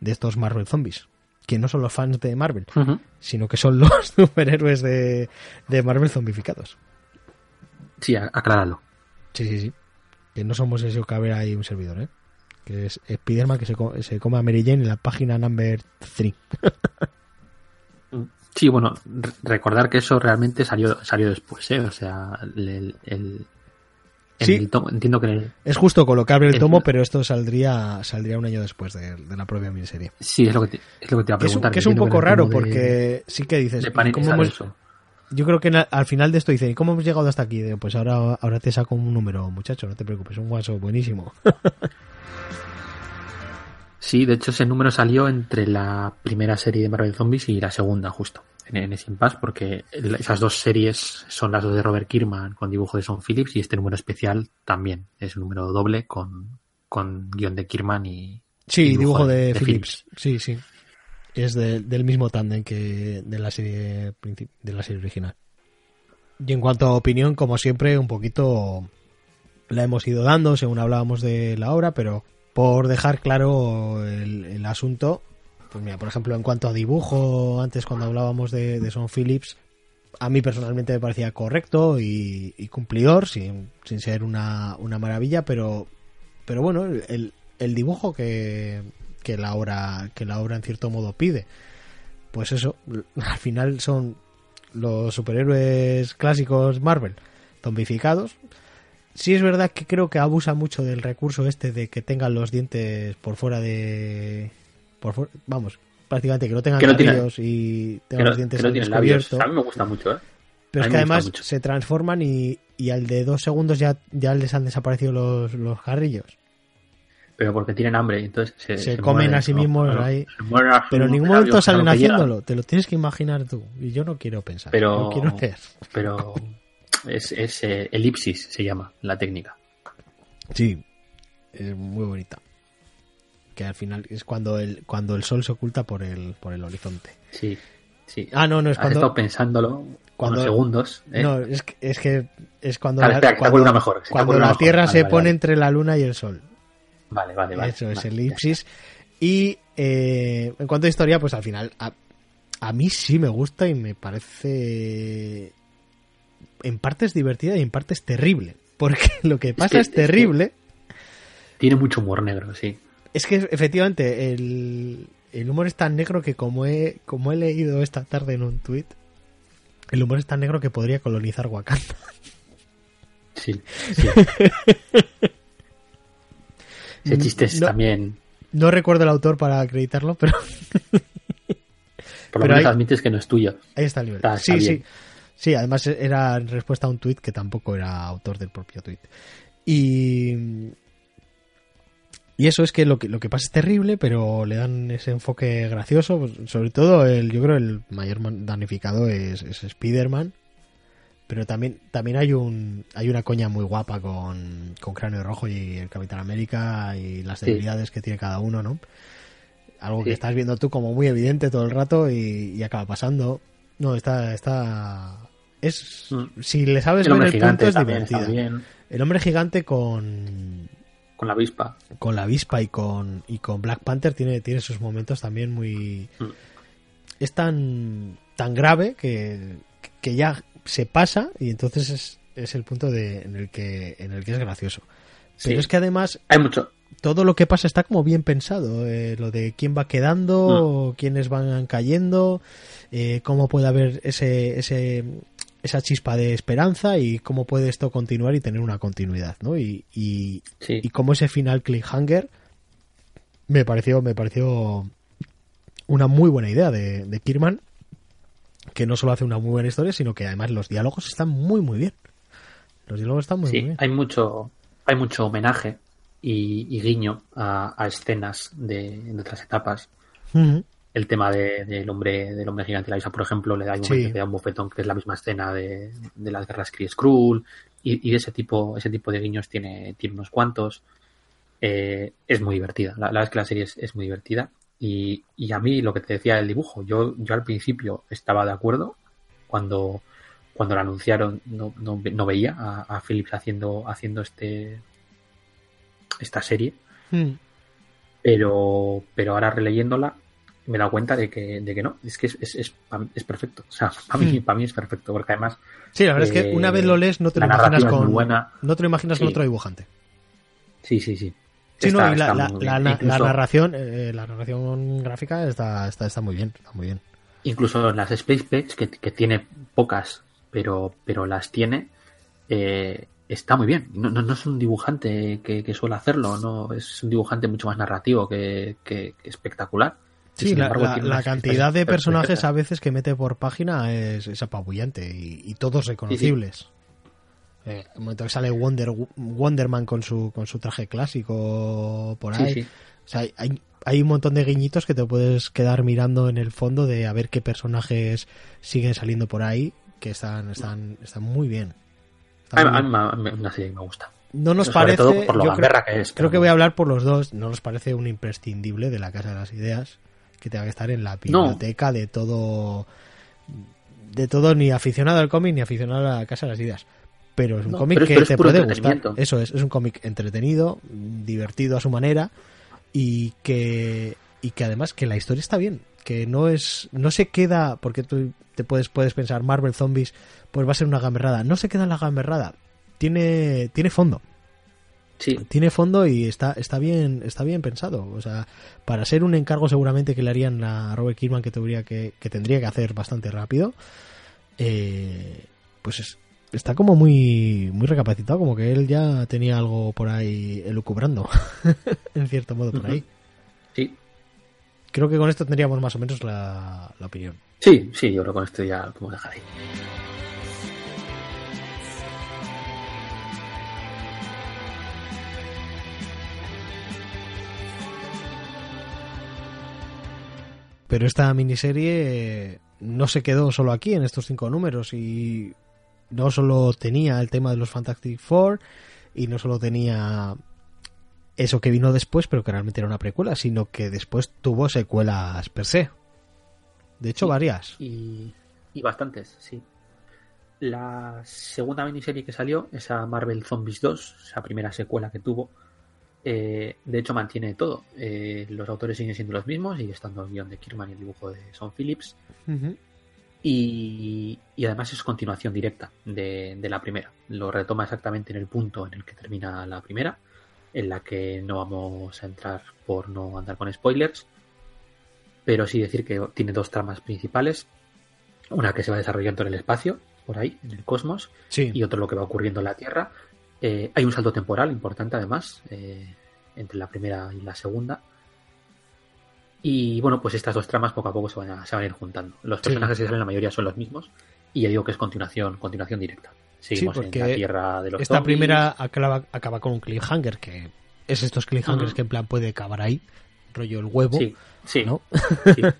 de estos Marvel Zombies. Que no son los fans de Marvel, sino que son los superhéroes de, de Marvel zombificados. Sí, acláralo. Sí, sí, sí. Que no somos ese Cabrera y un servidor, ¿eh? Que es Spiderman que se, co- se come a Mary Jane en la página number 3. Sí, bueno, re- recordar que eso realmente salió salió después, ¿eh? O sea, el, el- el- Sí. el tomo- entiendo que el- Es justo colocar el tomo, pero esto saldría saldría un año después de, de la propia miniserie. sí, es lo que te, es lo que te iba a Que es, preguntar. que es un poco raro de- porque sí que dices, de ¿y Panini cómo hemos- eso. yo creo que al final de esto dicen, ¿y cómo hemos llegado hasta aquí? Pues ahora, ahora te saco un número, muchacho, no te preocupes, un guaso buenísimo. Sí, de hecho ese número salió entre la primera serie de Marvel Zombies y la segunda, justo, en, en ese impasse, porque esas dos series son las dos de Robert Kirkman con dibujo de Son Phillips y este número especial también es un número doble con, con guion de Kirkman y Sí, y dibujo de, Phillips. Sí, sí. Es de- del mismo tándem que de la serie de la serie original. Y en cuanto a opinión, como siempre, un poquito la hemos ido dando según hablábamos de la obra, pero por dejar claro el, asunto, pues mira, por ejemplo, en cuanto a dibujo, antes cuando hablábamos de, de Son Phillips, a mí personalmente me parecía correcto y, y cumplidor, sin, sin ser una, una maravilla, pero, pero bueno, el, el dibujo que, que la obra que la obra en cierto modo pide. Pues eso al final son los superhéroes clásicos Marvel zombificados sí es verdad que creo que abusa mucho del recurso este de que tengan los dientes por fuera de por vamos prácticamente que no tengan Que no tiene- carrillos y tengan los dientes que no labios. A mí me gusta mucho, ¿eh? Pero es que además se transforman y, y al de dos segundos ya, ya les han desaparecido los, los carrillos. Pero porque tienen hambre, entonces se, Se comen mueren, a sí mismos ahí. mueren Pero en ningún momento salen haciéndolo. Te lo tienes que imaginar tú. Y yo no quiero pensar. Pero- No quiero leer. Pero es, es eh, elipsis, se llama la técnica. Sí. Es muy bonita. Que al final es cuando el, cuando el sol se oculta por el, por el horizonte. Sí, sí. Ah, no, no, es Has cuando. estado pensándolo cuando- unos segundos. ¿eh? No, es que, es que es cuando, Vale, la, espera, cuando, una mejor, cuando la mejor. Tierra Vale, se vale, pone entre la Luna y el Sol. Vale, vale, vale. Eso es elipsis. Y eh, en cuanto a historia, pues al final, a, a mí sí me gusta y me parece. En parte es divertida y en parte es terrible. Porque lo que pasa que- es, es que- terrible. Tiene mucho humor negro, sí. Es que efectivamente el, el humor es tan negro que como he, como he leído esta tarde en un tuit, el humor es tan negro que podría colonizar Wakanda. Sí, sí. Ese chiste es No. también. No recuerdo el autor para acreditarlo, pero Por lo Pero menos admites que no es tuyo. ahí está el nivel. Está- está sí, sí. bien. Sí, además era en respuesta a un tuit que tampoco era autor del propio tuit. Y, y eso es que lo, que lo que pasa es terrible, pero le dan ese enfoque gracioso. pues, sobre todo, el, yo creo el mayor damnificado es, es Spider-Man. Pero también, también hay un hay una coña muy guapa con, con Cráneo Rojo y el Capitán América y las Sí. debilidades que tiene cada uno, ¿no? Algo que Sí. estás viendo tú como muy evidente todo el rato y, y acaba pasando. No, está, está, es, Mm. si le sabes El ver hombre el punto gigante es también divertida. El hombre gigante con, Con la avispa. con la avispa y con, y con Black Panther tiene, tiene sus momentos también muy... Mm. Es tan, tan grave que, que ya se pasa y entonces es, es el punto de, en el que en el que es gracioso. Pero es que además hay mucho todo lo que pasa está como bien pensado. Eh, lo de quién va quedando, mm. quiénes van cayendo, eh, cómo puede haber ese, ese, esa chispa de esperanza y cómo puede esto continuar y tener una continuidad, ¿no? Y, y, y cómo ese final cliffhanger me pareció, me pareció una muy buena idea de, de Kirman, que no solo hace una muy buena historia, sino que además los diálogos están muy, muy bien. Los diálogos están muy, muy bien. Hay mucho, hay mucho homenaje y, guiño a, escenas de, otras etapas. El tema del hombre del hombre gigante Laisa, por ejemplo, le da un, un bofetón que es la misma escena de, las guerras Kree Skrull y, de ese tipo ese tipo de guiños tiene, tiene unos cuantos. Eh, es muy divertida. La, verdad es que la serie es, muy divertida. Y, a mí lo que te decía del dibujo, yo, yo al principio estaba de acuerdo cuando, cuando lo anunciaron, no, no, veía a, a, Phillips haciendo, haciendo este, esta serie. Hmm. Pero, pero ahora releyéndola me he dado cuenta de que, de que no, es que es, es, es, perfecto. O sea, para mí, hmm. para mí es perfecto, porque además. Sí, la verdad es que una vez lo lees no te lo imaginas con. No te lo imaginas con otro dibujante. Sí, sí, sí. Sí, no, y la, la, narración, eh, la narración gráfica está, está, está muy bien, está muy bien. Incluso las Space Page, que, que tiene pocas, pero, pero las tiene, eh, está muy bien. No, no, es un dibujante que, suele hacerlo, no es un dibujante mucho más narrativo que, espectacular. Sí, la, cantidad de personajes a veces que mete por página es, apabullante y, todos reconocibles. Eh, el momento que sale Wonder, Wonderman con su, con su traje clásico por ahí. O sea, hay, hay un montón de guiñitos que te puedes quedar mirando en el fondo de a ver qué personajes siguen saliendo por ahí que están, están, están muy bien. A mí, una serie que me gusta. No nos parece. por lo creo, que es. Creo que voy a hablar por los dos. No nos parece un imprescindible de la Casa de las Ideas que tenga que estar en la biblioteca de todo. De todo, ni aficionado al cómic ni aficionado a la Casa de las Ideas. Pero es un cómic que te puede gustar. Eso es, es un cómic entretenido, divertido a su manera y que y que además que la historia está bien, que no es no se queda porque tú te puedes puedes pensar Marvel Zombies pues va a ser una gamberrada. No se queda en la gamberrada. Tiene, tiene fondo. Sí. Tiene fondo y está, está bien, está bien pensado. O sea, para ser un encargo seguramente que le harían a Robert Kirkman que tendría que, que tendría que hacer bastante rápido. Eh, pues está como muy, muy recapacitado, como que él ya tenía algo por ahí elucubrando, en cierto modo por ahí. Sí. Creo que con esto tendríamos más o menos la, la opinión. Sí, sí, yo creo que con esto ya como dejaré. Pero esta miniserie no se quedó solo aquí en estos cinco números y no solo tenía el tema de los Fantastic Four y no solo tenía eso que vino después, pero que realmente era una precuela, sino que después tuvo secuelas per se. De hecho, varias. Y, y, bastantes, sí. La segunda miniserie que salió, esa Marvel Zombies 2, esa primera secuela que tuvo, eh, de hecho, mantiene todo. Eh, los autores siguen siendo los mismos, sigue estando el guion de Kirman y el dibujo de Son Phillips. y, además es continuación directa de, la primera. Lo retoma exactamente en el punto en el que termina la primera, en la que no vamos a entrar por no andar con spoilers. Pero sí decir que tiene dos tramas principales. Una que se va desarrollando en el espacio, por ahí, en el cosmos, y otro lo que va ocurriendo en la Tierra. Eh, hay un salto temporal importante además eh, entre la primera y la segunda. Y bueno, pues estas dos tramas poco a poco se van a, se van a ir juntando. Los personajes que salen la mayoría son los mismos y ya digo que es continuación, continuación directa. Seguimos en la tierra de los Esta primera acaba, acaba, con un cliffhanger que es estos cliffhangers que en plan puede acabar ahí, rollo el huevo, sí, sí, ¿no?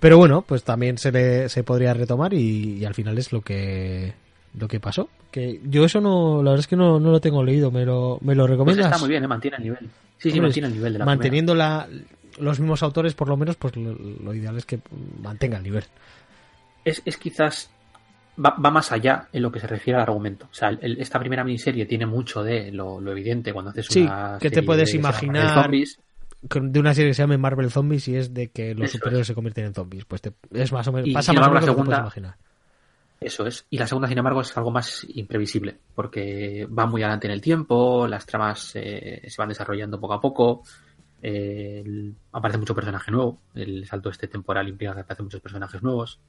Pero bueno, pues también se, le, se podría retomar y al final es lo que lo que pasó. Que yo eso no, la verdad es que no, no lo tengo leído, me lo, me lo pues recomiendas. está muy bien, ¿eh? mantiene el nivel. Sí, sí, mantiene el nivel de la Manteniendo la, los mismos autores, por lo menos, pues lo, ideal es que mantenga el nivel. Es, es quizás Va, va, más allá en lo que se refiere al argumento. O sea, esta primera miniserie tiene mucho de lo, evidente cuando haces sí, una. que te puedes imaginar de una serie que se llama Marvel Zombies y es de que los superhéroes se convierten en zombies. Pues es más o menos. pasa más o menos la segunda, imaginar Eso es. Y la segunda, sin embargo, es algo más imprevisible, porque va muy adelante en el tiempo, las tramas eh, se van desarrollando poco a poco, eh, aparece mucho personaje nuevo, el salto este temporal implica que aparecen muchos personajes nuevos,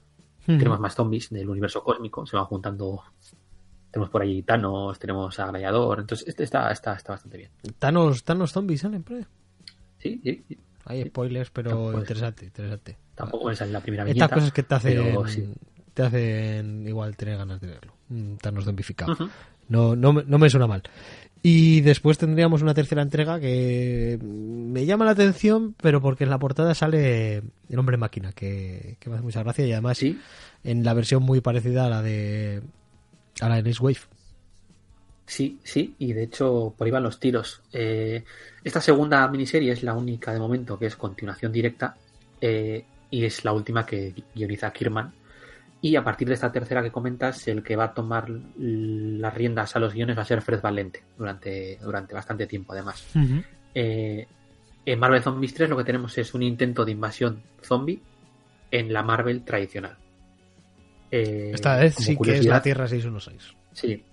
tenemos más zombies del universo cósmico, se van juntando tenemos por ahí Thanos, tenemos a Gladiador, entonces este está, está, está bastante bien. Thanos, Thanos zombies salen Sí, sí, sí. Hay spoilers, pero interesante, interesante. Tampoco es la primera viñeta. Estas cosas que te hacen, te hacen igual tener ganas de verlo. Thanos zombificado. no, no, no me suena mal. Y después tendríamos una tercera entrega que me llama la atención, pero porque en la portada sale el hombre máquina, que, me hace mucha gracia y además ¿Sí? en la versión muy parecida a la de a la de Next Wave. Sí, sí, y de hecho por ahí van los tiros. Eh, esta segunda miniserie es la única de momento que es continuación directa eh, y es la última que guioniza Kirman y a partir de esta tercera que comentas, el que va a tomar las riendas a los guiones va a ser Fred Valente durante, durante bastante tiempo, además. Eh, en Marvel Zombies 3 lo que tenemos es un intento de invasión zombie en la Marvel tradicional. Eh, Esta vez sí que es la Tierra 616. Sí,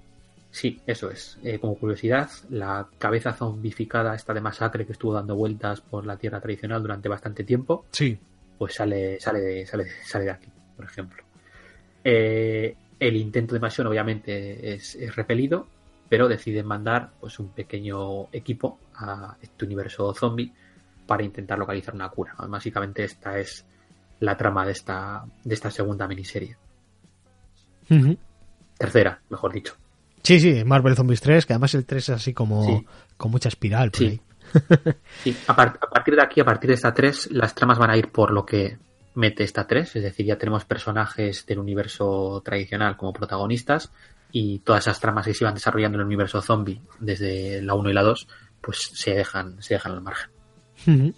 sí, eso es. Eh, como curiosidad, la cabeza zombificada, esta de masacre que estuvo dando vueltas por la Tierra tradicional durante bastante tiempo, sí. pues sale, sale, sale, sale de aquí, por ejemplo. Eh, el intento de invasión obviamente es, repelido, pero deciden mandar pues un pequeño equipo a este universo zombie para intentar localizar una cura. Básicamente esta es la trama de esta, de esta segunda miniserie. Tercera, mejor dicho. Sí, sí, Marvel Zombies 3, que además el 3 es así como con mucha espiral. sí. sí. A, a, partir de aquí, a partir de esta 3, las tramas van a ir por lo que mete esta 3, es decir, ya tenemos personajes del universo tradicional como protagonistas y todas esas tramas que se iban desarrollando en el universo zombie desde la 1 y la 2, pues se dejan, se dejan al margen.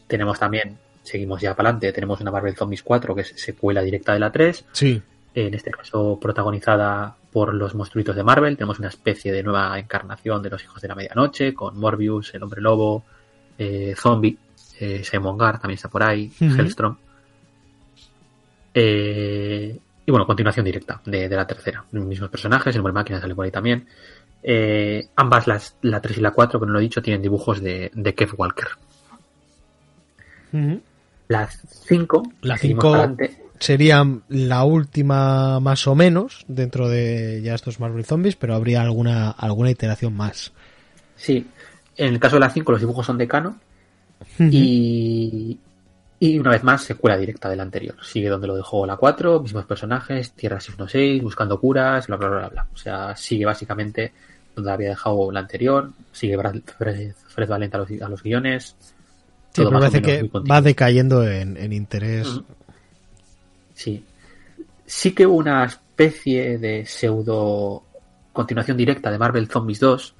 Tenemos también, seguimos ya para adelante, tenemos una Marvel Zombies 4 que es secuela directa de la 3. Sí. En este caso protagonizada por los monstruitos de Marvel. Tenemos una especie de nueva encarnación de los hijos de la medianoche con Morbius, el hombre lobo, eh, Zombie, eh, Simon Gar también está por ahí, Hellstrom. Eh, y bueno, continuación directa de, la tercera. Los mismos personajes, el hombre máquina sale por ahí también. Eh, ambas, las, la 3 y la 4, que no lo he dicho, tienen dibujos de, de Kev Walker. Las 5, la 5 sería la última más o menos dentro de ya estos Marvel Zombies, pero habría alguna, alguna iteración más. Sí, en el caso de la 5 los dibujos son de Cano y, y una vez más, secuela directa de la anterior. Sigue donde lo dejó la 4, mismos personajes, Tierra 616, buscando curas, bla, bla, bla, bla. O sea, sigue básicamente donde había dejado la anterior, sigue Fred, Fred Valente a los, a los guiones. Sí, pero parece que va decayendo en, interés. Sí. Sí que hubo una especie de pseudo continuación directa de Marvel Zombies 2.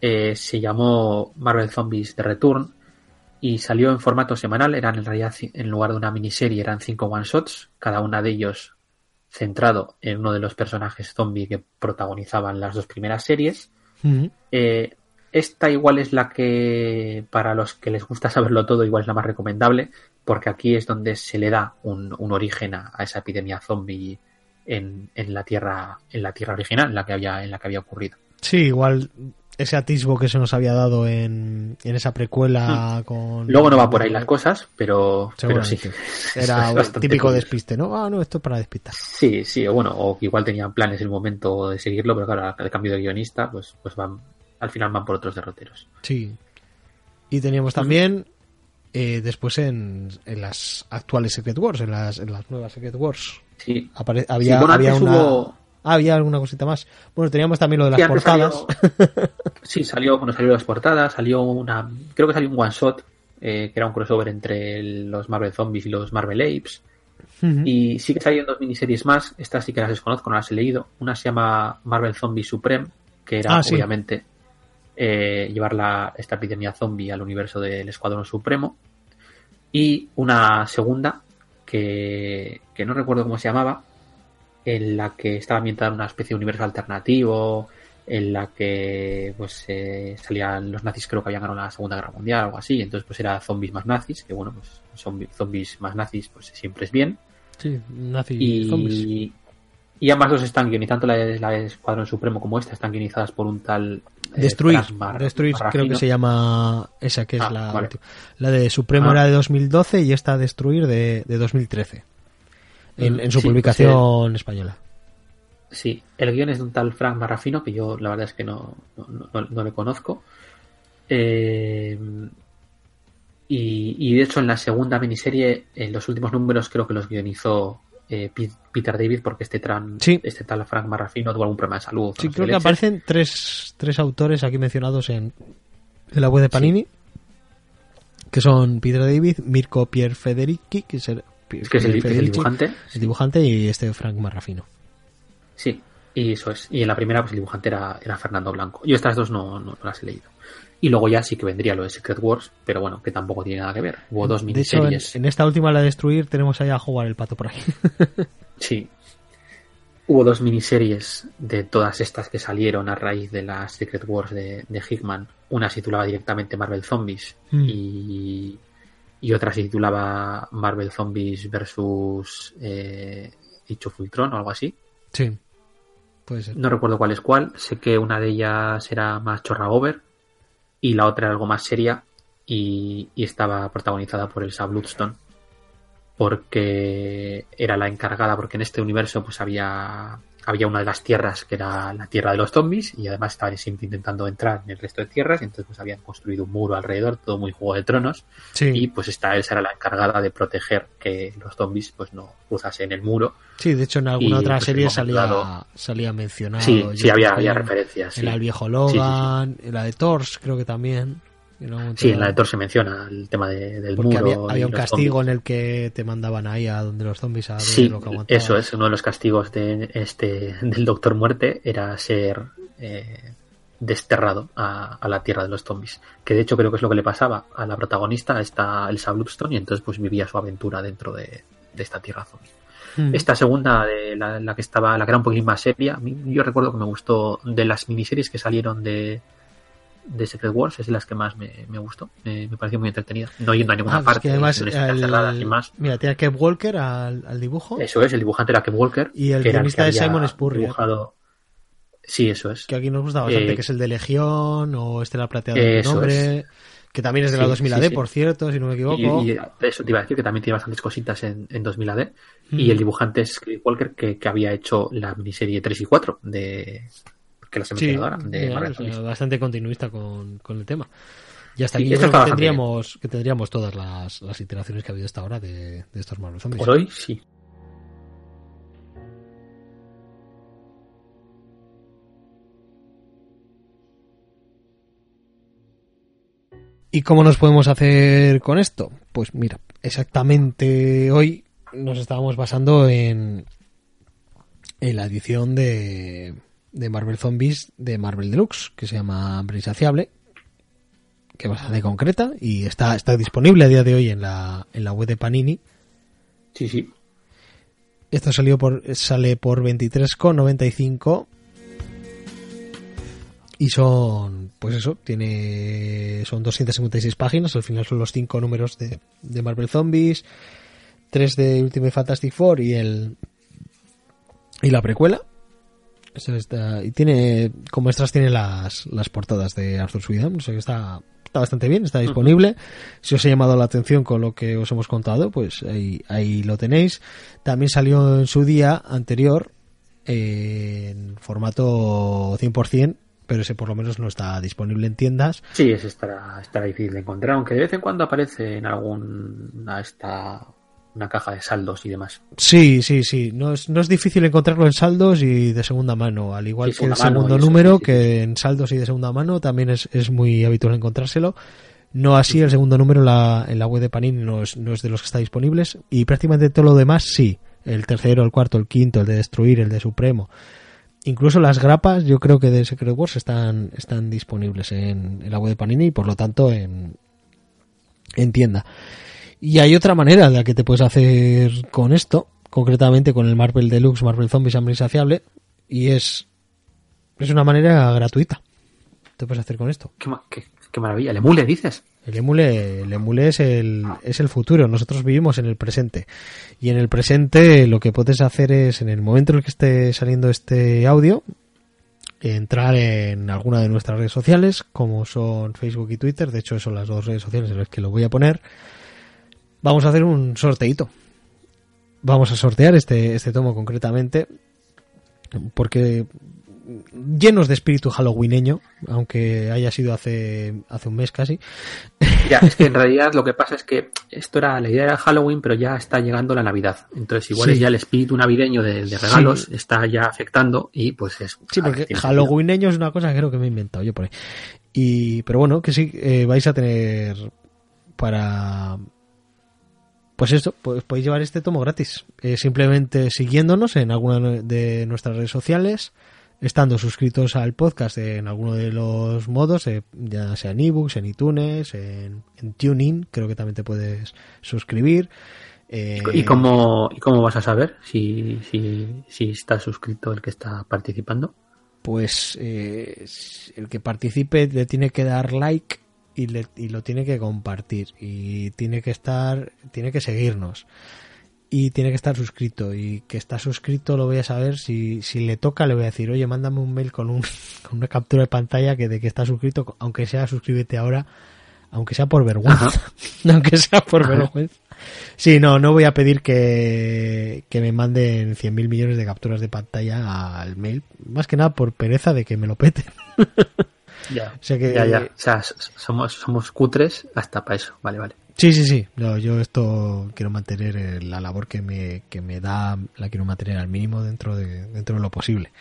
Eh, se llamó Marvel Zombies The Return y salió en formato semanal. Eran en realidad, en lugar de una miniserie, eran cinco one-shots, cada una de ellos centrado en uno de los personajes zombie que protagonizaban las dos primeras series. Eh, esta igual es la que, para los que les gusta saberlo todo, igual es la más recomendable, porque aquí es donde se le da un, origen a, esa epidemia zombie en, en, la tierra, en la tierra original, en la que había, en la que había ocurrido. Sí, igual ese atisbo que se nos había dado en, en esa precuela hmm. con... Luego no va por ahí las cosas, pero, pero sí. Era un típico despiste, ¿no? Ah, no, esto es para despistar. Sí, sí, o bueno, o igual tenían planes en el momento de seguirlo, pero claro, al cambio de guionista, pues, pues van, al final van por otros derroteros. Sí. Y teníamos también, eh, después en, en, las actuales Secret Wars, en las, en las nuevas Secret Wars, sí. había, había una... Ah, había alguna cosita más. Bueno, teníamos también lo de las portadas. sí, salió, bueno, salió las portadas, salió una, creo que salió un one shot, eh, que era un crossover entre los Marvel Zombies y los Marvel Apes. Y sí que salieron dos miniseries más, estas sí que las desconozco, no las he leído. Una se llama Marvel Zombie Supreme, que era ah, obviamente eh, llevar la, esta epidemia zombie al universo del Escuadrón Supremo. Y una segunda, que, que no recuerdo cómo se llamaba, en la que estaba ambientada una especie de universo alternativo, en la que pues eh, salían los nazis creo que habían ganado la Segunda Guerra Mundial o algo así, entonces pues era zombies más nazis, que bueno, pues zombies, zombies más nazis pues siempre es bien. Sí, nazis y, Y ambas dos están guionizadas, tanto la de, la de Escuadrón Supremo como esta, están guionizadas por un tal. eh, Destruir, Destruir creo que se llama esa que es Ah, la vale. La de Supremo Ah. era de 2012 y esta Destruir de, de 2013. En, Mm, en su sí, publicación española. Sí, el guion es de un tal Frank Marrafino, que yo la verdad es que no, no, no- no le conozco. Eh, y, y de hecho en la segunda miniserie, en los últimos números creo que los guionizó eh, Peter David, porque este, tran, Sí. este tal Frank Marrafino tuvo algún problema de salud. Sí, creo que leches. aparecen tres, tres autores aquí mencionados en, en la web de Panini. Que son Peter David, Mirko Pier Federici, que es el, es el, que es el Federici, dibujante. el dibujante, y este Frank Marrafino. Sí, y eso es. Y en la primera, pues el dibujante era, era Fernando Blanco. Yo estas dos no, no, no las he leído. Y luego ya sí que vendría lo de Secret Wars, pero bueno, que tampoco tiene nada que ver. Hubo dos De hecho, en, miniseries. en esta última, la de Destruir, tenemos ahí a jugar el pato por ahí. Sí. Hubo dos miniseries de todas estas que salieron a raíz de las Secret Wars de, de Hickman. Una se titulaba directamente Marvel Zombies Mm. y, y otra se titulaba Marvel Zombies versus eh, Ultron o algo así. sí, puede ser. No recuerdo cuál es cuál. Sé que una de ellas era más chorra over y la otra era algo más seria y, y estaba protagonizada por Elsa Bloodstone porque era la encargada porque en este universo pues había había una de las tierras que era la tierra de los zombies y además estaban siempre intentando entrar en el resto de tierras y entonces pues habían construido un muro alrededor todo muy juego de tronos Sí, y pues esta Elsa era la encargada de proteger que los zombies pues no cruzasen el muro sí, de hecho en alguna y, otra pues, serie salía, dado- salía mencionado. sí sí había, había en- referencias En sí. la del viejo. Logan, en la de Thors, creo que también. Sí, en la de Thor se menciona el tema de- del Porque muro. había, un castigo zombies. en el que te mandaban ahí a donde los zombies a Sí, lo que eso es. Uno de los castigos de este del Doctor Muerte era ser eh, desterrado a, a la tierra de los zombies. Que de hecho creo que es lo que le pasaba a la protagonista, a esta Elsa Bloodstone, y entonces pues vivía su aventura dentro de, de esta tierra zombie. Mm. Esta segunda, de la, la que estaba, la que era un poquito más seria, yo recuerdo que me gustó de las miniseries que salieron de, de Secret Wars, es de las que más me, me gustó. Me, me pareció muy entretenida. No yendo a ninguna Ah, pues parte, que además sin más. mira, tiene a Kev Walker al, al dibujo, Eso es, el dibujante era Ken Walker. Y el guionista es había Simon Spurrier. dibujado- Sí, eso es. que aquí nos gusta bastante, Eh, que es el de Legión o este la plateada de nombre, que también es de la Sí, 2000 sí, AD, sí. por cierto, si no me equivoco. Y, y eso te iba a decir que también tiene bastantes cositas en, en 2000 AD. Mm. Y el dibujante es Cliff Walker que, que había hecho la miniserie 3 y 4 de que Sí, mencionado ahora, de mira, Marvel o sea, Zombies. bastante continuista con, con el tema. Y hasta Sí, aquí yo esto creo está que bastante bien. tendríamos, que tendríamos todas las, las iteraciones que ha habido hasta ahora de, de estos Marvel Zombies. Por hoy, sí. ¿Y cómo nos podemos hacer con esto? Pues mira, exactamente hoy nos estábamos basando en, en la edición de, de Marvel Zombies de Marvel Deluxe, que se llama Hambre Insaciable, que bastante concreta y está, está disponible a día de hoy en la, en la web de Panini. Sí, sí. Esto salió por, sale por 23,95 y son, pues eso, tiene son 256 páginas, al final son los cinco números de, de Marvel Zombies, tres de Ultimate Fantastic Four y el y la precuela. Está- y tiene, como extras tiene las, las portadas de Arthur Sweden, o sea que está, está bastante bien, está disponible. Si os ha llamado la atención con lo que os hemos contado, pues ahí, ahí lo tenéis. También salió en su día anterior eh, en formato 100%, pero ese por lo menos no está disponible en tiendas. Sí, ese estará, estará difícil de encontrar, aunque de vez en cuando aparece en alguna esta una caja de saldos y demás. Sí, sí, sí. No es, no es difícil encontrarlo en saldos y de segunda mano. Al igual Sí, que el segundo eso, número, sí, sí, que en saldos y de segunda mano también es, es muy habitual encontrárselo. No así el segundo número en la, en la web de Panini no es, no es de los que está disponibles. Y prácticamente todo lo demás sí. El tercero, el cuarto, el quinto, el de Destruir, el de Supremo. Incluso las grapas, yo creo que de Secret Wars están, están disponibles en, en la web de Panini y por lo tanto en, en tienda. Y hay otra manera de la que te puedes hacer con esto, concretamente con el Marvel Deluxe, Marvel Zombies Hambre Insaciable, y es, es una manera gratuita. Te puedes hacer con esto. Qué, ma- qué- qué maravilla. ¿Le mule, dices? El emule, el emule es el, es el futuro. Nosotros vivimos en el presente. Y en el presente lo que puedes hacer es, en el momento en el que esté saliendo este audio, entrar en alguna de nuestras redes sociales, como son Facebook y Twitter. De hecho, son las dos redes sociales en las que lo voy a poner. Vamos a hacer un sorteito. Vamos a sortear este, este tomo concretamente. Porque llenos de espíritu halloweeneño, aunque haya sido hace, hace un mes casi. Ya, es que en realidad lo que pasa es que esto era, la idea era Halloween, pero ya está llegando la Navidad. Entonces, igual Sí. es ya el espíritu navideño de, de regalos está ya afectando y pues es. Sí, porque halloweeneño es una cosa que creo que me he inventado yo por ahí. Y, pero bueno, que sí, eh, vais a tener para... Pues esto, pues podéis llevar este tomo gratis. Eh, simplemente siguiéndonos en alguna de nuestras redes sociales, estando suscritos al podcast en alguno de los modos, eh, ya sea en ebooks, en iTunes, en, en TuneIn, creo que también te puedes suscribir. Eh, ¿Y cómo, ¿Y cómo vas a saber si, si, si está suscrito el que está participando? pues eh, el que participe le tiene que dar like y, le- y lo tiene que compartir y tiene que estar tiene que seguirnos y tiene que estar suscrito y que está suscrito lo voy a saber si, si le toca le voy a decir oye mándame un mail con, un, con una captura de pantalla que de que está suscrito aunque sea suscríbete ahora aunque sea por vergüenza aunque sea por Ajá. vergüenza Sí, no, no voy a pedir que, que me manden 100.000 millones de capturas de pantalla al mail. Más que nada por pereza de que me lo peten. Ya, O sea que- ya, ya. O sea, somos, somos cutres hasta para eso. Vale, vale. Sí, sí, sí. No, yo esto quiero mantener eh, la labor que me, que me da, la quiero mantener al mínimo dentro de, dentro de lo posible.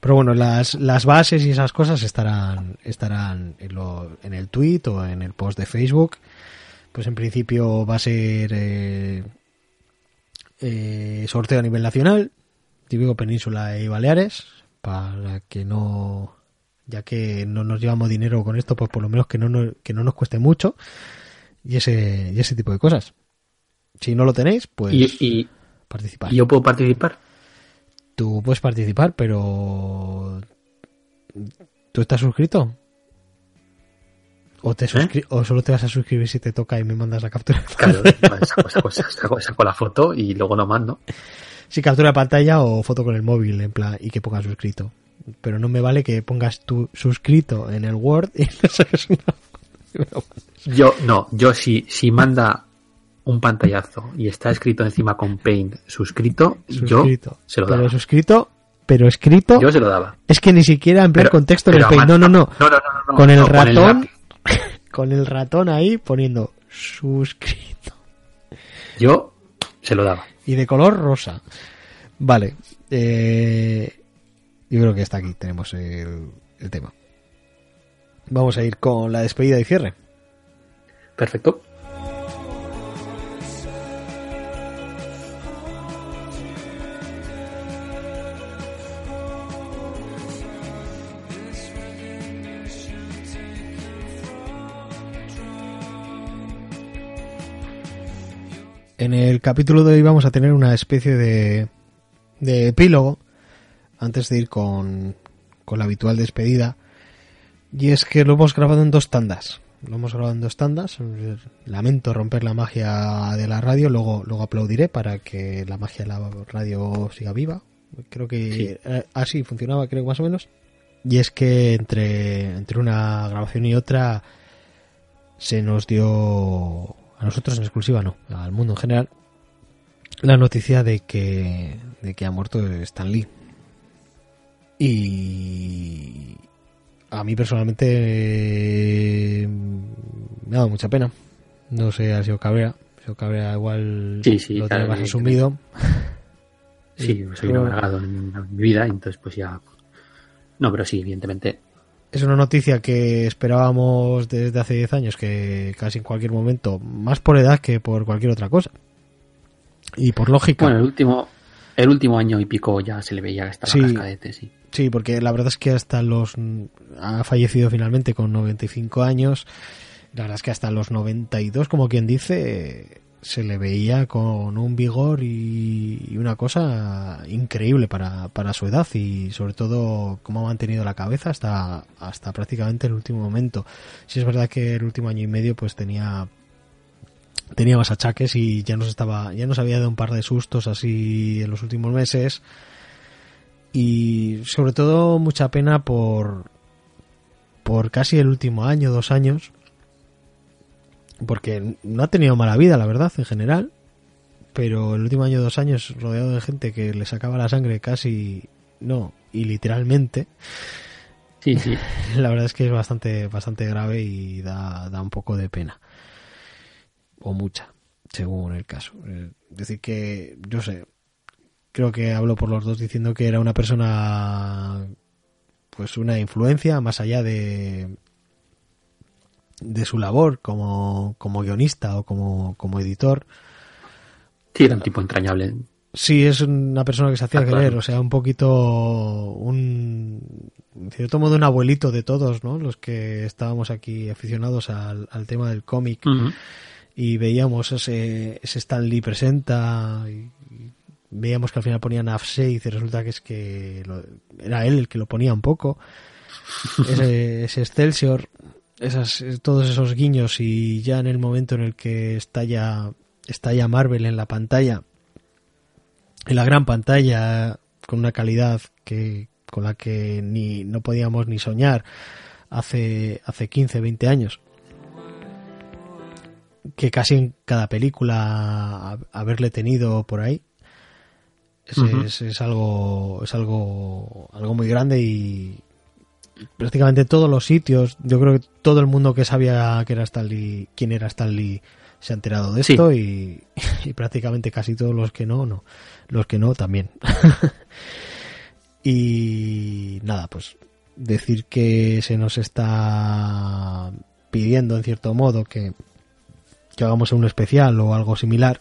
Pero bueno, las, las bases y esas cosas estarán, estarán en, lo, en el tweet o en el post de Facebook. Pues en principio va a ser eh, eh, sorteo a nivel nacional, típico Península y Baleares, para que no, ya que no nos llevamos dinero con esto, pues por lo menos que no nos, que no nos cueste mucho y ese, y ese tipo de cosas. Si no lo tenéis, pues Y, y, participar. y yo puedo participar. Tú puedes participar, pero ¿tú estás suscrito? ¿O, te suscri- ¿O solo te vas a suscribir si te toca y me mandas la captura? Claro, saco, saco, saco, saco la foto y luego lo mando. Sí, captura de pantalla o foto con el móvil en plan y que pongas suscrito. Pero no me vale que pongas tu suscrito en el Word y no una Yo, no, yo si, si manda un pantallazo y está escrito encima con Paint suscrito, suscrito. yo se lo pero daba. suscrito, pero escrito Yo se lo daba. es que ni siquiera en plan Pero- contexto en pero el Paint. No, no, no. no, no, no, no, Con el ratón, lápiz. con el ratón ahí poniendo suscrito. Yo se lo daba. y de color rosa. Vale. eh, yo creo que hasta aquí tenemos el, el tema. Vamos a ir con la despedida y cierre. Perfecto. En el capítulo de hoy vamos a tener una especie de, de epílogo antes de ir con, con la habitual despedida. Y es que lo hemos grabado en dos tandas. Lo hemos grabado en dos tandas. Lamento romper la magia de la radio. Luego, luego aplaudiré para que la magia de la radio siga viva. Creo que Sí. eh, así funcionaba, creo más o menos. Y es que entre, entre una grabación y otra se nos dio a nosotros en exclusiva, no, al mundo en general, la noticia de que, de que ha muerto Stan Lee. Y a mí personalmente eh, me ha dado mucha pena. No sé, ha sido Cabrera. Ha sido Cabrera igual Sí, sí, lo tiene más asumido. Sí, soy Pero- en, en mi vida, entonces pues ya... No, pero sí, evidentemente. Es una noticia que esperábamos desde hace 10 años, que casi en cualquier momento, más por edad que por cualquier otra cosa. Y por lógica. Bueno, el último, el último año y pico ya se le veía que estaba Sí. cascadete, sí. Sí, porque la verdad es que hasta los... Ha fallecido finalmente con 95 años. La verdad es que hasta los 92, como quien dice, se le veía con un vigor y, una cosa increíble para, para su edad y sobre todo cómo ha mantenido la cabeza hasta, hasta prácticamente el último momento. Si es verdad que el último año y medio pues tenía tenía más achaques y ya nos estaba ya nos había dado un par de sustos así en los últimos meses y sobre todo mucha pena por por casi el último año, dos años, porque no ha tenido mala vida, la verdad, en general, pero el último año, dos años, rodeado de gente que le sacaba la sangre casi, no, y literalmente. Sí, sí. La verdad es que es bastante, bastante grave y da, da un poco de pena. O mucha, según el caso. Es decir, que, yo sé, creo que hablo por los dos diciendo que era una persona, pues una influencia más allá de, de su labor como, como guionista o como, como editor. Sí, era un tipo entrañable. Sí, es una persona que se hacía querer, o sea, un poquito un, en cierto modo, un abuelito de todos, ¿no? Los que estábamos aquí aficionados al, tema del cómic y veíamos ese, ese Stan Lee presenta y, veíamos que al final ponían a y resulta que es que era él el que lo ponía un poco. Ese, ese Excelsior esas, todos esos guiños y ya en el momento en el que estalla, estalla Marvel en la pantalla, en la gran pantalla, con una calidad que, con la que ni, no podíamos ni soñar hace, hace 15, 20 años. Que casi en cada película haberle tenido por ahí. Es, es, algo, es algo, algo muy grande y, prácticamente todos los sitios, yo creo que todo el mundo que sabía que era Stanley, quién era Stanley, se ha enterado de esto y, prácticamente casi todos los que no, no, los que no también. y nada, pues decir que se nos está pidiendo en cierto modo que, que hagamos un especial o algo similar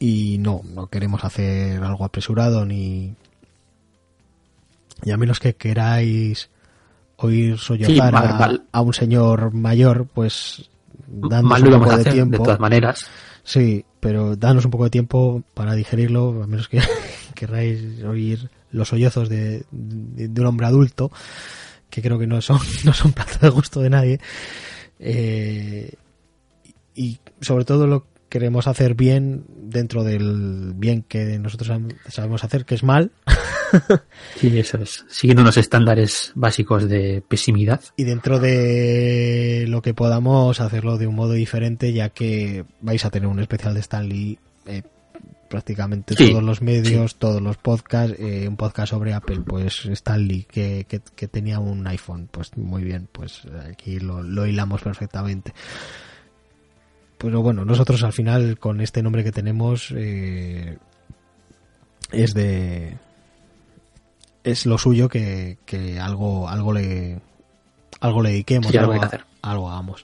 y no, no queremos hacer algo apresurado ni y a menos que queráis oír sollozar a, un señor mayor, pues danos un poco de tiempo. De todas maneras. Sí, pero danos un poco de tiempo para digerirlo, a menos que queráis oír los sollozos de, un hombre adulto, que creo que no son, no son plato de gusto de nadie. Eh, y sobre todo lo queremos hacer bien dentro del bien que nosotros sabemos hacer, que es mal. sí, eso es. Siguiendo unos estándares básicos de pesimidad. Y dentro de lo que podamos hacerlo de un modo diferente, ya que vais a tener un especial de Stanley. Eh, prácticamente todos los medios, todos los podcasts, eh, un podcast sobre Apple, pues Stanley que, que, tenía un iPhone, pues muy bien, pues aquí lo, lo hilamos perfectamente pero bueno, nosotros al final con este nombre que tenemos eh, es de es lo suyo que, que algo algo le algo le dediquemos, algo, algo, hagamos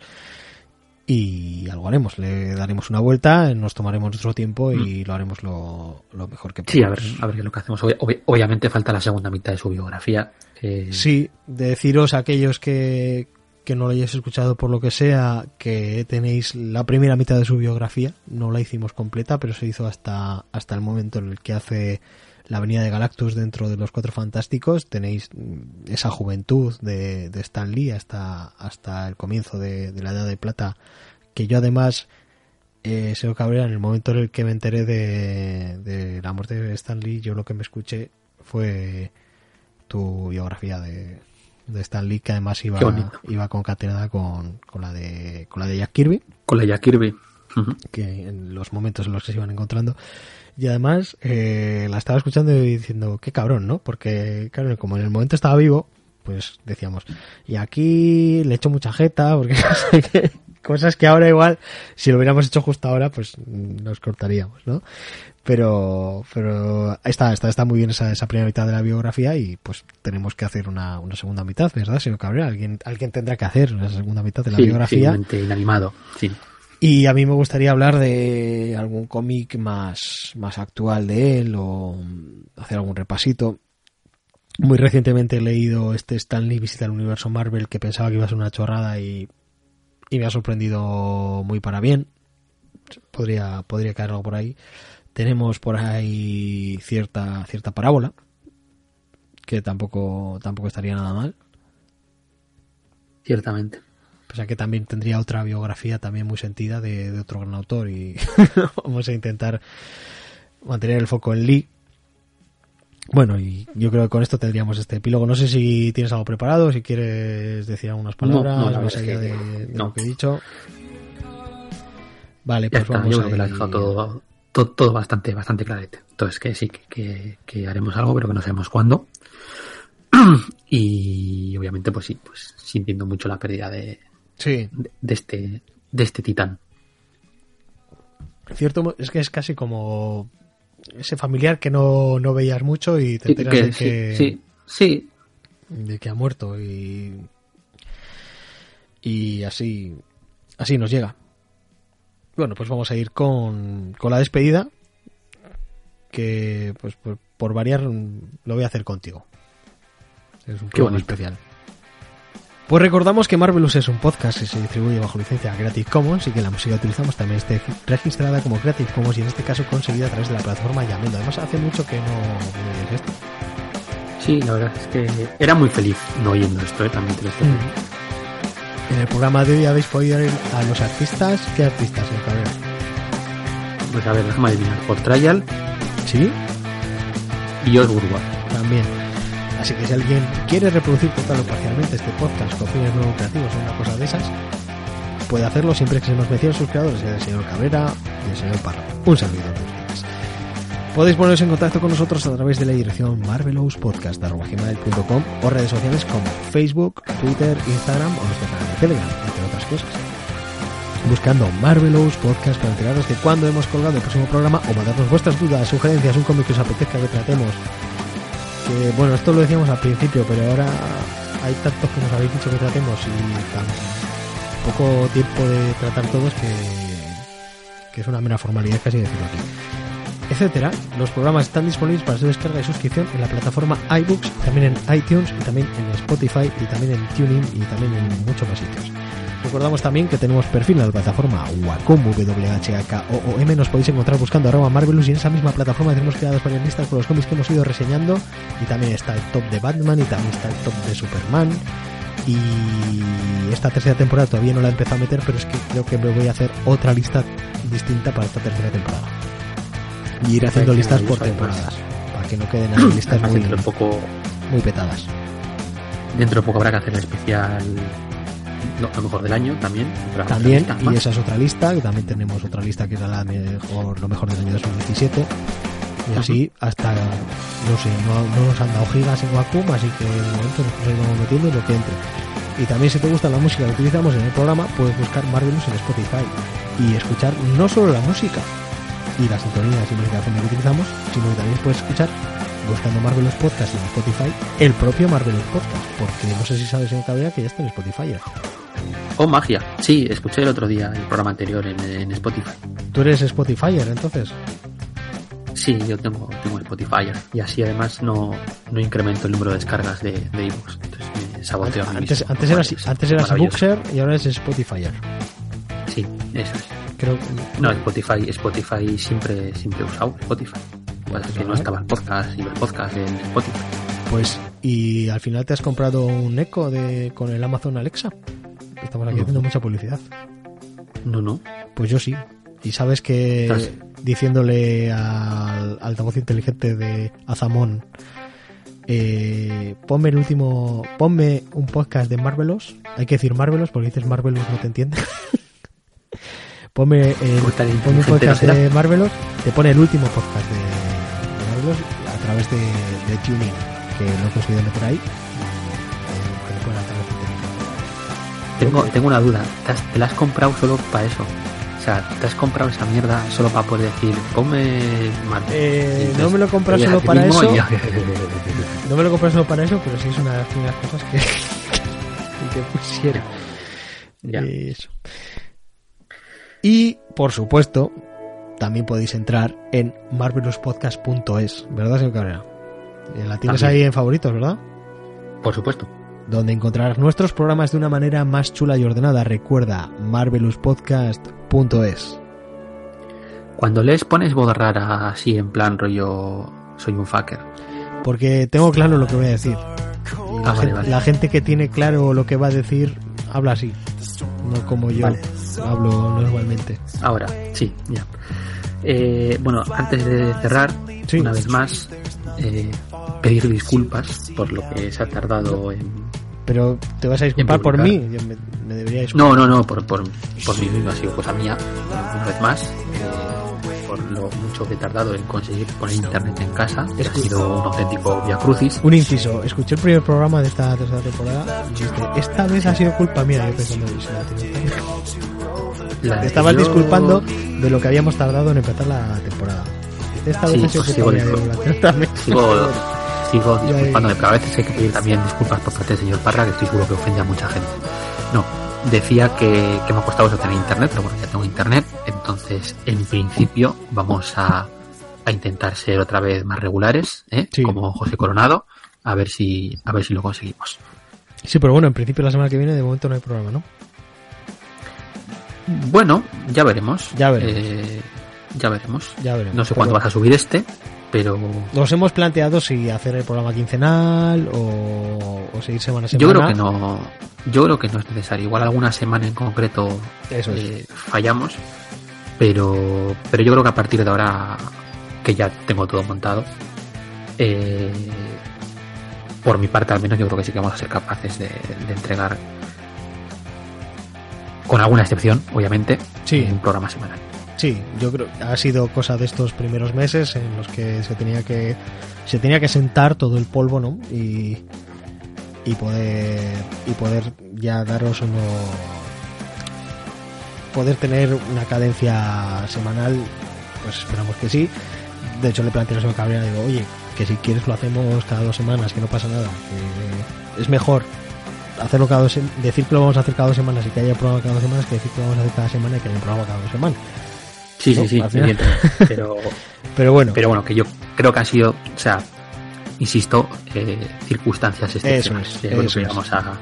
y algo haremos, le daremos una vuelta, nos tomaremos nuestro tiempo y mm. lo haremos lo, mejor que podamos. Sí, a ver, a ver qué es lo que hacemos. obviamente falta la segunda mitad de su biografía. Sí, de deciros a aquellos que, que no lo hayáis escuchado por lo que sea, que tenéis la primera mitad de su biografía, no la hicimos completa, pero se hizo hasta, hasta el momento en el que hace la Avenida de Galactus dentro de los Cuatro Fantásticos, tenéis mm, esa juventud de, de Stan Lee hasta, hasta el comienzo de, la Edad de Plata, que yo además, eh, Seo Cabrera, en el momento en el que me enteré de la muerte de Stan Lee, yo lo que me escuché fue tu biografía de, de Stan Lee que además iba, iba concatenada con, con, la de, con la de Jack Kirby. Con la Jack Kirby. Que en los momentos en los que se iban encontrando. Y además eh, la estaba escuchando y diciendo, qué cabrón, ¿no? Porque, claro, como en el momento estaba vivo, pues decíamos, y aquí le echo mucha jeta, porque cosas que ahora igual, si lo hubiéramos hecho justo ahora, pues nos cortaríamos, ¿no? Pero pero está, está, está muy bien esa, esa primera mitad de la biografía y pues tenemos que hacer una, una segunda mitad, ¿verdad, señor Cabrera? Alguien, alguien tendrá que hacer una segunda mitad de la biografía. inanimado, sí. Y a mí me gustaría hablar de algún cómic más, más actual de él o hacer algún repasito. Muy recientemente he leído este Stanley Visita al Universo Marvel que pensaba que iba a ser una chorrada y, y me ha sorprendido muy para bien podría, podría caer algo por ahí. Tenemos por ahí cierta, cierta parábola, que tampoco, tampoco estaría nada mal. Ciertamente. O sea que también tendría otra biografía también muy sentida de, de otro gran autor y vamos a intentar mantener el foco en Lee. Bueno, y yo creo que con esto tendríamos este epílogo. No sé si tienes algo preparado, si quieres decir algunas palabras no, más allá de, de no. lo que he dicho. Vale, Ya pues está, vamos yo a que lo has ir- dejado todo, todo, todo bastante, bastante clarete. Entonces que sí, que, que, haremos algo, pero que no sabemos cuándo. y obviamente, pues sí, pues sintiendo mucho la pérdida de, Sí, de, de este, de este titán. cierto, es que es casi como ese familiar que no, no veías mucho y te enteras que- de que, sí, sí, de que ha muerto y y así así nos llega. Bueno, pues vamos a ir con, con la despedida que pues por, por variar lo voy a hacer contigo. Es un programa especial. Pues recordamos que Marvelous es un podcast y se distribuye bajo licencia Creative Commons y que la música que utilizamos también esté registrada como Creative Commons y en este caso conseguida a través de la plataforma Yamendo. Además hace mucho que no oyes esto. sí, la verdad es que era muy feliz no oyendo esto, ¿eh? también te lo estoy diciendo. En el programa de hoy habéis podido oír a los artistas. ¿Qué artistas, el cabrero? Pues a ver, déjame adivinar. Por Trial Sí, y Osburgo. también. Así que si alguien quiere reproducir total o parcialmente este podcast con fines no lucrativos o una cosa de esas, puede hacerlo siempre que se nos mencionen sus creadores, el señor Cabrera y el señor Parra. Un servidor. Podéis poneros en contacto con nosotros a través de la dirección marvelouspodcast.com o redes sociales como Facebook, Twitter, Instagram o nuestro canal de Telegram, entre otras cosas. Buscando Marvelous Podcast para enteraros de cuándo hemos colgado el próximo programa o mandarnos vuestras dudas, sugerencias, un cómic que os apetezca que tratemos. Bueno, esto lo decíamos al principio, pero ahora hay tantos que nos habéis dicho que tratemos y tan poco tiempo de tratar todos que, que es una mera formalidad casi decirlo aquí etcétera. Los programas están disponibles para su descarga y suscripción en la plataforma iBooks, también en iTunes y también en Spotify y también en TuneIn y también en muchos más sitios. Recordamos también que tenemos perfil en la plataforma Wacom, W-H-A-K-O-O-M. Nos podéis encontrar buscando arroba Marvelous y en esa misma plataforma tenemos creadas varias listas con los cómics que hemos ido reseñando y también está el top de Batman y también está el top de Superman y esta tercera temporada todavía no la he empezado a meter pero es que creo que me voy a hacer otra lista distinta para esta tercera temporada y ir haciendo listas por temporadas para que no queden ahí listas Además, muy, dentro de poco, muy petadas dentro de poco habrá que hacer el especial lo, lo mejor del año también. también lista y más. esa es otra lista que también tenemos otra lista que era la mejor lo mejor del año 2017 y así hasta no sé no, no nos han dado gigas en Wacom así que de momento nos iremos metiendo en lo que entre y también si te gusta la música que utilizamos en el programa puedes buscar Marvelous en Spotify y escuchar no solo la música y las sintonías y fondo que utilizamos sino que también puedes escuchar buscando Marvelous Podcast en Spotify el propio Marvelous Podcast porque no sé si sabes señor Cabrera que ya está en Spotify ya. Oh, magia. Sí, escuché el otro día el programa anterior en, en Spotify. tú eres Spotifyer entonces Sí, yo tengo, tengo Spotify y así además no, no incremento el número de descargas de de. Entonces me saboteo a mí Antes, mismo. antes eras, Maravilloso, antes eras y ahora es Spotifyer. Sí, eso es. Creo No, Spotify, Spotify siempre, siempre he usado Spotify. Bueno, que no estaba el podcast y el podcast en Spotify. Pues, y al final te has comprado un Echo de, con el Amazon Alexa. Estamos aquí No. haciendo mucha publicidad. No, no. Pues yo sí. Y sabes que diciéndole al altavoz inteligente de Azamón, eh, ponme el último, ponme un podcast de Marvelos. Hay que decir Marvelos porque dices Marvelos no te entiende. ponme, el, ponme un podcast de Marvelos. Te pone el último podcast de, de Marvelos a través de, de TuneIn, que lo he conseguido meter ahí. Tengo, tengo una duda. ¿Te, has- te la has comprado solo para eso? O sea, ¿te has comprado esa mierda solo para poder decir, ponme Marvel? Eh, entonces no me lo oyes solo para eso. No me lo compré solo para eso, pero sí es una de las primeras cosas que, que pusiera. Ya. Eso. Y, por supuesto, también podéis entrar en marvelouspodcast.es, ¿verdad, señor Cabrera? Eh, La tienes También. ahí en favoritos, ¿verdad? Por supuesto. Donde encontrarás nuestros programas de una manera más chula y ordenada. Recuerda, marvelouspodcast.es. Cuando lees pones voz rara así en plan rollo soy un fucker. Porque tengo claro lo que voy a decir. La, Ah, vale, gente, vale. la gente que tiene claro lo que va a decir habla así. No como yo Vale. hablo normalmente. Ahora, sí, ya. Eh, bueno, antes de cerrar, Sí. una vez más, eh, pedir disculpas por lo que se ha tardado en... Pero te vas a disculpar por mí. me, me debería disculpar. No, no, no, por, por, por mí mismo ha sido cosa mía, una vez más, eh, lo mucho que he tardado en conseguir poner internet en casa, que ha sido un auténtico via crucis. Un inciso. Escuché el primer programa de esta tercera temporada y dijiste, esta vez ha sido culpa mía. Yo pensando, "Sí, la tengo que-". La Te estabas anterior- disculpando de lo que habíamos tardado en empezar la temporada. Esta vez Sí, ha sido culpa sigo mía. Sigo, sigo disculpándome, pero a veces hay que pedir también disculpas por parte del señor Parra, que estoy seguro que ofende a mucha gente. No, decía que, que me ha costado eso tener internet, pero bueno, ya tengo internet, entonces en principio vamos a, a intentar ser otra vez más regulares, ¿eh? Sí. como José Coronado, a ver si a ver si lo conseguimos. Sí, pero bueno, en principio la semana que viene de momento no hay programa, ¿no? Bueno, ya veremos. Ya veremos. Eh, ya veremos. Ya veremos. No sé cuándo vas a subir este, pero Nos hemos planteado si hacer el programa quincenal o, o seguir semana a semana. yo creo que no. Yo creo que no es necesario. Igual alguna semana en concreto Eso es. eh, fallamos, pero pero yo creo que a partir de ahora que ya tengo todo montado, eh, por mi parte al menos yo creo que sí que vamos a ser capaces de, de entregar, con alguna excepción, obviamente, Sí. un programa semanal. Sí, yo creo que ha sido cosa de estos primeros meses en los que se tenía que se tenía que sentar todo el polvo, ¿no? Y y poder y poder ya daros uno poder tener una cadencia semanal, pues esperamos que sí. De hecho le planteé a señor Cabrera digo, "Oye, que si quieres lo hacemos cada dos semanas, que no pasa nada, que es mejor hacerlo cada dos, decir que lo vamos a hacer cada dos semanas y que haya programa cada dos semanas que decir que lo vamos a hacer cada semana y que haya programa cada dos semanas." Sí, ¿no? sí, sí. Pero, Pero bueno, pero bueno, que yo creo que han sido, o sea, insisto, eh, circunstancias excepcionales. es, Yo creo eso que es. vamos a,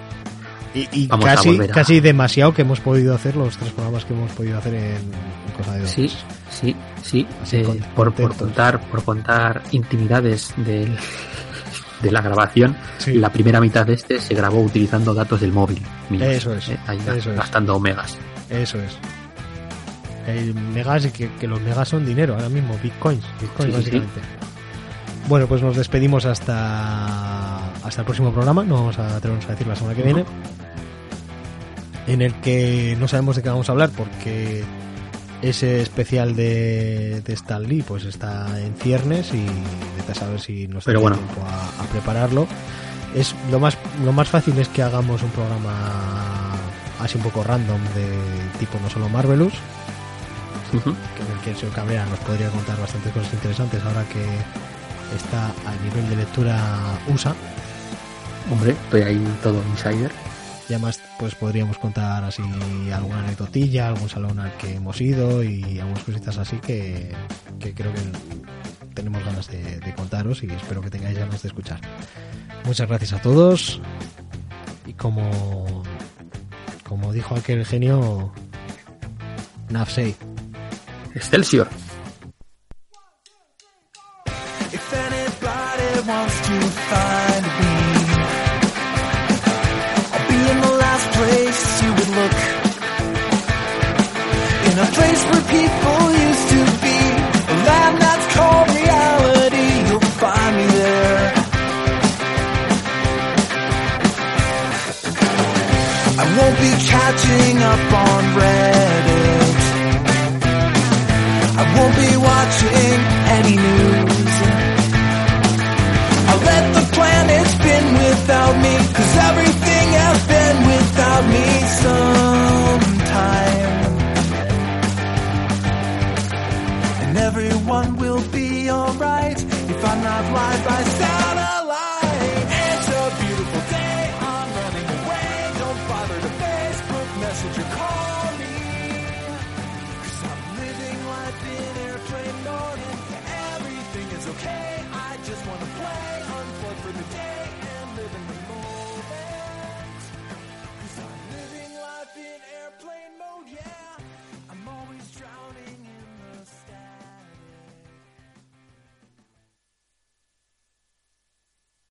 y, y vamos a casi, volver a- casi demasiado que hemos podido hacer los tres programas que hemos podido hacer en, en cosa de dos Sí, sí, sí. Así eh, por, contar, por contar intimidades del, de la grabación, Sí. la primera mitad de este se grabó utilizando datos del móvil. Eso es, eh, ahí eso es. gastando megas. Eso es. El megas que, que los megas son dinero ahora mismo, bitcoins, bitcoins Sí, sí. Bueno, pues nos despedimos hasta hasta el próximo programa, no vamos a atrevernos a decir la semana que viene, en el que no sabemos de qué vamos a hablar porque ese especial de, de Stan Lee pues está en ciernes y vete a saber si nos da bueno. tiempo a, a prepararlo. Es lo más lo más fácil es que hagamos un programa así un poco random de tipo no solo Marvelous, Ujú. que en el que el señor Cabrera nos podría contar bastantes cosas interesantes ahora que está a nivel de lectura USA Hombre, estoy ahí todo insider. y además pues podríamos contar así alguna anecdotilla, algún salón al que hemos ido y algunas cositas así que, que creo que tenemos ganas de, de contaros y espero que tengáis ganas de escuchar. Muchas gracias a todos y como como dijo aquel genio Nafsei. Excelsior. Wants to find me, I'll be in the last place you would look. In a place where people used to be, a land that's called reality. You'll find me there. I won't be catching up on Reddit. I won't be watching about me sometime. And everyone will be alright if I'm not live by Saturday.